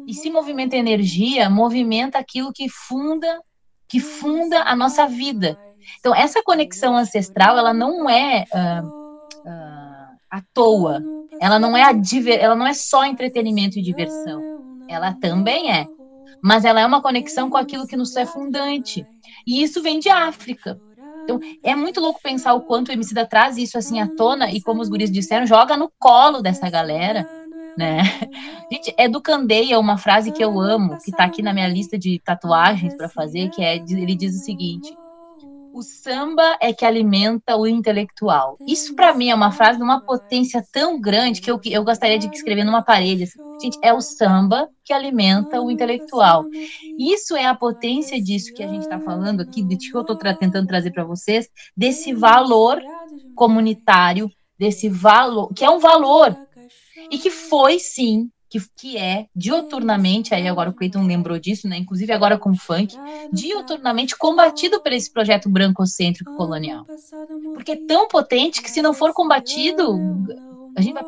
E se movimenta energia, movimenta aquilo que funda, que funda a nossa vida. Então, essa conexão ancestral, ela não é uh, uh, à toa. Ela não é, ela não é só entretenimento e diversão. Ela também é. Mas ela é uma conexão com aquilo que nos é fundante. E isso vem de África. Então, é muito louco pensar o quanto o Emicida traz isso assim à tona e como os guris disseram, joga no colo dessa galera, né? Gente, é do Candeia uma frase que eu amo, que tá aqui na minha lista de tatuagens para fazer, que é ele diz o seguinte: o samba é que alimenta o intelectual. Isso para mim é uma frase de uma potência tão grande que eu, eu gostaria de escrever numa parede. Assim. Gente, é o samba que alimenta o intelectual. Isso é a potência disso que a gente está falando aqui, de que eu estou tentando trazer para vocês, desse valor comunitário, desse valor, que é um valor, e que foi sim que, que é dioturnamente, aí agora o Cleiton lembrou disso, né? Inclusive agora com o funk, dioturnamente combatido por esse projeto brancocêntrico colonial. Porque é tão potente que se não for combatido, a gente vai.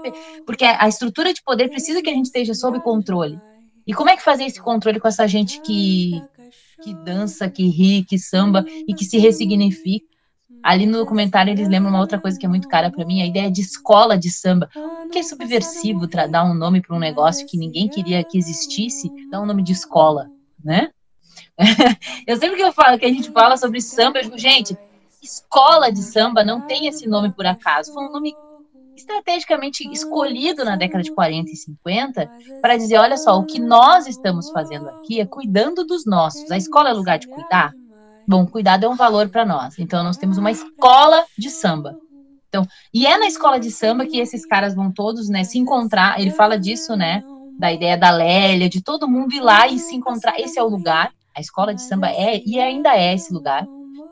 Porque a estrutura de poder precisa que a gente esteja sob controle. E como é que fazer esse controle com essa gente que, que dança, que ri, que samba e que se ressignifica? Ali no documentário eles lembram uma outra coisa que é muito cara para mim, a ideia de escola de samba. Que é subversivo dar um nome para um negócio que ninguém queria que existisse, dar um nome de escola, né? *laughs* eu sempre que eu falo que a gente fala sobre samba, eu digo, gente, escola de samba não tem esse nome por acaso. Foi um nome estrategicamente escolhido na década de 40 e 50 para dizer, olha só, o que nós estamos fazendo aqui é cuidando dos nossos. A escola é lugar de cuidar? Bom, cuidado é um valor para nós. Então, nós temos uma escola de samba. Então, e é na escola de samba que esses caras vão todos, né, se encontrar. Ele fala disso, né, da ideia da Lélia, de todo mundo ir lá e se encontrar. Esse é o lugar. A escola de samba é e ainda é esse lugar.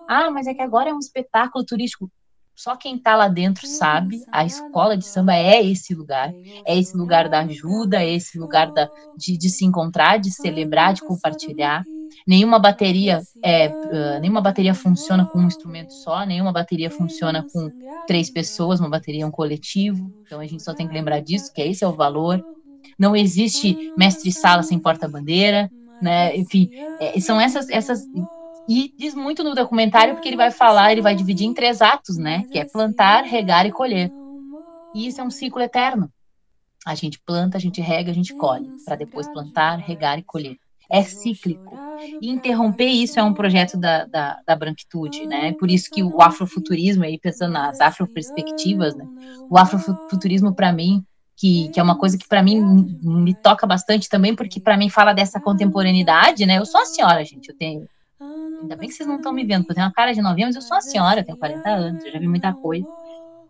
Ah, mas é que agora é um espetáculo turístico. Só quem está lá dentro sabe. A escola de samba é esse lugar. É esse lugar da ajuda, é esse lugar da, de, de se encontrar, de celebrar, de compartilhar. Nenhuma bateria é, uh, nenhuma bateria funciona com um instrumento só, nenhuma bateria funciona com três pessoas, uma bateria é um coletivo. Então a gente só tem que lembrar disso, que esse é o valor. Não existe mestre-sala sem porta-bandeira, né? Enfim, é, são essas essas e diz muito no documentário porque ele vai falar, ele vai dividir em três atos, né? Que é plantar, regar e colher. E isso é um ciclo eterno. A gente planta, a gente rega, a gente colhe, para depois plantar, regar e colher é cíclico. E interromper isso é um projeto da, da, da branquitude, né? Por isso que o afrofuturismo, aí pensando nas afroperspectivas, né? O afrofuturismo, para mim, que, que, é uma coisa que para mim me toca bastante também, porque para mim fala dessa contemporaneidade, né? Eu sou a senhora, gente, eu tenho ainda bem que vocês não estão me vendo, porque eu tenho uma cara de 9 anos, eu sou uma senhora, eu tenho 40 anos, eu já vi muita coisa.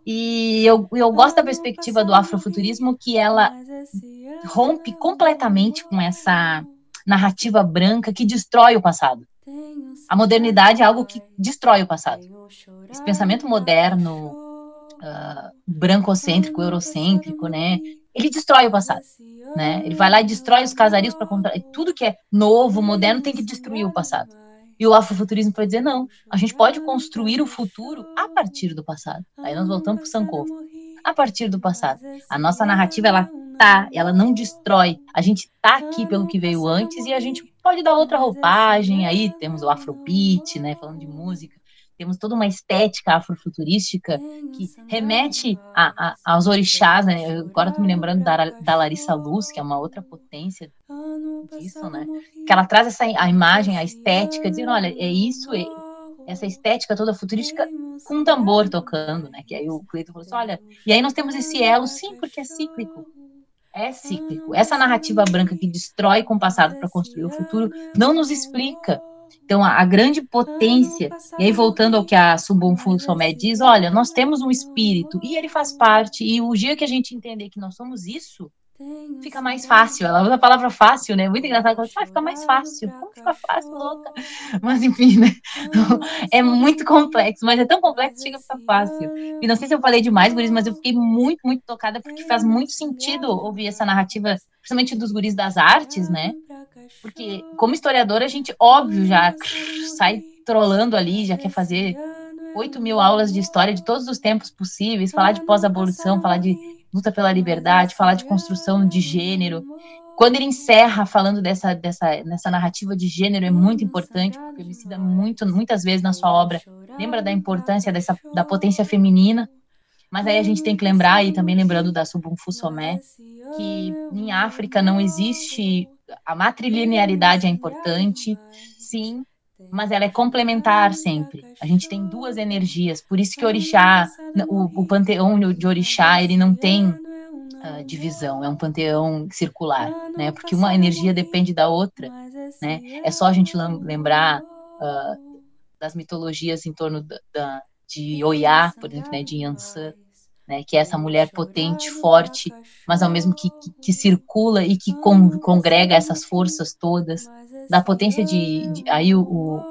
E eu, eu gosto da perspectiva do afrofuturismo que ela rompe completamente com essa narrativa branca que destrói o passado. A modernidade é algo que destrói o passado. Esse pensamento moderno, uh, brancocêntrico, eurocêntrico, né? Ele destrói o passado, né? Ele vai lá e destrói os casarios para comprar. Tudo que é novo, moderno, tem que destruir o passado. E o afrofuturismo vai dizer, não, a gente pode construir o futuro a partir do passado. Aí nós voltamos para o Sankofa. A partir do passado. A nossa narrativa, ela ela não destrói. A gente tá aqui pelo que veio antes e a gente pode dar outra roupagem. Aí temos o afrobeat, né, falando de música temos toda uma estética afrofuturística que remete a, a, aos orixás, né? Eu agora estou me lembrando da, da Larissa Luz, que é uma outra potência disso, né? Que ela traz essa a imagem, a estética, dizendo, olha, é isso, é, essa estética toda futurística com um tambor tocando, né? Que aí o Cleiton falou assim, olha, e aí nós temos esse elo, sim, porque é cíclico. É cíclico. Essa narrativa branca que destrói com o passado para construir o futuro não nos explica então, a, a, grande potência, e aí voltando ao que a Subunfu Somé diz, olha, nós temos um espírito, e ele faz parte, e o dia que a gente entender que nós somos isso, fica mais fácil. Ela usa a palavra fácil, né? Muito engraçado. Ela fala, ah, fica mais fácil. Como fica fácil, louca? *laughs* Mas, enfim, né? *laughs* É muito complexo, mas é tão complexo que chega a ficar fácil. E não sei se eu falei demais, guris, mas eu fiquei muito, muito tocada, porque faz muito sentido ouvir essa narrativa, principalmente dos guris das artes, né? Porque, como historiadora, a gente, óbvio, já sai trolando ali, já quer fazer 8 mil aulas de história de todos os tempos possíveis, falar de pós-abolição, falar de luta pela liberdade, falar de construção de gênero. Quando ele encerra falando dessa, dessa nessa narrativa de gênero, é muito importante, porque ele cita muito, muitas vezes na sua obra, lembra da importância dessa, da potência feminina, mas aí a gente tem que lembrar, e também lembrando da Subunfu Somé, que em África não existe a matrilinearidade é importante, sim, mas ela é complementar sempre. A gente tem duas energias, por isso que orixá, o, o panteão de orixá, ele não tem uh, divisão, é um panteão circular, né? Porque uma energia depende da outra, né? É só a gente lembrar uh, das mitologias em torno da, da, de Oiá, por exemplo, né? De Yansan, né, que é essa mulher potente, forte, mas ao mesmo que, que, que circula e que con, congrega essas forças todas, da potência de, de aí o, o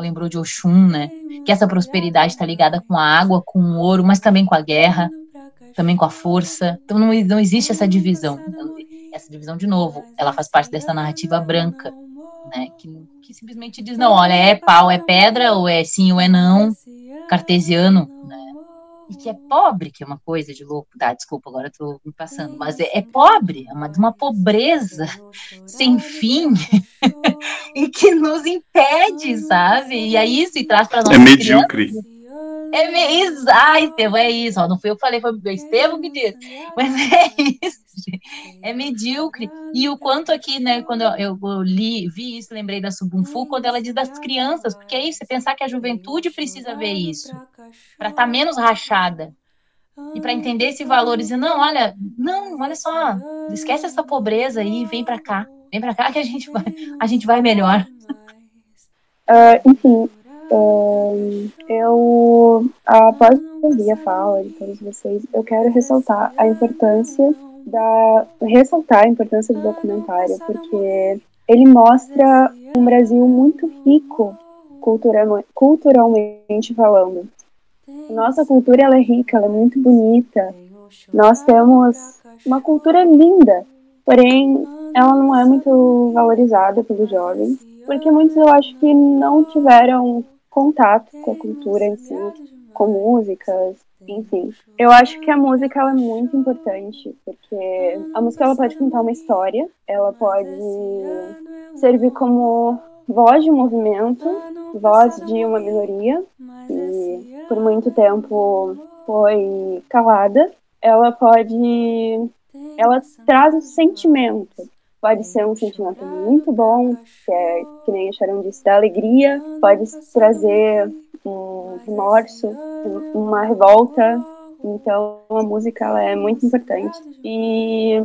lembrou de Oxum, né, que essa prosperidade está ligada com a água, com o ouro, mas também com a guerra, também com a força, então não, não existe essa divisão, essa divisão de novo, ela faz parte dessa narrativa branca, né, que, que simplesmente diz, não, olha, é pau, é pedra, ou é sim ou é não, cartesiano, né, e que é pobre, que é uma coisa de louco. Tá, desculpa, agora estou me passando, mas é, é, pobre, é uma, de uma pobreza sem fim *laughs* e que nos impede, sabe? E é isso, e traz para nós. É medíocre. Crianças, é mesmo. Ai, Estevam, é isso. Ó, não fui eu que falei, foi o Estevam que disse. Mas é isso, É medíocre. E o quanto aqui, né, quando eu, eu li, vi isso, lembrei da Subunfu, quando ela diz das crianças, porque é isso, você pensar que a juventude precisa ver isso, para estar tá menos rachada. E para entender esse valor, dizer, não, olha, não, olha só, esquece essa pobreza aí, vem para cá. Vem para cá que a gente vai, a gente vai melhor. Uh, enfim, eu, após a fala de todos vocês, eu quero ressaltar a importância da ressaltar a importância do documentário, porque ele mostra um Brasil muito rico culturalmente, culturalmente falando. Nossa cultura ela é rica, ela é muito bonita. Nós temos uma cultura linda, porém ela não é muito valorizada pelos jovens, porque muitos eu acho que não tiveram contato com a cultura em si, com músicas, enfim. Eu acho que a música é muito importante, porque a música ela pode contar uma história, ela pode servir como voz de movimento, voz de uma minoria que por muito tempo foi calada. Ela pode ela traz um sentimento Pode ser um sentimento muito bom, que é, que nem a Sharon disse, da alegria, pode trazer um remorso, uma revolta. Então, a música ela é muito importante. E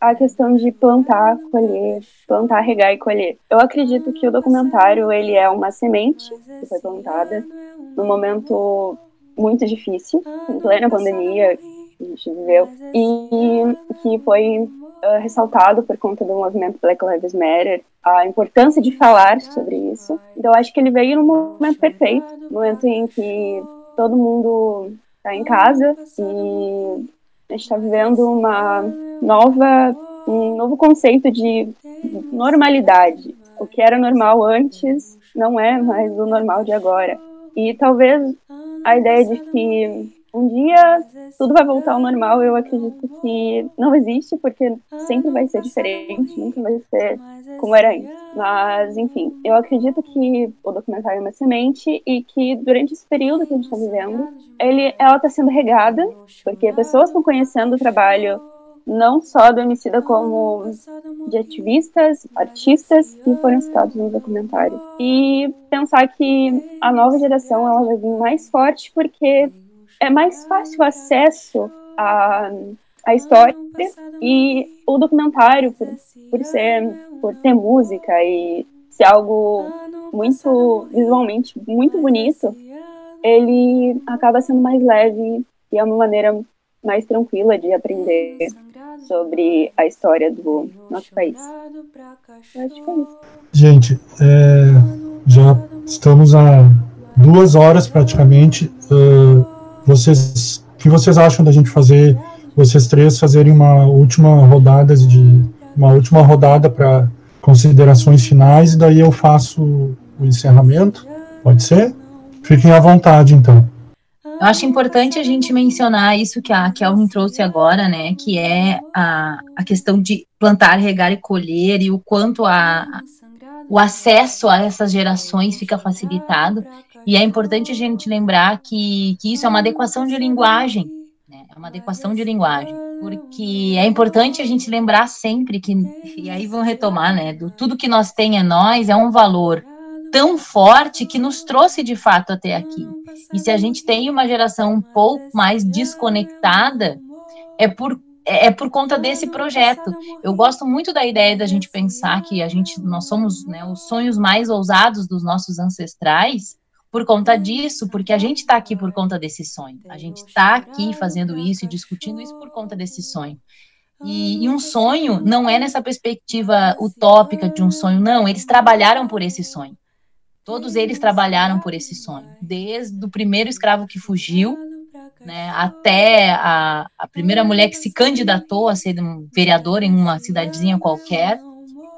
a questão de plantar, colher, plantar, regar e colher. Eu acredito que o documentário ele é uma semente que foi plantada num momento muito difícil, em plena pandemia que a gente viveu, e que foi uh, ressaltado por conta do movimento Black Lives Matter a importância de falar sobre isso. Então acho que ele veio no momento perfeito, momento em que todo mundo está em casa e a gente está vivendo uma nova, um novo conceito de normalidade. O que era normal antes não é mais o normal de agora. E talvez a ideia de que um dia tudo vai voltar ao normal, eu acredito que não existe, porque sempre vai ser diferente, nunca vai ser como era antes. Mas, enfim, eu acredito que o documentário é uma semente e que durante esse período que a gente está vivendo, ele, ela está sendo regada, porque pessoas estão conhecendo o trabalho não só do Emicida como de ativistas, artistas que foram citados no documentário. E pensar que a nova geração ela vai vir mais forte porque é mais fácil acesso à, história e o documentário, por, por, ser, por ter música e ser algo muito visualmente muito bonito, ele acaba sendo mais leve e é uma maneira mais tranquila de aprender sobre a história do nosso país. Eu acho que é isso. Gente, é, já estamos há duas horas praticamente. Uh, vocês, o que vocês acham da gente fazer, vocês três fazerem uma última rodada de uma última rodada para considerações finais e daí eu faço o encerramento? Pode ser? Fiquem à vontade, então. Eu acho importante a gente mencionar isso que a Kelvin trouxe agora, né, que é a, a questão de plantar, regar e colher e o quanto a, o acesso a essas gerações fica facilitado. E é importante a gente lembrar que, que isso é uma adequação de linguagem, né, é uma adequação de linguagem, porque é importante a gente lembrar sempre que, e aí vão retomar, né, do tudo que nós tem é nós, é um valor tão forte que nos trouxe de fato até aqui. E se a gente tem uma geração um pouco mais desconectada, é por é, é por conta desse projeto. Eu gosto muito da ideia da gente pensar que a gente nós somos né, os sonhos mais ousados dos nossos ancestrais por conta disso, porque a gente está aqui por conta desse sonho. A gente está aqui fazendo isso e discutindo isso por conta desse sonho. E, e, um sonho não é nessa perspectiva utópica de um sonho, não. Eles trabalharam por esse sonho. Todos eles trabalharam por esse sonho, desde o primeiro escravo que fugiu, né, até a, a primeira mulher que se candidatou a ser um vereador em uma cidadezinha qualquer,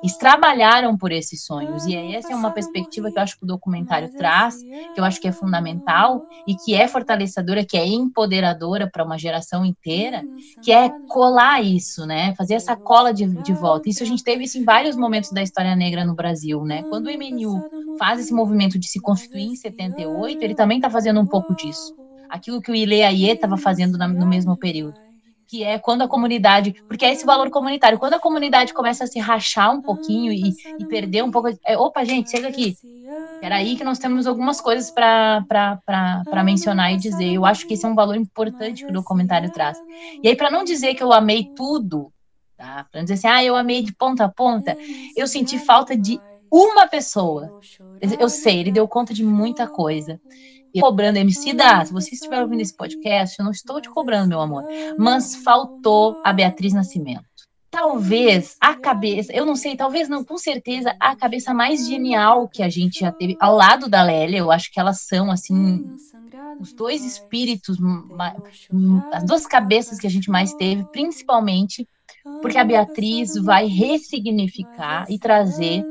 eles trabalharam por esses sonhos. E essa é uma perspectiva que eu acho que o documentário traz, que eu acho que é fundamental e que é fortalecedora, que é empoderadora para uma geração inteira, que é colar isso, né? Fazer essa cola de, de volta. Isso a gente teve isso em vários momentos da história negra no Brasil, né? Quando o MNU faz esse movimento de se constituir em 78, ele também está fazendo um pouco disso. Aquilo que o Ile Aie estava fazendo na, no mesmo período que é quando a comunidade, porque é esse valor comunitário, quando a comunidade começa a se rachar um pouquinho e, e perder um pouco, é, opa, gente, chega aqui, era aí que nós temos algumas coisas para mencionar e dizer. Eu acho que esse é um valor importante que o documentário traz. E aí, para não dizer que eu amei tudo, tá? para não dizer assim, ah, eu amei de ponta a ponta, eu senti falta de uma pessoa. Eu sei, ele deu conta de muita coisa cobrando MC da, se você estiver ouvindo esse podcast, eu não estou te cobrando, meu amor, mas faltou a Beatriz Nascimento. Talvez a cabeça, eu não sei, talvez não, com certeza, a cabeça mais genial que a gente já teve ao lado da Lélia, eu acho que elas são, assim, os dois espíritos, as duas cabeças que a gente mais teve, principalmente porque a Beatriz vai ressignificar e trazer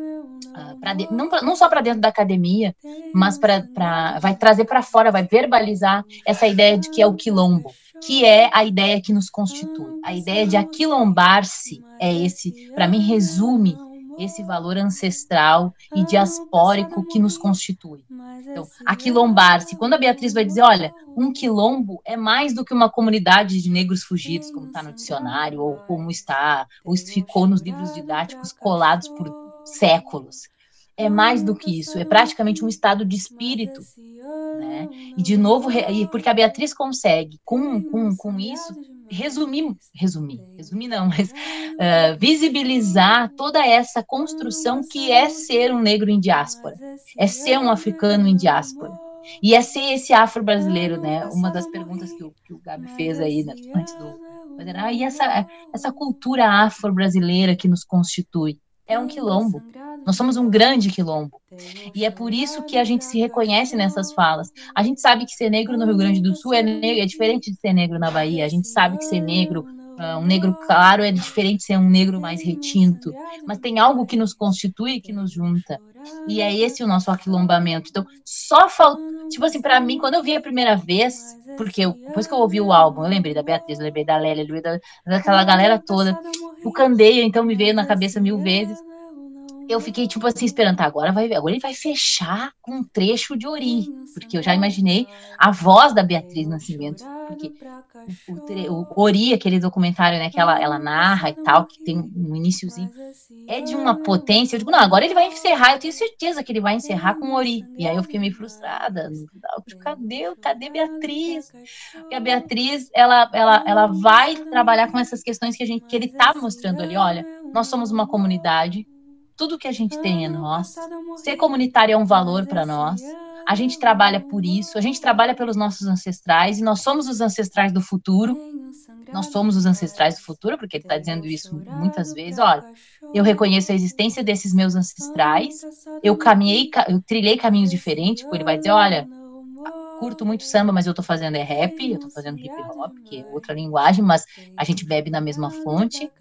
de, não, não só para dentro da academia, mas para vai trazer para fora, vai verbalizar essa ideia de que é o quilombo, que é a ideia que nos constitui. A ideia de aquilombar-se é esse, para mim, resume esse valor ancestral e diaspórico que nos constitui. Então, aquilombar-se. Quando a Beatriz vai dizer, olha, um quilombo é mais do que uma comunidade de negros fugidos, como está no dicionário, ou como está, ou ficou nos livros didáticos colados por séculos. É mais do que isso, é praticamente um estado de espírito. Né? E de novo, porque a Beatriz consegue, com, com, com isso, resumir, resumir, resumir não, mas uh, visibilizar toda essa construção que é ser um negro em diáspora, é ser um africano em diáspora. E é ser esse afro-brasileiro, né? Uma das perguntas que o, que o Gabi fez aí né, antes do. Ah, e essa, essa cultura afro-brasileira que nos constitui? É um quilombo. Nós somos um grande quilombo. E é por isso que a gente se reconhece nessas falas. A gente sabe que ser negro no Rio Grande do Sul é, negro, é diferente de ser negro na Bahia. A gente sabe que ser negro Uh, um negro claro é diferente de ser um negro mais retinto, mas tem algo que nos constitui, que nos junta. E é esse o nosso aquilombamento. Então, só falta. Tipo assim, para mim, quando eu vi a primeira vez, porque eu, depois que eu ouvi o álbum, eu lembrei da Beatriz, eu lembrei da Lélia, da, daquela galera toda. O Candeia, então, me veio na cabeça mil vezes eu fiquei, tipo assim, esperando, tá, agora, vai, agora ele vai fechar com um trecho de Ori, porque eu já imaginei a voz da Beatriz Nascimento, porque o, o, o Ori, aquele documentário, né, que ela, ela narra e tal, que tem um iníciozinho, é de uma potência, eu digo, não, agora ele vai encerrar, eu tenho certeza que ele vai encerrar com Ori, e aí eu fiquei meio frustrada, cadê, cadê Beatriz? Porque a Beatriz, ela, ela, ela vai trabalhar com essas questões que a gente, que ele tá mostrando ali, olha, nós somos uma comunidade, tudo que a gente tem é nosso. Ser comunitário é um valor para nós. A gente trabalha por isso, a gente trabalha pelos nossos ancestrais e nós somos os ancestrais do futuro. Nós somos os ancestrais do futuro, porque ele está dizendo isso muitas vezes. Olha, eu reconheço a existência desses meus ancestrais, eu caminhei, eu trilhei caminhos diferentes, porque ele vai dizer, olha, curto muito samba, mas eu tô fazendo é rap, eu tô fazendo hip hop, que é outra linguagem, mas a gente bebe na mesma fonte.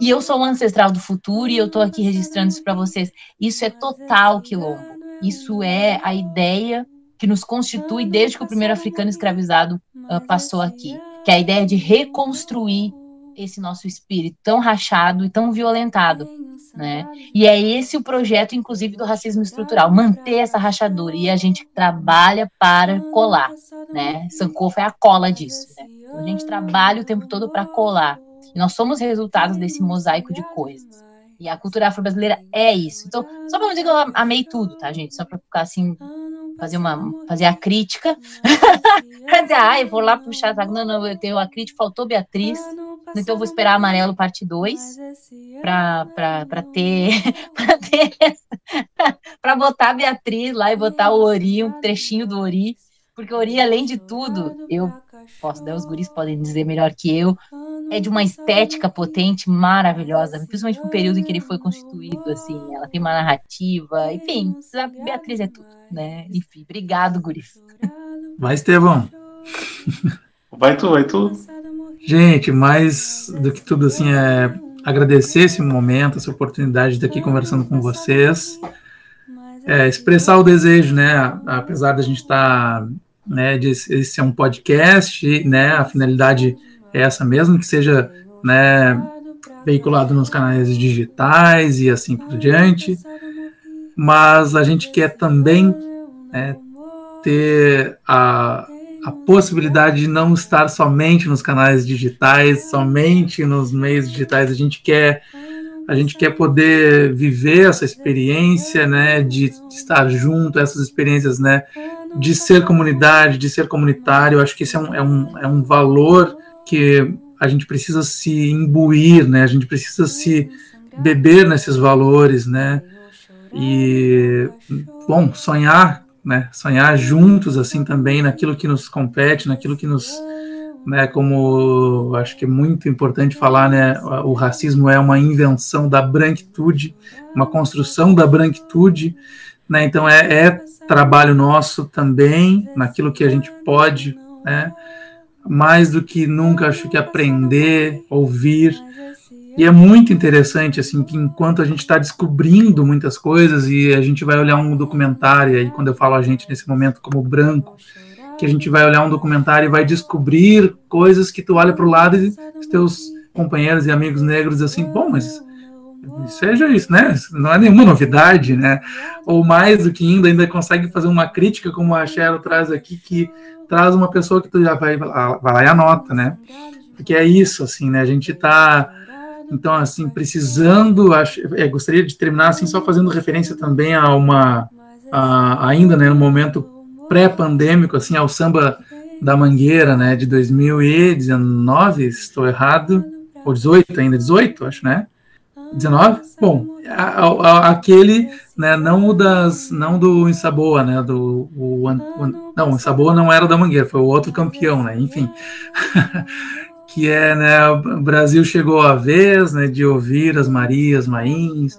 E eu sou um ancestral do futuro e eu tô aqui registrando isso para vocês. Isso é total quilombo. Isso é a ideia que nos constitui desde que o primeiro africano escravizado uh, passou aqui, que é a ideia de reconstruir esse nosso espírito tão rachado e tão violentado, né? E é esse o projeto, inclusive, do racismo estrutural, manter essa rachadura e a gente trabalha para colar, né? Sankofa é a cola disso, né? A gente trabalha o tempo todo para colar. E nós somos resultados desse mosaico de coisas. E a cultura afro-brasileira é isso. Então, só para não dizer que eu amei tudo, tá, gente? Só para ficar assim, fazer uma fazer a crítica. *laughs* ah, eu vou lá puxar, não, não, eu tenho a crítica, faltou Beatriz. Então eu vou esperar Amarelo parte 2 para ter *laughs* para ter *laughs* para botar a Beatriz lá e botar o Ori, um trechinho do Ori, porque Ori além de tudo, eu posso, dar os guris podem dizer melhor que eu, é de uma estética potente, maravilhosa, principalmente no período em que ele foi constituído, assim, ela tem uma narrativa, enfim, a Beatriz é tudo, né? Enfim, obrigado, guris. *laughs* Vai, Estevão. Vai tu, vai tu. Gente, mais do que tudo, assim, é agradecer esse momento, essa oportunidade de estar aqui conversando com vocês. É, expressar o desejo, né? Apesar da gente estar, tá, né, de esse é um podcast, né? A finalidade é essa mesmo, que seja, né, veiculado nos canais digitais e assim por diante. Mas a gente quer também né, ter a, a possibilidade de não estar somente nos canais digitais, somente nos meios digitais. A gente quer a gente quer poder viver essa experiência, né, de, estar junto, essas experiências, né, de ser comunidade, de ser comunitário. Eu acho que esse é um, é um, é um valor que a gente precisa se imbuir, né, a gente precisa se beber nesses valores, né, e, bom, sonhar né, sonhar juntos assim também naquilo que nos compete, naquilo que nos, né, como acho que é muito importante falar, né, o racismo é uma invenção da branquitude, uma construção da branquitude, né, então é, é trabalho nosso também naquilo que a gente pode, né, mais do que nunca acho que aprender, ouvir, e é muito interessante, assim, que enquanto a gente está descobrindo muitas coisas e a gente vai olhar um documentário, e quando eu falo a gente nesse momento como branco, que a gente vai olhar um documentário e vai descobrir coisas que tu olha para o lado e os teus companheiros e amigos negros assim, bom, mas seja isso, né? Não é nenhuma novidade, né? Ou mais do que ainda, ainda consegue fazer uma crítica, como a Cheryl traz aqui, que traz uma pessoa que tu já vai, vai lá e anota, né? Porque é isso, assim, né? A gente está então, assim, precisando, acho, é, gostaria de terminar assim só fazendo referência também a uma, a, ainda, né, no momento pré-pandêmico, assim, ao samba da Mangueira, né, de 2019, estou errado, ou 18 ainda, 18, acho, né? 19? Bom, a, a, aquele, né, não o das, não do Insaboa, né, do, o, o, não, o Insaboa não era da Mangueira, foi o outro campeão, né, enfim, *laughs* que é, né, o Brasil chegou a vez, né, de ouvir as Marias, Mains,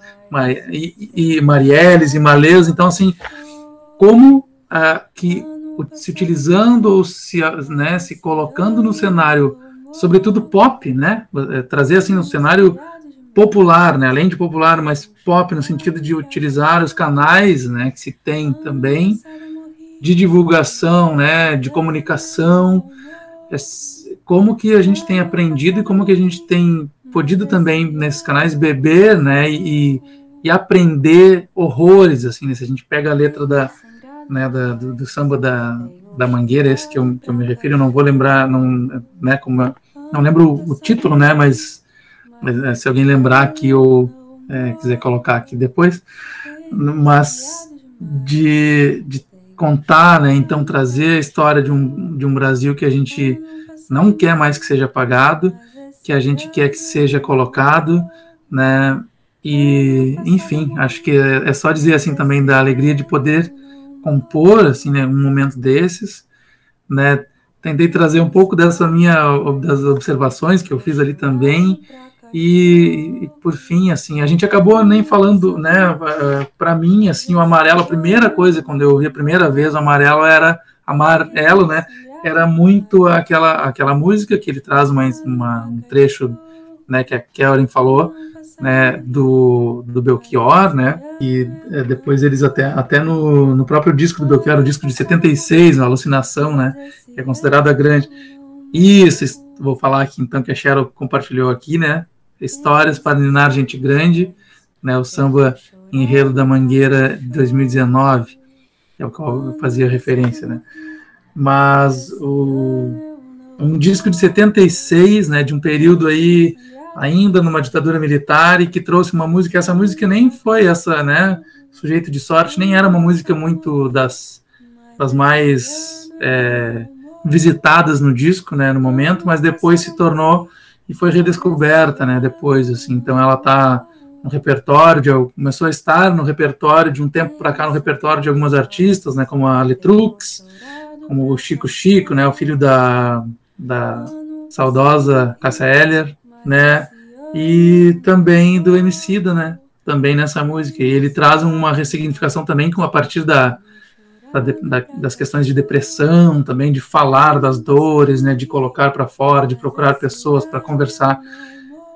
e, e Marielles e Maleus, então, assim, como ah, que se utilizando ou se, né, se colocando no cenário, sobretudo pop, né, é, trazer assim no cenário popular, né, além de popular, mas pop no sentido de utilizar os canais, né, que se tem também de divulgação, né, de comunicação, é, como que a gente tem aprendido e como que a gente tem podido também nesses canais beber, né, e, e aprender horrores, assim, né, se a gente pega a letra da né, da, do, do, samba da, da Mangueira, esse que eu, que eu me refiro, eu não vou lembrar, não, né, como, não lembro o, título, né, mas, mas, é, se alguém lembrar aqui ou é, quiser colocar aqui depois, mas de, de contar, né, então trazer a história de um, de um Brasil que a gente não quer mais que seja apagado, que a gente quer que seja colocado, né, e enfim, acho que é, é só dizer assim também da alegria de poder compor, assim, né, um momento desses, né, tentei trazer um pouco dessa minha, das observações que eu fiz ali também, e, e, por fim, assim, a gente acabou nem falando, né, eh, para mim, assim, o amarelo, a primeira coisa, quando eu ouvi a primeira vez o amarelo era, amarelo, né, era muito aquela, aquela música que ele traz uma, uma um trecho, né, que a Kellen falou, né, do, do Belchior, né, e é, depois eles até, até no, no próprio disco do Belchior, o disco de 76, a Alucinação, né, que é considerada grande. Isso, vou falar aqui então que a Cheryl compartilhou aqui, né, Histórias para Ninar Gente Grande, né, o samba Enredo da Mangueira de 2019, que é o que eu fazia referência, né. Mas o, um disco de 76, né, de um período aí ainda numa ditadura militar e que trouxe uma música, essa música nem foi essa, né, Sujeito de Sorte, nem era uma música muito das, das mais é, visitadas no disco, né, no momento, mas depois se tornou e foi redescoberta, né, depois, assim, então ela tá no repertório, de, começou a estar no repertório de um tempo para cá, no repertório de algumas artistas, né, como a Letrux, como o Chico Chico, né, o filho da, da saudosa Cássia Eller, né? E também do Emicida, né? Também nessa música. E ele traz uma ressignificação também com a partir da, da, das questões de depressão, também de falar das dores, né? De colocar para fora, de procurar pessoas para conversar.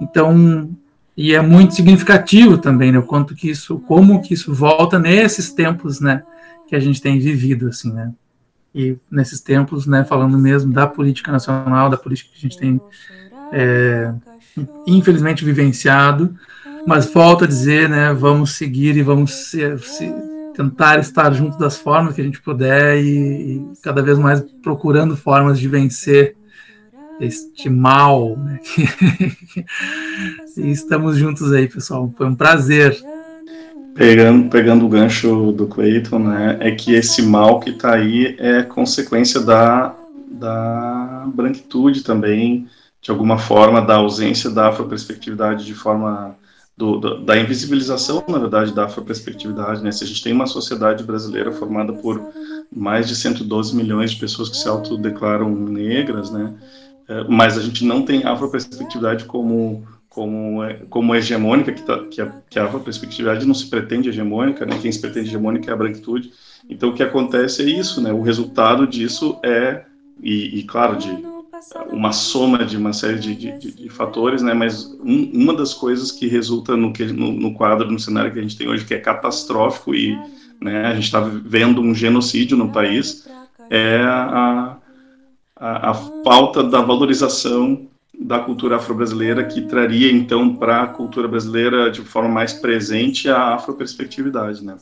Então, e é muito significativo também, né? O quanto que isso, como que isso volta nesses tempos, né? Que a gente tem vivido, assim, né? E nesses tempos, né? Falando mesmo da política nacional, da política que a gente tem é, infelizmente vivenciado, mas volto a dizer, né, vamos seguir e vamos se tentar estar junto das formas que a gente puder e, e, cada vez mais procurando formas de vencer este mal. Né? *laughs* e estamos juntos aí, pessoal. Foi um prazer. Pegando, pegando o gancho do Clayton, né, é que esse mal que está aí é consequência da, da branquitude também, de alguma forma, da ausência da afroperspectividade de forma do, do, da invisibilização, na verdade, da afroperspectividade. Né? Se a gente tem uma sociedade brasileira formada por mais de 112 milhões de pessoas que se autodeclaram negras, né? É, mas a gente não tem afroperspectividade como como é, como hegemônica, que, tá, que, a, que a afroperspectividade não se pretende hegemônica, né? quem se pretende hegemônica é a branquitude. Então, o que acontece é isso, né? o resultado disso é, e, e claro, de uma soma de uma série de, de, de fatores, né? Mas um, uma das coisas que resulta no, que, no, no, quadro, no cenário que a gente tem hoje, que é catastrófico e né, a gente está vendo um genocídio no país, é a, a, a falta da valorização da cultura afro-brasileira que traria então para a cultura brasileira de forma mais presente a afroperspectividade, né?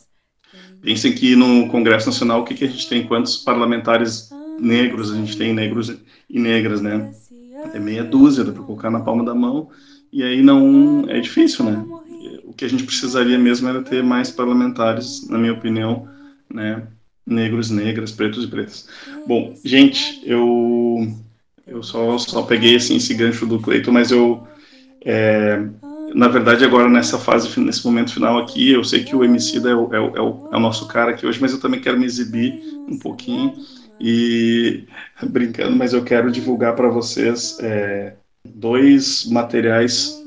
Pensem que no Congresso Nacional o que, que a gente tem quantos parlamentares negros a gente tem negros e negras, né? É meia dúzia, dá para colocar na palma da mão, e aí não é difícil, né? O que a gente precisaria mesmo era ter mais parlamentares, na minha opinião, né? negros, negras, pretos e pretas. Bom, gente, eu eu só, só peguei assim, esse gancho do Cleiton, mas eu é, na verdade, agora nessa fase, nesse momento final aqui, eu sei que o MC é é, o, é, o, é o nosso cara aqui hoje, mas eu também quero me exibir um pouquinho e brincando, mas eu quero divulgar para vocês é, dois materiais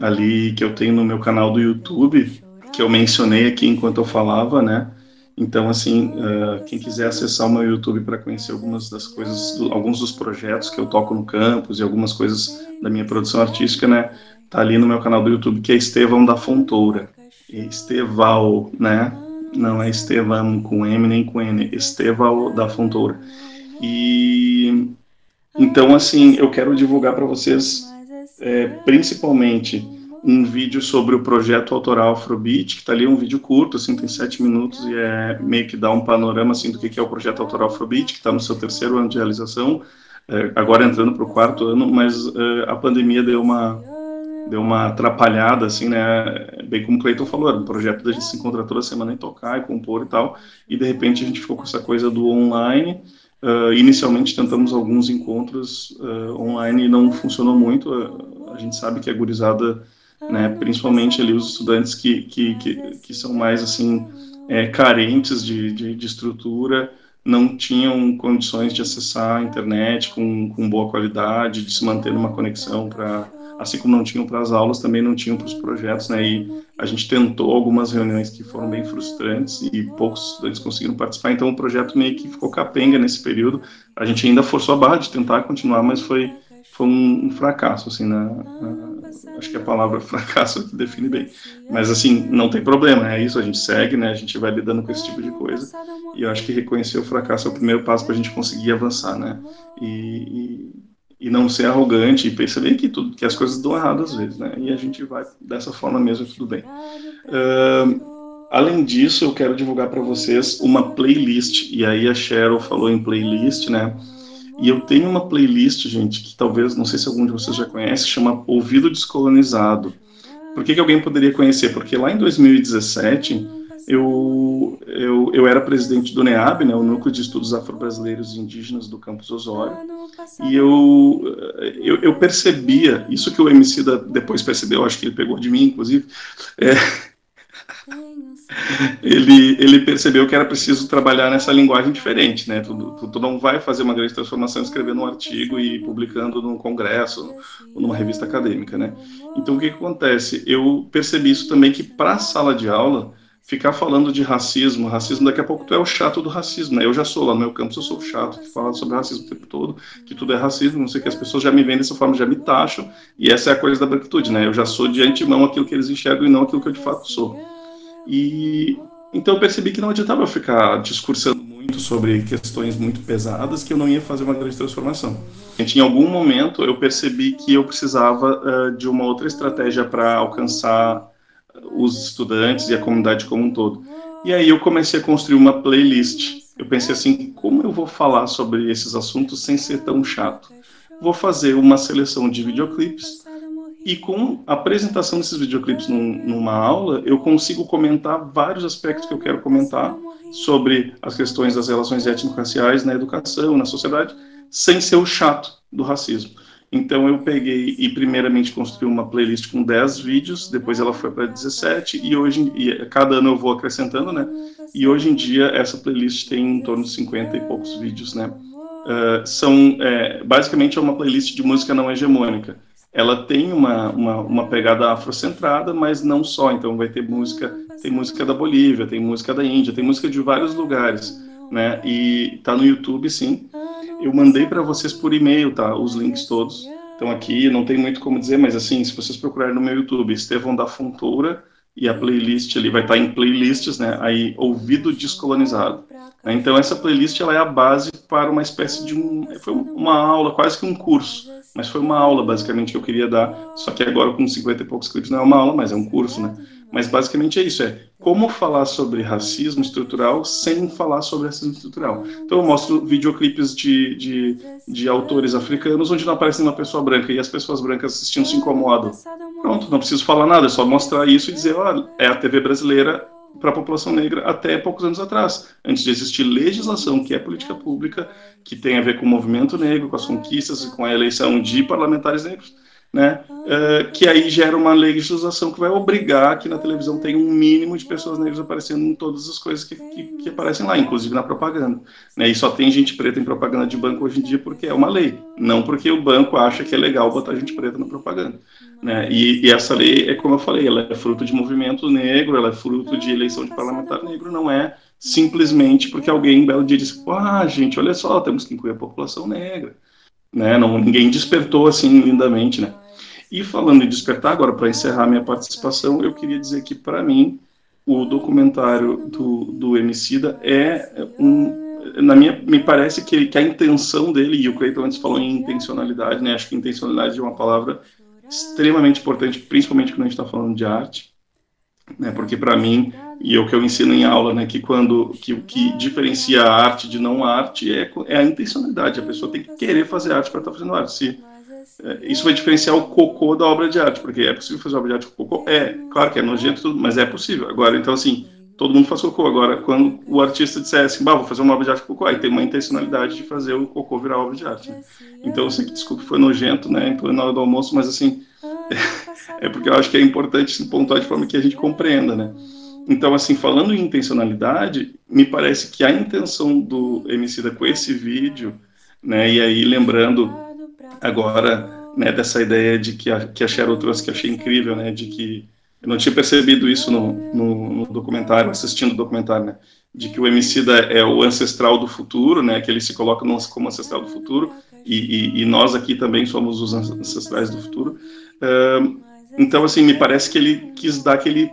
ali que eu tenho no meu canal do YouTube que eu mencionei aqui enquanto eu falava, né? Então, assim, uh, quem quiser acessar o meu YouTube para conhecer algumas das coisas, do, alguns dos projetos que eu toco no campus e algumas coisas da minha produção artística, né? Tá ali no meu canal do YouTube, que é Estevão da Fontoura. Esteval, né? Não é Estevão com M nem com N, Esteval da Fontoura. E então, assim, eu quero divulgar para vocês, é, principalmente um vídeo sobre o projeto autoral Afrobeat, que está ali um vídeo curto, assim, tem sete minutos e é meio que dá um panorama, assim, do que é o projeto autoral Afrobeat, que está no seu terceiro ano de realização, é, agora entrando para o quarto ano, mas é, a pandemia deu uma deu uma atrapalhada, assim, né, bem como o Cleiton falou, era um projeto da gente se encontrar toda semana e tocar e compor e tal, e de repente a gente ficou com essa coisa do online, uh, inicialmente tentamos alguns encontros uh, online e não funcionou muito, uh, a gente sabe que a gurizada né, principalmente ali os estudantes que, que, que, que são mais assim é, carentes de, de, de, estrutura, não tinham condições de acessar a internet com, com boa qualidade, de se manter numa conexão para assim como não tinham para as aulas, também não tinham para os projetos, né? E a gente tentou algumas reuniões que foram bem frustrantes e poucos estudantes conseguiram participar, então o projeto meio que ficou capenga nesse período. A gente ainda forçou a barra de tentar continuar, mas foi foi um, fracasso, assim, na, na, acho que a palavra *laughs* fracasso define bem. Mas, assim, não tem problema, é isso, a gente segue, né, a gente vai lidando com esse tipo de coisa, e eu acho que reconhecer o fracasso é o primeiro passo para a gente conseguir avançar, né, e, e, e, não ser arrogante e perceber que, tudo, que as coisas dão errado às vezes, né, e a gente vai dessa forma mesmo, tudo bem. Uh, além disso, eu quero divulgar para vocês uma playlist, e aí a Cheryl falou em playlist, né, e eu tenho uma playlist, gente, que talvez, não sei se algum de vocês já conhece, chama Ouvido Descolonizado. Por que, que alguém poderia conhecer? Porque lá em 2017, eu, eu, eu era presidente do NEAB, né, o Núcleo de Estudos Afro-Brasileiros e Indígenas do Campus Osório, e eu, eu, eu, percebia, isso que o MC da, depois percebeu, acho que ele pegou de mim, inclusive, é, ele, ele percebeu que era preciso trabalhar nessa linguagem diferente, né? Tu, tu, tu, não vai fazer uma grande transformação escrevendo um artigo e publicando num congresso ou numa revista acadêmica, né? Então, o que, que acontece? Eu percebi isso também que para a sala de aula, ficar falando de racismo, racismo, daqui a pouco tu é o chato do racismo, né? Eu já sou lá no meu campus, eu sou o chato que fala sobre racismo o tempo todo, que tudo é racismo, não sei que as pessoas já me veem dessa forma, já me taxam, e essa é a coisa da branquitude, né? Eu já sou de antemão aquilo que eles enxergam e não aquilo que eu de fato sou. E então eu percebi que não adiantava ficar discursando muito sobre questões muito pesadas, que eu não ia fazer uma grande transformação. Em algum momento eu percebi que eu precisava uh, de uma outra estratégia para alcançar os estudantes e a comunidade como um todo. E aí eu comecei a construir uma playlist. Eu pensei assim, como eu vou falar sobre esses assuntos sem ser tão chato? Vou fazer uma seleção de videoclipes e com a apresentação desses videoclipes num, numa aula, eu consigo comentar vários aspectos que eu quero comentar sobre as questões das relações étnico-raciais na educação, na sociedade, sem ser o chato do racismo. Então eu peguei e primeiramente construí uma playlist com 10 vídeos, depois ela foi para 17 e hoje e cada ano eu vou acrescentando, né? E hoje em dia essa playlist tem em torno de 50 e poucos vídeos, né? Uh, são é, basicamente é uma playlist de música não hegemônica ela tem uma, uma, uma, pegada afrocentrada, mas não só. Então vai ter música, tem música da Bolívia, tem música da Índia, tem música de vários lugares, né? E tá no YouTube, sim. Eu mandei para vocês por e-mail, tá? Os links todos estão aqui. Não tem muito como dizer, mas assim, se vocês procurarem no meu YouTube, Estevão da Fontoura e a playlist ali vai estar tá em playlists, né? Aí ouvido descolonizado. Então essa playlist ela é a base para uma espécie de um, foi uma aula, quase que um curso mas foi uma aula, basicamente, que eu queria dar. Só que agora, com 50 e poucos clipes, não é uma aula, mas é um curso, né? Mas basicamente é isso: é como falar sobre racismo estrutural sem falar sobre racismo estrutural. Então eu mostro videoclipes de, de, de autores africanos onde não aparece uma pessoa branca e as pessoas brancas assistindo se incomodam. Pronto, não preciso falar nada, é só mostrar isso e dizer: olha, é a TV brasileira para a população negra até poucos anos atrás, antes de existir legislação, que é política pública, que tem a ver com o movimento negro, com as conquistas e com a eleição de parlamentares negros né, uh, que aí gera uma legislação que vai obrigar que na televisão tenha um mínimo de pessoas negras aparecendo em todas as coisas que, que, que, aparecem lá, inclusive na propaganda. Né, e só tem gente preta em propaganda de banco hoje em dia porque é uma lei, não porque o banco acha que é legal botar gente preta na propaganda. Né, e, e essa lei, é como eu falei, ela é fruto de movimento negro, ela é fruto de eleição de parlamentar negro, não é simplesmente porque alguém, um belo dia, disse: ah, gente, olha só, temos que incluir a população negra né? Não, ninguém despertou assim lindamente, né? E falando em despertar, agora para encerrar minha participação, eu queria dizer que para mim o documentário do, do Emicida é um na minha me parece que, que a intenção dele e o Cleiton antes falou em intencionalidade, né? Acho que intencionalidade é uma palavra extremamente importante, principalmente quando a gente está falando de arte, né? Porque para mim e é o que eu ensino em aula, né, que quando que o que diferencia a arte de não arte é, é a intencionalidade. A pessoa tem que querer fazer arte para estar tá fazendo arte. Se, é, isso vai diferenciar o cocô da obra de arte, porque é possível fazer obra de arte com cocô? É, claro que é nojento mas é possível. Agora, então assim, todo mundo faz cocô. Agora, quando o artista disser assim, bah, vou fazer uma obra de arte com cocô, aí tem uma intencionalidade de fazer o cocô virar obra de arte. Né? Então, eu sei que desculpa foi nojento, né, em na hora do almoço, mas assim, é porque eu acho que é importante pontuar de forma que a gente compreenda, né? Então, assim, falando em intencionalidade, me parece que a intenção do Emicida com esse vídeo, né, e aí lembrando agora, né, dessa ideia de que a, que a Cheryl trouxe, que achei incrível, né, de que eu não tinha percebido isso no, no, no documentário, assistindo o documentário, né, de que o Emicida é o ancestral do futuro, né, que ele se coloca como ancestral do futuro, e, e, e nós aqui também somos os ancestrais do futuro. Uh, então, assim, me parece que ele quis dar aquele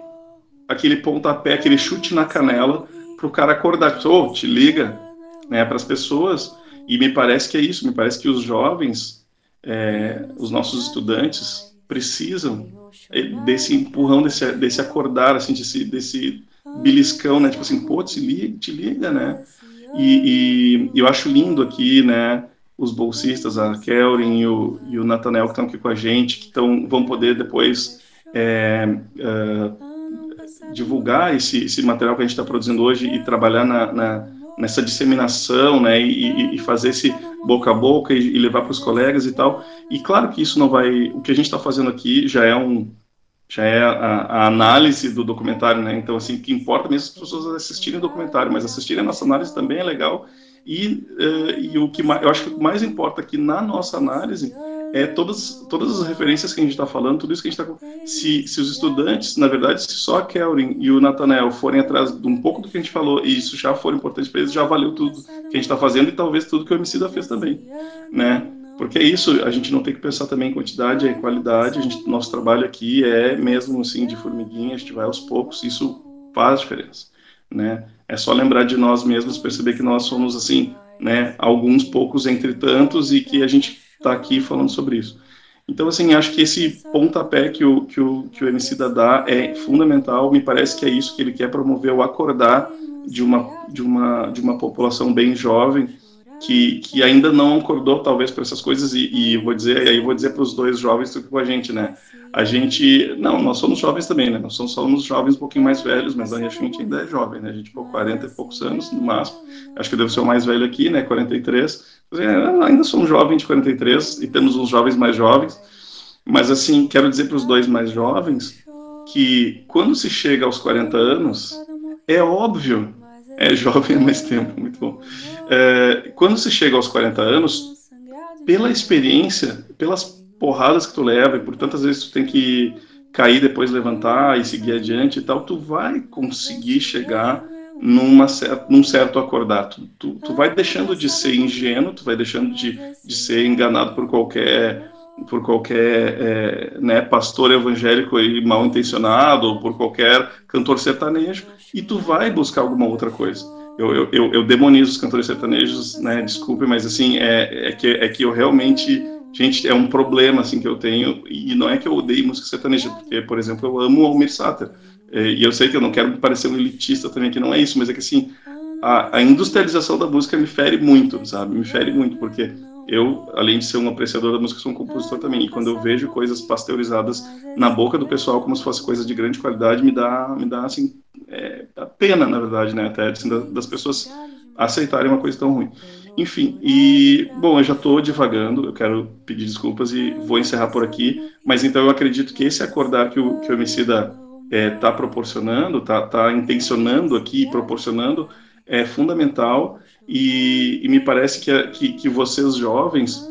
aquele pontapé, aquele chute na canela para o cara acordar, oh, te liga, né, para as pessoas. E me parece que é isso, me parece que os jovens, é, os nossos estudantes, precisam é, desse empurrão, desse, desse acordar, assim, desse, desse beliscão, né, tipo assim, pô, te liga, te liga, né. E, e eu acho lindo aqui, né, os bolsistas, a Kelrin e o, e o Nathanael que estão aqui com a gente, que tão, vão poder depois é, uh, divulgar esse, esse material que a gente está produzindo hoje e trabalhar na, na, nessa disseminação, né, e, e, fazer esse boca a boca e, e levar para os colegas e tal. E claro que isso não vai, o que a gente está fazendo aqui já é um, já é a, a, análise do documentário, né? Então assim, o que importa mesmo é as pessoas assistirem o documentário, mas assistirem a nossa análise também é legal. E, uh, e o que mais, eu acho que mais importa aqui na nossa análise é todas, todas as referências que a gente está falando, tudo isso que a gente está. Se, se os estudantes, na verdade, se só a Kelvin e o Nathanael forem atrás de um pouco do que a gente falou e isso já for importante para eles, já valeu tudo que a gente está fazendo e talvez tudo que o Emicida fez também, né? Porque é isso, a gente não tem que pensar também em quantidade, é em qualidade. A gente, nosso trabalho aqui é mesmo assim de formiguinha, a gente vai aos poucos, isso faz diferença, né? É só lembrar de nós mesmos, perceber que nós somos assim, né? Alguns poucos entre tantos e que a gente está aqui falando sobre isso. Então, assim, acho que esse pontapé que o, que o, que o MC dá é fundamental, me parece que é isso que ele quer promover, o acordar de uma, de uma, de uma população bem jovem, que, que ainda não acordou, talvez, para essas coisas, e, e vou dizer, aí vou dizer para os dois jovens que com a gente, né, a gente, não, nós somos jovens também, né, nós somos, jovens um pouquinho mais velhos, mas a gente ainda é jovem, né, a gente, por 40 e poucos anos, no máximo, acho que eu devo ser o mais velho aqui, né, 43, ainda sou um jovem de 43 e temos uns jovens mais jovens, mas assim, quero dizer para os dois mais jovens que quando se chega aos 40 anos, é óbvio, é jovem há mais tempo, muito bom. É, quando se chega aos 40 anos, pela experiência, pelas porradas que tu leva, e por tantas vezes tu tem que cair, depois levantar e seguir adiante e tal, tu vai conseguir chegar numa num certo acordar. Tu, tu, tu, vai deixando de ser ingênuo, tu vai deixando de, de ser enganado por qualquer por qualquer é, né, pastor evangélico e mal intencionado ou por qualquer cantor sertanejo e tu vai buscar alguma outra coisa. Eu, eu, eu, eu demonizo os cantores sertanejos, né? Desculpe, mas assim é, é que é que eu realmente gente é um problema assim que eu tenho e não é que eu odeio música sertaneja, porque por exemplo eu amo Almir Sater é, e eu sei que eu não quero parecer um elitista também, que não é isso, mas é que assim, a, a, industrialização da música me fere muito, sabe? Me fere muito, porque eu, além de ser um apreciador da música, sou um compositor também. E quando eu vejo coisas pasteurizadas na boca do pessoal como se fosse coisa de grande qualidade, me dá, me dá assim, é, pena, na verdade, né, até assim, das pessoas aceitarem uma coisa tão ruim. Enfim, e, bom, eu já estou divagando, eu quero pedir desculpas e vou encerrar por aqui, mas então eu acredito que esse acordar que o, que o Emicida está é, tá proporcionando, está tá intencionando aqui, proporcionando, é fundamental e, e me parece que, que, que, vocês jovens,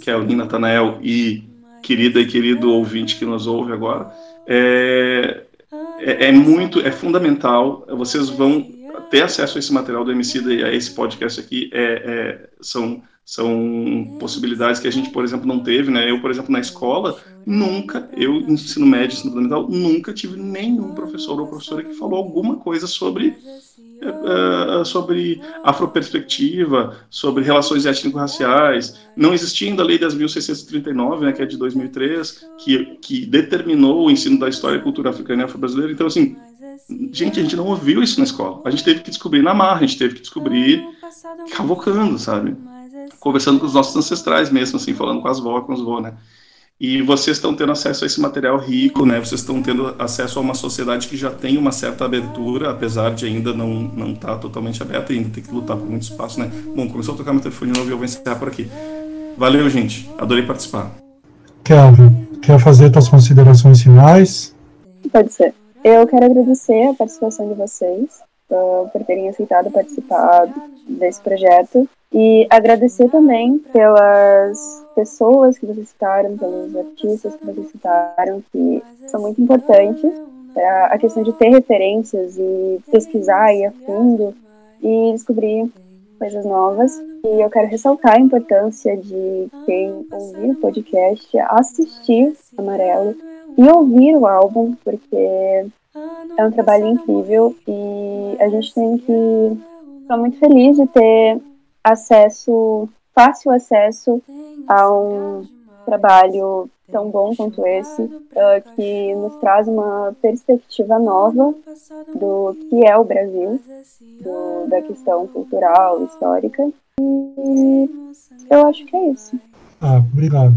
que é o Nina Natanael e querida e querido ouvinte que nos ouve agora, é, é, é muito, é fundamental, vocês vão ter acesso a esse material do Emicida e a esse podcast aqui. É, é, são, são possibilidades que a gente, por exemplo, não teve, né? Eu, por exemplo, na escola, nunca, eu, ensino médio, ensino fundamental, nunca tive nenhum professor ou professora que falou alguma coisa sobre uh, sobre afroperspectiva, sobre relações étnico-raciais. Não existia ainda a Lei das 1639, né, que é de 2003, que, que determinou o ensino da história e cultura africana e afro-brasileira. Então, assim, gente, a gente não ouviu isso na escola. A gente teve que descobrir na marra, a gente teve que descobrir cavocando, sabe? Conversando com os nossos ancestrais mesmo, assim, falando com as vó, com os vô, né? E vocês estão tendo acesso a esse material rico, né? Vocês estão tendo acesso a uma sociedade que já tem uma certa abertura, apesar de ainda não não estar tá totalmente aberta, ainda tem que lutar por muito espaço, né? Bom, começou a tocar meu telefone novo e eu vou encerrar por aqui. Valeu, gente. Adorei participar. Kelvin, quer fazer suas considerações finais? Pode ser. Eu quero agradecer a participação de vocês, uh, por terem aceitado participar desse projeto. E agradecer também pelas pessoas que vocês citaram, pelos artistas que vocês citaram, que são muito importantes. A questão de ter referências e pesquisar e a fundo e descobrir coisas novas. E eu quero ressaltar a importância de quem ouvir o podcast assistir Amarelo e ouvir o álbum, porque é um trabalho incrível e a gente tem que ficar muito feliz de ter acesso, fácil acesso a um trabalho tão bom quanto esse, uh, que nos traz uma perspectiva nova do que é o Brasil, do, da questão cultural, histórica. E eu acho que é isso. Ah, obrigado.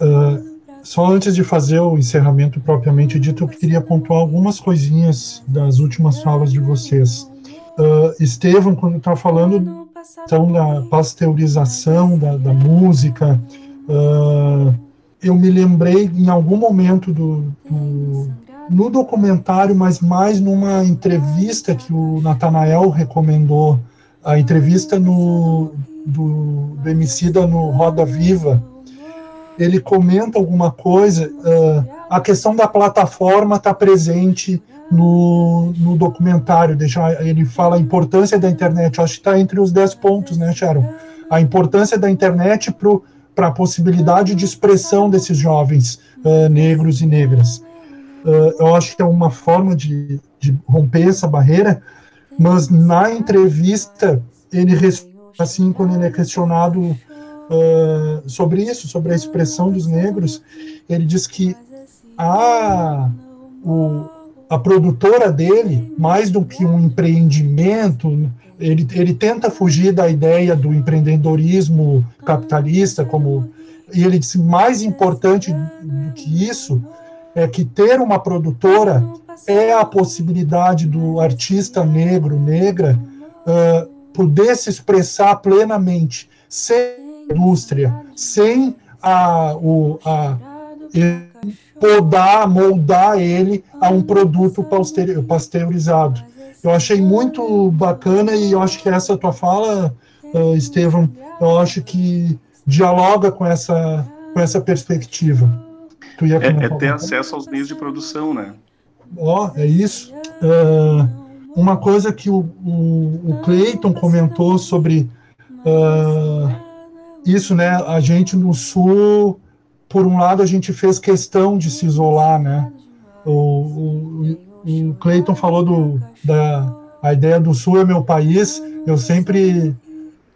Uh, só antes de fazer o encerramento propriamente dito, eu queria pontuar algumas coisinhas das últimas falas de vocês. Uh, Estevam, quando está falando então, da pasteurização da, da música, uh, eu me lembrei em algum momento do, do, no documentário, mas mais numa entrevista que o Natanael recomendou, a entrevista no, do, do Emicida no Roda Viva, ele comenta alguma coisa, uh, a questão da plataforma está presente no, no documentário, deixa, ele fala a importância da internet, acho que está entre os 10 pontos, né, Sharon? A importância da internet para a possibilidade de expressão desses jovens uh, negros e negras. Uh, eu acho que é uma forma de, de romper essa barreira, mas na entrevista ele assim quando ele é questionado uh, sobre isso, sobre a expressão dos negros, ele diz que a, o, a produtora dele, mais do que um empreendimento, ele, ele tenta fugir da ideia do empreendedorismo capitalista, como e ele disse mais importante do que isso é que ter uma produtora é a possibilidade do artista negro, negra, uh, poder se expressar plenamente, sem indústria, sem a, o, a, podar, moldar ele a um produto pasteurizado. Eu achei muito bacana e eu acho que essa tua fala, uh, Estevam, eu acho que dialoga com essa, com essa perspectiva. Tu ia é, é ter acesso aos meios de produção, né? Ó, oh, é isso. Uh, uma coisa que o, o, o Clayton comentou sobre uh, isso, né? A gente no Sul, por um lado, a gente fez questão de se isolar, né? O, o, o Clayton falou do, da a ideia do Sul é meu país. Eu sempre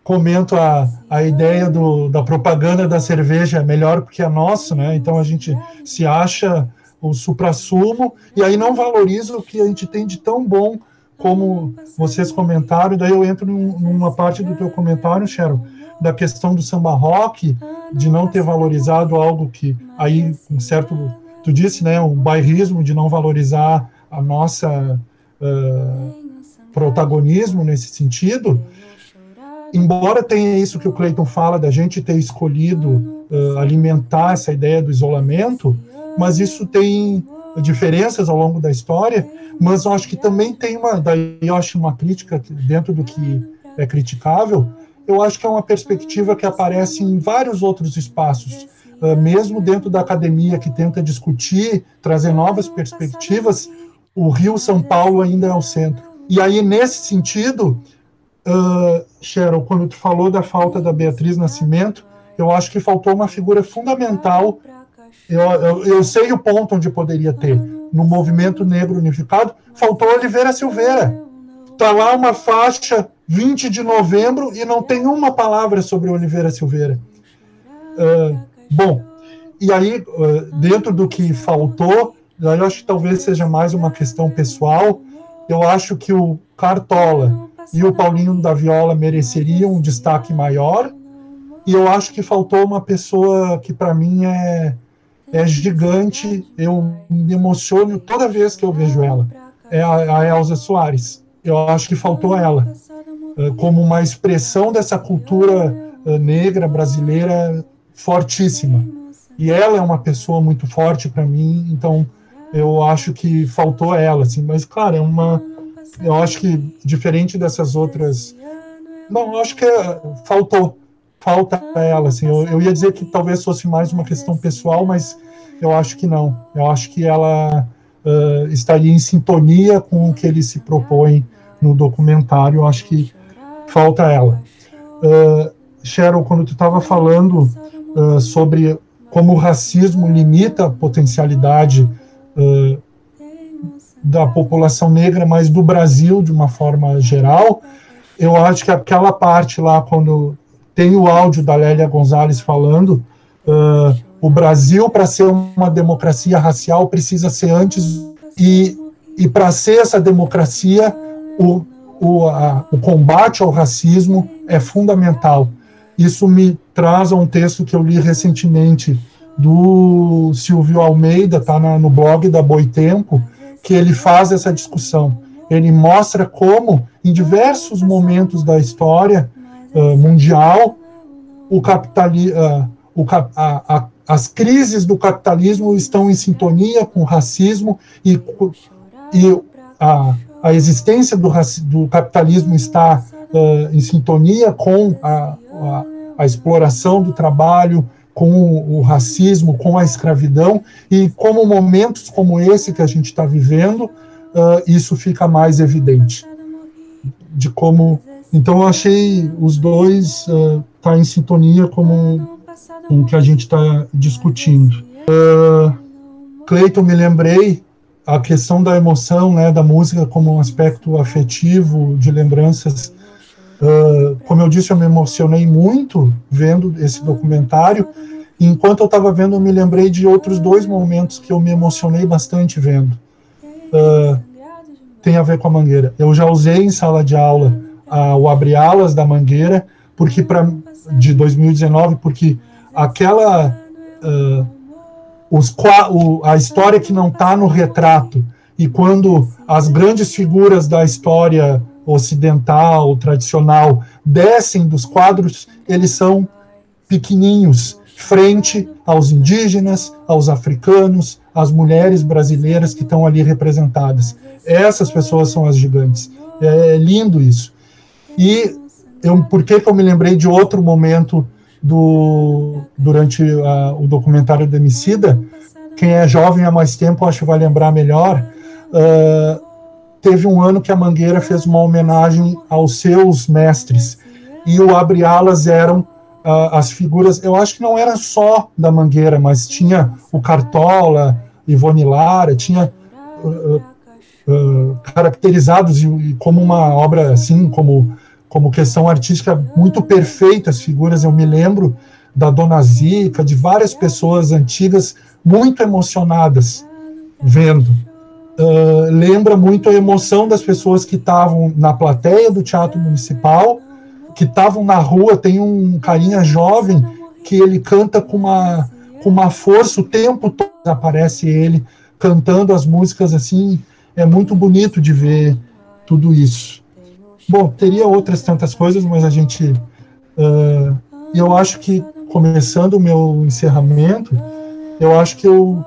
comento a, a ideia do, da propaganda da cerveja é melhor porque é nosso, né? Então a gente se acha o supra-sumo e aí não valoriza o que a gente tem de tão bom como vocês comentaram. E daí eu entro num, numa parte do teu comentário, Cheryl, da questão do samba rock, de não ter valorizado algo que aí um certo, tu disse, né, um bairrismo de não valorizar a nossa uh, protagonismo nesse sentido, embora tenha isso que o Clayton fala da gente ter escolhido uh, alimentar essa ideia do isolamento, mas isso tem diferenças ao longo da história, mas eu acho que também tem uma, daí eu acho uma crítica dentro do que é criticável, eu acho que é uma perspectiva que aparece em vários outros espaços, uh, mesmo dentro da academia que tenta discutir, trazer novas perspectivas, o Rio São Paulo ainda é o centro. E aí nesse sentido, uh, Cheryl, quando tu falou da falta da Beatriz Nascimento, eu acho que faltou uma figura fundamental. Eu, eu, eu sei o ponto onde poderia ter. No movimento negro unificado, faltou Oliveira Silveira. Está lá uma faixa 20 de novembro e não tem uma palavra sobre Oliveira Silveira. Uh, bom, e aí, uh, dentro do que faltou, eu acho que talvez seja mais uma questão pessoal. Eu acho que o Cartola e o Paulinho da Viola mereceriam um destaque maior. E eu acho que faltou uma pessoa que, para mim, é, é gigante. Eu me emociono toda vez que eu vejo ela. É a, a Elza Soares. Eu acho que faltou ela. Eh, como uma expressão dessa cultura eh, negra brasileira fortíssima. E ela é uma pessoa muito forte para mim, então eu acho que faltou ela, assim. Mas claro, é uma, eu acho que diferente dessas outras, não, eu acho que é, faltou, falta ela, assim. Eu, eu ia dizer que talvez fosse mais uma questão pessoal, mas eu acho que não. Eu acho que ela uh, estaria em sintonia com o que ele se propõe no documentário. Eu acho que falta ela. Uh, Cheryl, quando tu estava falando uh, sobre como o racismo limita a potencialidade uh, da população negra, mas do Brasil de uma forma geral, eu acho que aquela parte lá, quando tem o áudio da Lélia Gonzalez falando, uh, o Brasil, para ser uma democracia racial, precisa ser antes, e, e para ser essa democracia, o, o, a, o combate ao racismo é fundamental. Isso me traz a um texto que eu li recentemente do Silvio Almeida, está no blog da Boitempo, que ele faz essa discussão. Ele mostra como, em diversos momentos da história uh, mundial, o capitali uh, o, a, a, as crises do capitalismo estão em sintonia com o racismo e, e a, a existência do, do capitalismo está uh, em sintonia com a, a, a, exploração do trabalho, com o racismo, com a escravidão, e como momentos como esse que a gente está vivendo, uh, isso fica mais evidente. De como. Então, eu achei os dois uh, tá em sintonia com o que a gente está discutindo. Uh, Cleiton, me lembrei a questão da emoção, né, da música como um aspecto afetivo, de lembranças. Uh, como eu disse, eu me emocionei muito vendo esse documentário. Enquanto eu estava vendo, eu me lembrei de outros dois momentos que eu me emocionei bastante vendo. Uh, tem a ver com a Mangueira. Eu já usei em sala de aula uh, o Abre Alas da Mangueira, porque para de 2019, porque aquela uh, os, o, a história que não está no retrato. E quando as grandes figuras da história ocidental, tradicional, descem dos quadros, eles são pequeninhos, frente aos indígenas, aos africanos, às mulheres brasileiras que estão ali representadas. Essas pessoas são as gigantes. É lindo isso. E eu, por que, que eu me lembrei de outro momento do, durante a, o documentário do Emicida, quem é jovem há mais tempo acho que vai lembrar melhor, uh, teve um ano que a Mangueira fez uma homenagem aos seus mestres, e o Abre Alas eram uh, as figuras, eu acho que não era só da Mangueira, mas tinha o Cartola, Ivone Lara, tinha uh, caracterizados como uma obra assim, como como questão artística muito perfeita as figuras. Eu me lembro da Dona Zica, de várias pessoas antigas muito emocionadas vendo. Uh, lembra muito a emoção das pessoas que estavam na plateia do Teatro Municipal, que estavam na rua. Tem um carinha jovem que ele canta com uma, com uma força o tempo todo. Aparece ele cantando as músicas assim é muito bonito de ver tudo isso. Bom, teria outras tantas coisas, mas a gente. Uh, eu acho que, começando o meu encerramento, eu acho que, eu,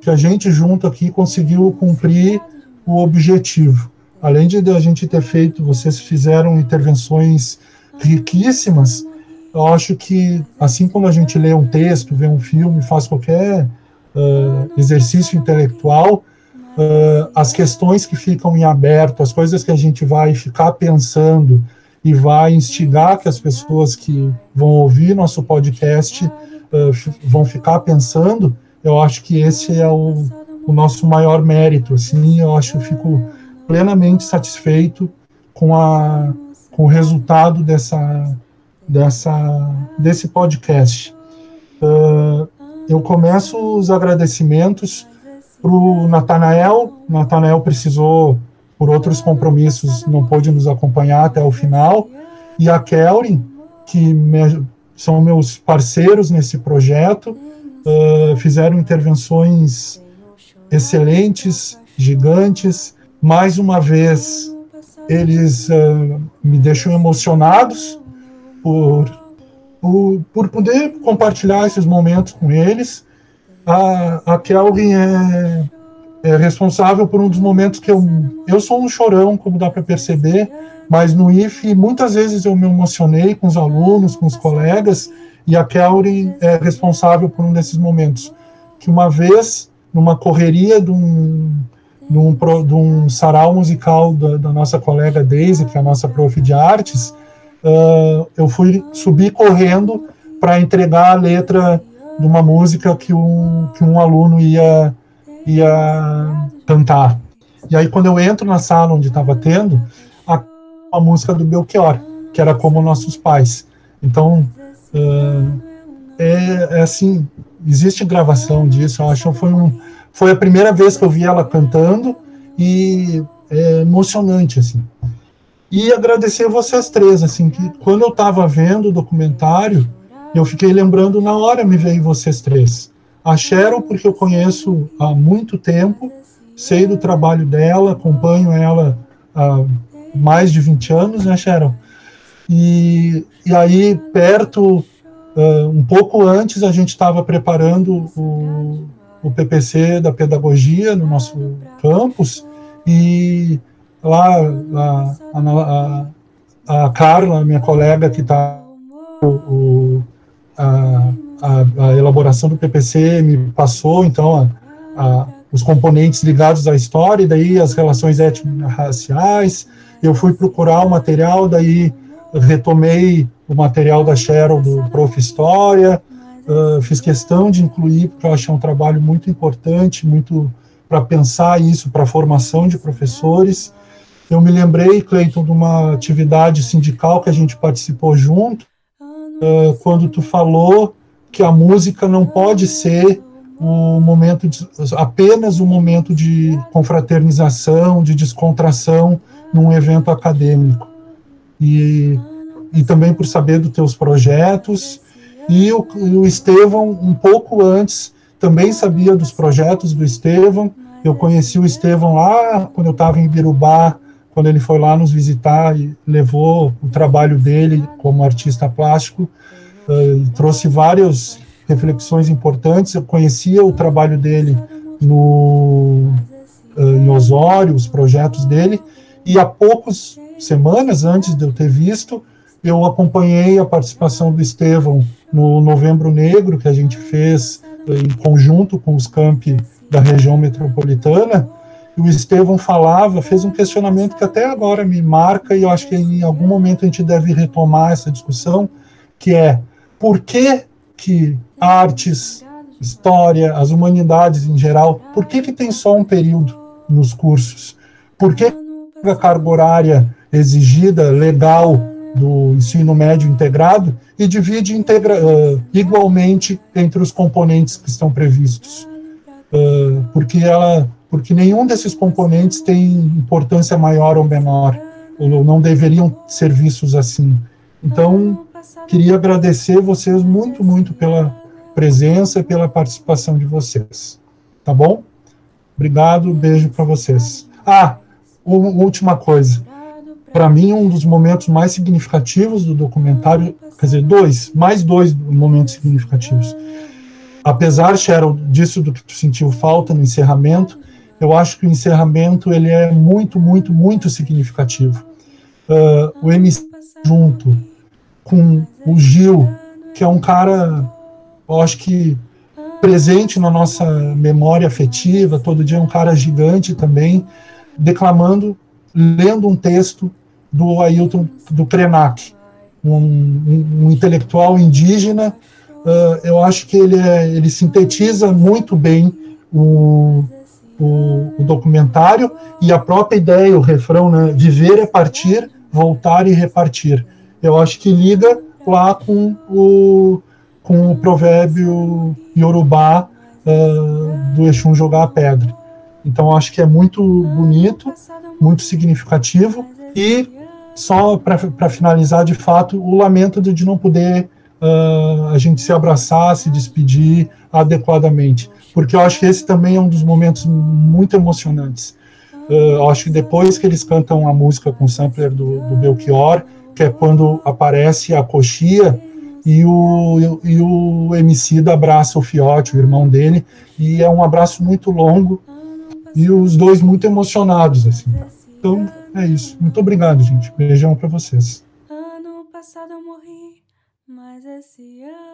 que a gente junto aqui conseguiu cumprir o objetivo. Além de a gente ter feito, vocês fizeram intervenções riquíssimas, eu acho que, assim como a gente lê um texto, vê um filme, faz qualquer uh, exercício intelectual, uh, as questões que ficam em aberto, as coisas que a gente vai ficar pensando e vai instigar que as pessoas que vão ouvir nosso podcast uh, vão ficar pensando, eu acho que esse é o, o nosso maior mérito. Assim, eu acho que fico plenamente satisfeito com, a, com o resultado dessa, dessa, desse podcast. Uh, eu começo os agradecimentos para o Natanael. Natanael precisou, por outros compromissos, não pôde nos acompanhar até o final. E a Kelrin, que me, são meus parceiros nesse projeto, uh, fizeram intervenções excelentes, gigantes. Mais uma vez, eles uh, me deixam emocionados por, por, por poder compartilhar esses momentos com eles a, a Kelvin é, é responsável por um dos momentos que eu. Eu sou um chorão, como dá para perceber, mas no IFE muitas vezes eu me emocionei com os alunos, com os colegas, e a Kelvin é responsável por um desses momentos. Que uma vez, numa correria de um, de um, de um sarau musical da, da, nossa colega Daisy, que é a nossa prof de artes, uh, eu fui subir correndo para entregar a letra de uma música que um, que um aluno ia, ia cantar. E aí, quando eu entro na sala onde estava tendo, a, a música do Belchior, que era como nossos pais. Então, uh, é, é, assim, existe gravação disso, eu acho que foi, um, foi a primeira vez que eu vi ela cantando e é emocionante, assim. E agradecer vocês três, assim, que quando eu estava vendo o documentário, eu fiquei lembrando na hora, me veio vocês três. A Cheryl, porque eu conheço há muito tempo, sei do trabalho dela, acompanho ela há mais de 20 anos, né, Cheryl? E, e aí, perto, uh, um pouco antes, a gente estava preparando o, o PPC da pedagogia no nosso campus, e lá a, a, a, a Carla, minha colega que está o, a, a, a, elaboração do PPC me passou, então, a, os componentes ligados à história, e daí as relações étnico-raciais. Eu fui procurar o material, daí retomei o material da Cheryl do Prof. História, uh, fiz questão de incluir, porque eu achei um trabalho muito importante, muito para pensar isso para a formação de professores. Eu me lembrei, Cleiton, de uma atividade sindical que a gente participou junto, uh, quando tu falou que a música não pode ser um momento de, apenas um momento de confraternização, de descontração num evento acadêmico. E, e também por saber dos teus projetos. E o, o Estevão, um pouco antes, também sabia dos projetos do Estevão. Eu conheci o Estevão lá quando eu estava em Birubá, quando ele foi lá nos visitar e levou o trabalho dele como artista plástico, uh, trouxe várias reflexões importantes. Eu conhecia o trabalho dele no, uh, em Osório, os projetos dele, e há poucas semanas antes de eu ter visto, eu acompanhei a participação do Estevão no Novembro Negro, que a gente fez uh, em conjunto com os campi da região metropolitana, o Estevão falava, fez um questionamento que até agora me marca e eu acho que em algum momento a gente deve retomar essa discussão, que é por que que artes, história, as humanidades em geral, por que que tem só um período nos cursos? Por que a carga horária exigida, legal, do ensino médio integrado e divide integra uh, igualmente entre os componentes que estão previstos? Uh, porque ela porque nenhum desses componentes tem importância maior ou menor, ou não deveriam ser vistos assim. Então, queria agradecer vocês muito, muito pela presença e pela participação de vocês. Tá bom? Obrigado, beijo para vocês. Ah, última coisa. Para mim, um dos momentos mais significativos do documentário, quer dizer, dois, mais dois momentos significativos. Apesar, Cheryl, disso do que tu sentiu falta no encerramento, eu acho que o encerramento ele é muito, muito, muito significativo. Uh, o MC junto com o Gil, que é um cara, eu acho que presente na nossa memória afetiva, todo dia é um cara gigante também, declamando, lendo um texto do Ailton do Krenak, um, um, um intelectual indígena. Uh, eu acho que ele, é, ele sintetiza muito bem o, o, o, documentário e a própria ideia, o refrão, né, viver é partir, voltar e repartir. Eu acho que liga lá com o, com o provérbio iorubá uh, do Exum jogar a pedra. Então acho que é muito bonito, muito significativo e só para finalizar de fato o lamento de não poder uh, a gente se abraçar, se despedir adequadamente, porque eu acho que esse também é um dos momentos muito emocionantes. Uh, acho que depois que eles cantam a música com o sampler do, do Belchior, que é quando aparece a coxia e o, e o MC da abraça o Fiote, o irmão dele, e é um abraço muito longo e os dois muito emocionados, assim. Então, é isso. Muito obrigado, gente. Beijão para vocês. Ano passado eu morri, mas esse ano